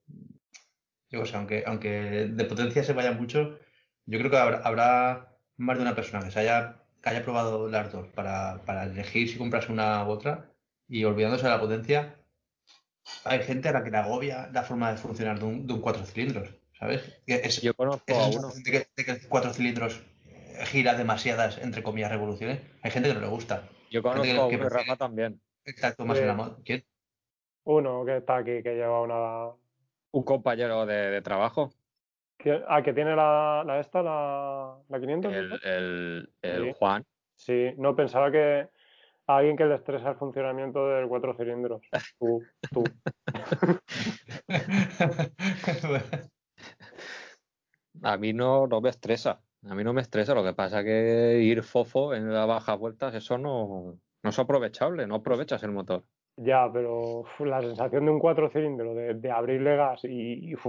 Yo o sea, aunque, aunque de potencia se vaya mucho, yo creo que habrá, habrá más de una persona que se haya, que haya probado las dos para, para elegir si comprarse una u otra y olvidándose de la potencia, hay gente a la que le agobia la forma de funcionar de un, de un cuatro cilindros, ¿sabes? Que Es, Yo conozco esa a uno. de que, de que el cuatro cilindros gira demasiadas, entre comillas, revoluciones. Hay gente que no le gusta. Yo conozco que- a que uno Rafa también. Exacto, más en la moto. ¿Quién? Uno que está aquí, que lleva una... Un compañero de, de trabajo, Ah, que tiene la, la esta, la, la 500. ¿no? el, el, el Sí. Juan. Sí, no, pensaba que a alguien que le estresa el funcionamiento del cuatro cilindros. Tú, tú. A mí no, no me estresa. A mí no me estresa. Lo que pasa que ir fofo en las bajas vueltas, eso no, no es aprovechable. No aprovechas el motor. Ya, pero uf, la sensación de un cuatro cilindros, de, de abrirle gas y, y uf,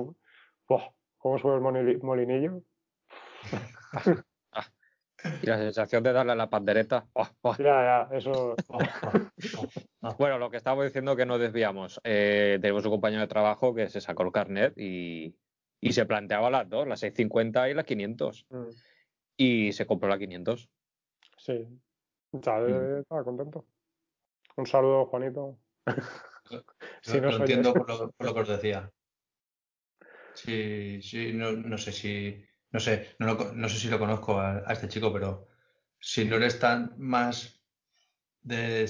cómo sube el moli- molinillo. Y la sensación de darle a la pandereta. Ya, ya, eso. Bueno, lo que estábamos diciendo que nos desviamos. Eh, tenemos un compañero de trabajo que se sacó el carnet y, y se planteaba las dos, la 650 y la 500. Mm, Y se compró la 500. Sí. Ya, Mm. estaba contento. Un saludo, Juanito. Si no lo entiendo por lo, por lo que os decía. Sí, sí, no, no sé si, no sé, no, lo no sé si lo conozco a, a este chico, pero si no eres tan más de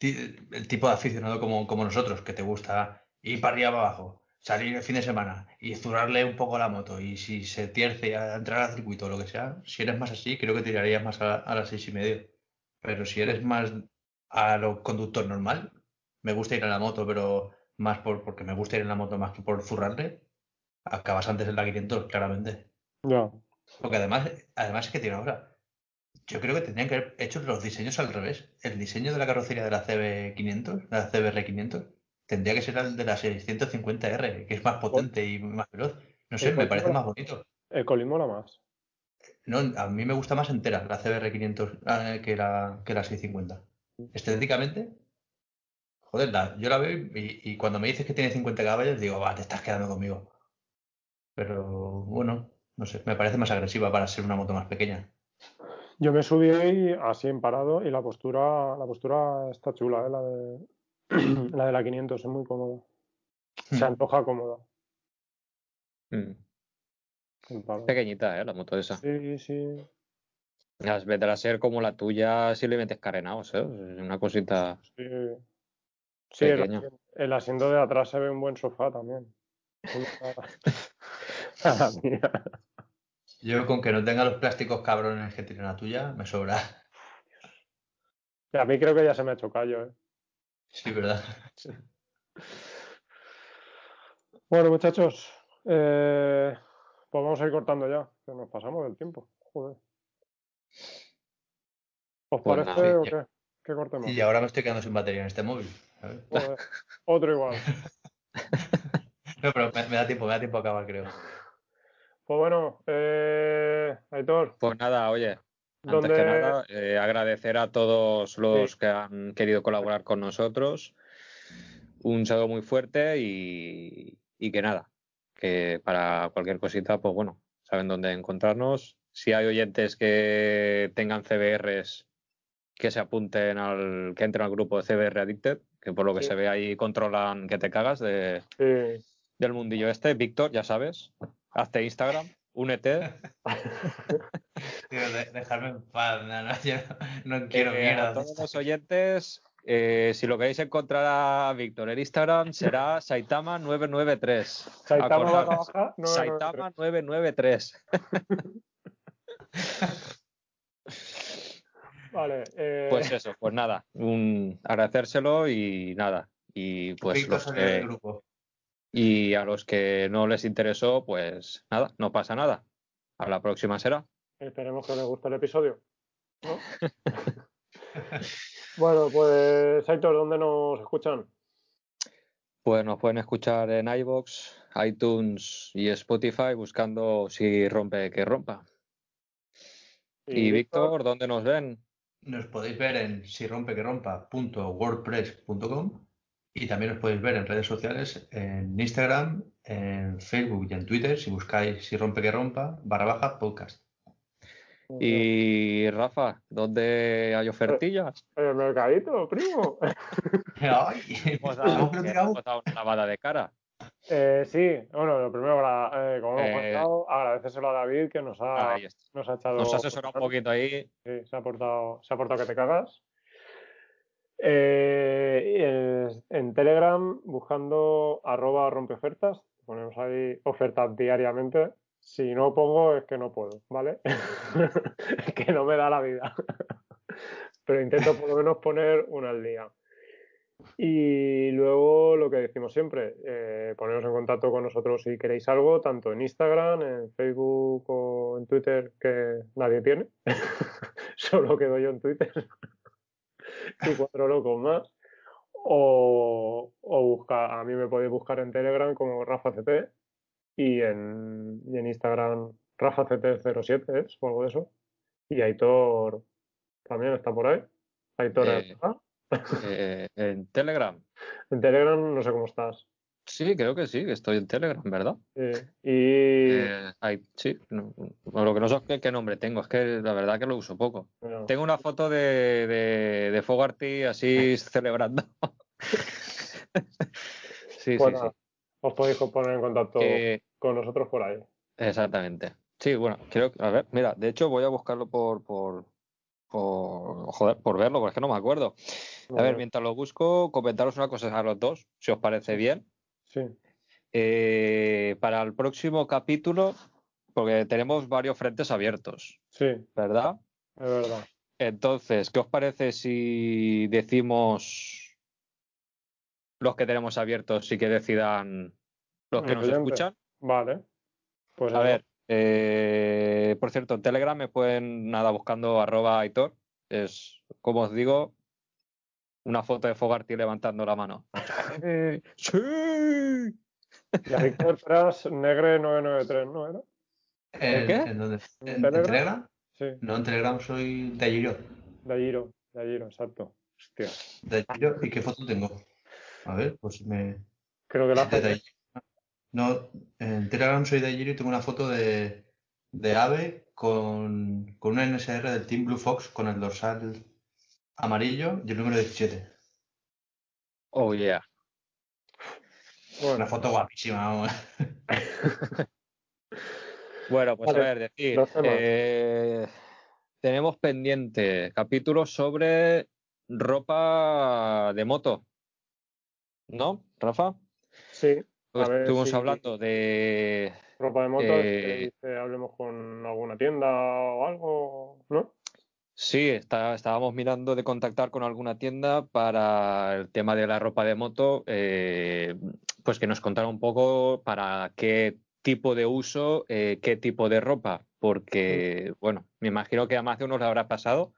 el tipo de aficionado como, como nosotros, que te gusta ir para arriba para abajo, salir el fin de semana y zurrarle un poco a la moto, y si se tierce a entrar al circuito o lo que sea, si eres más así, creo que tirarías más a, a las seis y medio. Pero si eres más a lo conductor normal, me gusta ir en la moto, pero más por, porque me gusta ir en la moto más que por zurrarle, acabas antes en la 500, claramente. Ya. Porque además, además es que tiene ahora. Yo creo que tendrían que haber hecho los diseños al revés. El diseño de la carrocería de la CB500, de la CBR500, tendría que ser el de la 650R, que es más potente y más veloz. No sé, me parece más bonito. El Colin mola más. No, a mí me gusta más entera la CBR500 eh, que la, que la 650. Estéticamente, joder, la- yo la veo y, y cuando me dices que tiene 50 caballos, digo, va, te estás quedando conmigo. Pero bueno, no sé, me parece más agresiva para ser una moto más pequeña. Yo me subí así en parado y la postura, la postura está chula, ¿eh? la de la de la 500 es muy cómoda. Se antoja cómoda. Mm. Pequeñita, ¿eh? La moto esa. Sí, sí. Las vendrá a ser como la tuya si le metes carenados, ¿eh? Una cosita Sí, sí el, el asiento de atrás se ve un buen sofá también. Yo con que no tenga los plásticos cabrones que tiene la tuya, me sobra. Y a mí creo que ya se me ha hecho callo, ¿eh? Sí, ¿verdad? Bueno, muchachos, eh, pues vamos a ir cortando ya, que nos pasamos del tiempo. Joder. ¿Os Pues parece nada. o qué? ¿Qué cortemos? Y ahora me estoy quedando sin batería en este móvil. Joder, Otro igual. No, pero me, me da tiempo, me da tiempo a acabar, creo. Pues bueno, eh, Aitor, Pues nada, oye, antes ¿Dónde- que nada, eh, agradecer a todos los que han querido colaborar con nosotros. Un saludo muy fuerte y, y que nada, que para cualquier cosita, pues bueno, saben dónde encontrarnos. Si hay oyentes que tengan CBRs que se apunten al, que entren al grupo de CBR Addicted, que por lo que Sí. se ve ahí controlan que te cagas de, Sí. del mundillo este. Víctor, ya sabes, hazte Instagram, únete. Tío, de- dejarme en paz, no, no, yo no, no quiero Eh, mierda. a todos los oyentes, eh, si lo queréis encontrar a Víctor en Instagram, será Saitama993. Saitama Acordaos, barra baja 993. Saitama993. Vale. eh, Pues eso, pues nada, un, agradecérselo y nada. Y pues Víctor los salió del que- grupo. Y a los que no les interesó, pues nada, no pasa nada. A la próxima será. Esperemos que les guste el episodio. ¿no? bueno, pues Aitor, ¿dónde nos escuchan? Pues nos pueden escuchar en iBox, iTunes y Spotify buscando si rompe que rompa. Y, Víctor, ¿dónde nos ven? Nos podéis ver en sirompequerompa.wordpress.com y también os podéis ver en redes sociales, en Instagram, en Facebook y en Twitter, si buscáis si rompe que rompa, barra baja podcast. Y Rafa, ¿dónde hay ofertillas? En el mercadito, primo. Ay, Hemos dado, dado una lavada de cara. Eh, sí, bueno, lo primero, eh, como hemos Eh, comentado, agradecérselo a David que nos ha, nos ha echado. Nos asesora un poquito ahí. Sí, se ha portado, se ha portado que te cagas. Eh, en Telegram, buscando arroba rompeofertas, ponemos ahí ofertas diariamente. Si no pongo es que no puedo, ¿vale? Es que no me da la vida. Pero intento por lo menos poner una al día. Y luego lo que decimos siempre, eh, poneros en contacto con nosotros si queréis algo, tanto en Instagram, en Facebook o en Twitter, que nadie tiene. Solo quedo yo en Twitter. y cuatro locos más. O, o busca, a mí me podéis buscar en Telegram como RafaCT y en, y en Instagram RafaCT07 es o algo de eso. Y Aitor también está por ahí. Aitor Eh, eh, en Telegram. En Telegram no sé cómo estás. Sí, creo que sí, que estoy en Telegram, ¿verdad? Sí. Y Eh, ay, sí, no- lo que no sé es qué, qué nombre tengo, es que la verdad que lo uso poco. Tengo una foto de, de, de Fogarty así celebrando. sí, sí, sí. os podéis poner en contacto Eh, con nosotros por ahí. exactamente. Sí, bueno, creo que, a ver, mira, de hecho voy a buscarlo por, por, por, joder, por verlo, porque es que no me acuerdo. A ver, mientras lo busco, comentaros una cosa a los dos, si os parece bien. Sí, Eh, para el próximo capítulo, porque tenemos varios frentes abiertos, sí, ¿verdad? es verdad. Entonces, ¿qué os parece si decimos los que tenemos abiertos y que decidan los que nos escuchan? Vale. Pues A ver, eh, por cierto, en Telegram me pueden nada buscando arroba Aitor. Es, como os digo, una foto de Fogarty levantando la mano. ¡Eh! ¡Sí! Y a Víctor Pras, Negre 993, ¿no era? ¿En, qué? ¿En dónde? ¿En ¿En, en Telegram? Telegram? Sí, No, en Telegram soy de Giro. de Giro, de Giro, exacto. Hostia. De Giro. ¿Y qué foto tengo? A ver, pues me. Creo que la de Taller. No, en Telegram soy de Giro y tengo una foto de, de ave con, con una NSR del Team Blue Fox con el dorsal amarillo y el número 17. Oh, yeah. Bueno, Una foto guapísima, vamos. Bueno, pues Vale, a ver, decir, eh, tenemos pendiente capítulos sobre ropa de moto. ¿No, Rafa? sí, Pues ver estuvimos hablando de... ropa de moto, eh, ¿queréis que hablemos con alguna tienda o algo, ¿no? Sí, está- estábamos mirando de contactar con alguna tienda para el tema de la ropa de moto, eh, pues que nos contara un poco para qué tipo de uso, eh, qué tipo de ropa, porque, bueno, me imagino que a más de uno le habrá pasado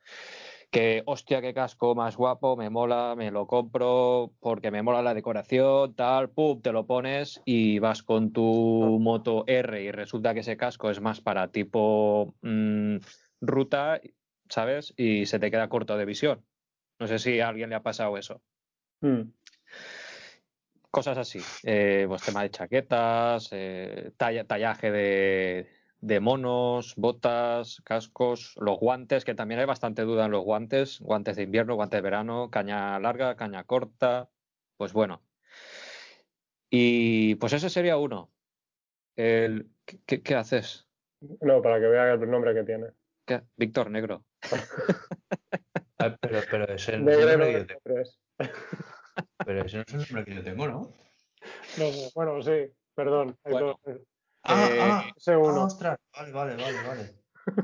que, hostia, qué casco más guapo, me mola, me lo compro porque me mola la decoración, tal, pum, te lo pones y vas con tu moto R y resulta que ese casco es más para tipo mm, ruta, ¿sabes? Y se te queda corto de visión. No sé si a alguien le ha pasado eso. Mm. Cosas así. Eh, pues tema de chaquetas, eh, talla- tallaje de, de monos, botas, cascos, los guantes, que también hay bastante duda en los guantes, guantes de invierno, guantes de verano, caña larga, caña corta, pues bueno. Y pues ese sería uno. El, ¿qué, qué haces? No, para que vea el nombre que tiene. ¿Qué? Víctor Negro. Ah, pero, es Negro el tengo. tres. Pero ese no es el nombre que yo tengo, ¿no? No sé, bueno, sí, perdón. Bueno. dos. Ah, Eh, ah, ah, ostras. Vale, vale, vale, vale.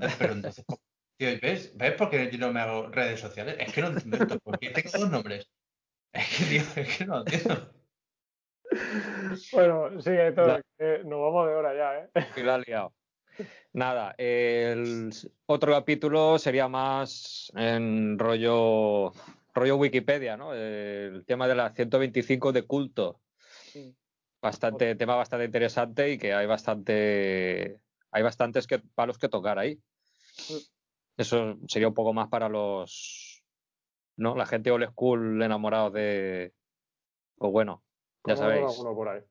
Eh, Pero entonces, ¿ves? ¿Ves por qué yo no me hago redes sociales? Es que no entiendo esto. ¿Por qué tengo dos nombres? Es que, tío, es que no entiendo. Bueno, sí. La- que nos vamos de hora ya, ¿eh? Y la has liado. Nada, el otro capítulo sería más en rollo, rollo Wikipedia, ¿no? El tema de las 125 de culto. Bastante, tema bastante interesante y que hay bastante, hay bastantes que, palos que tocar ahí. Eso sería un poco más para los, ¿no? La gente old school enamorados de, pues bueno, ya sabéis, alguno por ahí.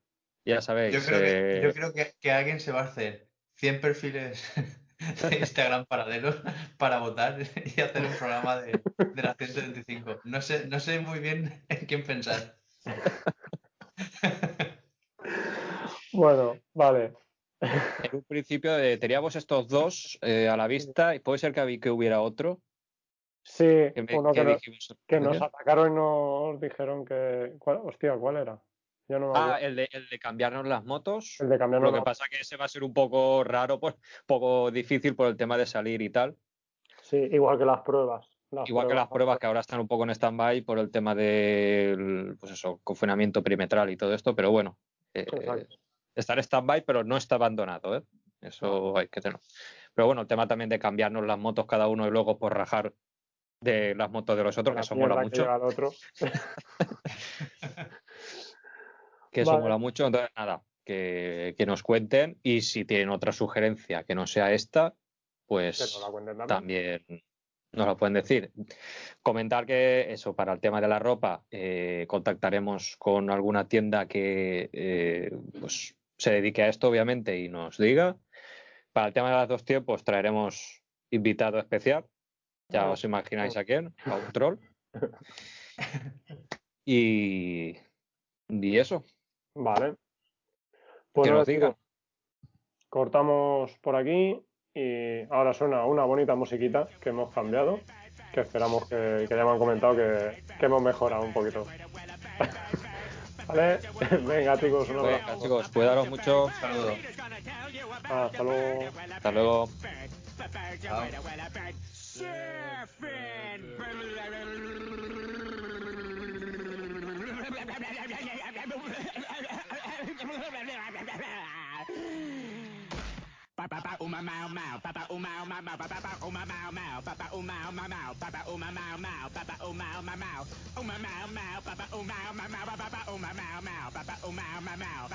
ya sabéis. Yo creo, que, eh, yo creo que, que alguien se va a hacer 100 perfiles de Instagram paralelos para votar y hacer un programa de, de las 125. No sé, no sé muy bien en quién pensar. Bueno, vale. En un principio eh, teníamos estos dos eh, a la vista y puede ser que, que hubiera otro. Sí, Que, me- uno que que, nos, dijimos- que nos atacaron y nos dijeron que. ¿cuál? Hostia, ¿cuál era? Yo no me Ah, el de, el de cambiarnos las motos. El de cambiarnos Lo que las- pasa que ese va a ser un poco raro, pues, poco difícil por el tema de salir y tal. Sí, igual que las pruebas. Las Igual que las pruebas que ahora están un poco en stand-by por el tema del pues eso, confinamiento perimetral y todo esto, pero bueno, eh, está en stand-by, pero no está abandonado, ¿eh? Eso hay que tener. Pero bueno, el tema también de cambiarnos las motos cada uno y luego por rajar de las motos de los otros, que la eso mola mierda que mucho. lleva el otro. que eso mola mucho. Entonces, nada, que, que nos cuenten y si tienen otra sugerencia que no sea esta, pues la también. nos lo pueden decir. Comentar que eso, para el tema de la ropa, eh, contactaremos con alguna tienda que eh, pues, se dedique a esto, obviamente, y nos diga. Para el tema de las dos tiempos, traeremos invitado especial. Ya os imagináis a quién, a un troll. Y, y eso. Vale. Pues Que nos chicos, cortamos por aquí y ahora suena una bonita musiquita que hemos cambiado, que esperamos que, que ya me han comentado que, que hemos mejorado un poquito. vale, venga chicos, un abrazo. Venga, chicos, cuidaros mucho. Saludos. Hasta luego. Hasta luego. Papa uma mau mau, papa uma uma mau, papa uma mau mau, papa uma uma mau, papa uma mau mau, papa uma uma mau, uma mau mau, papa uma uma mau, papa uma mau mau, papa uma uma mau,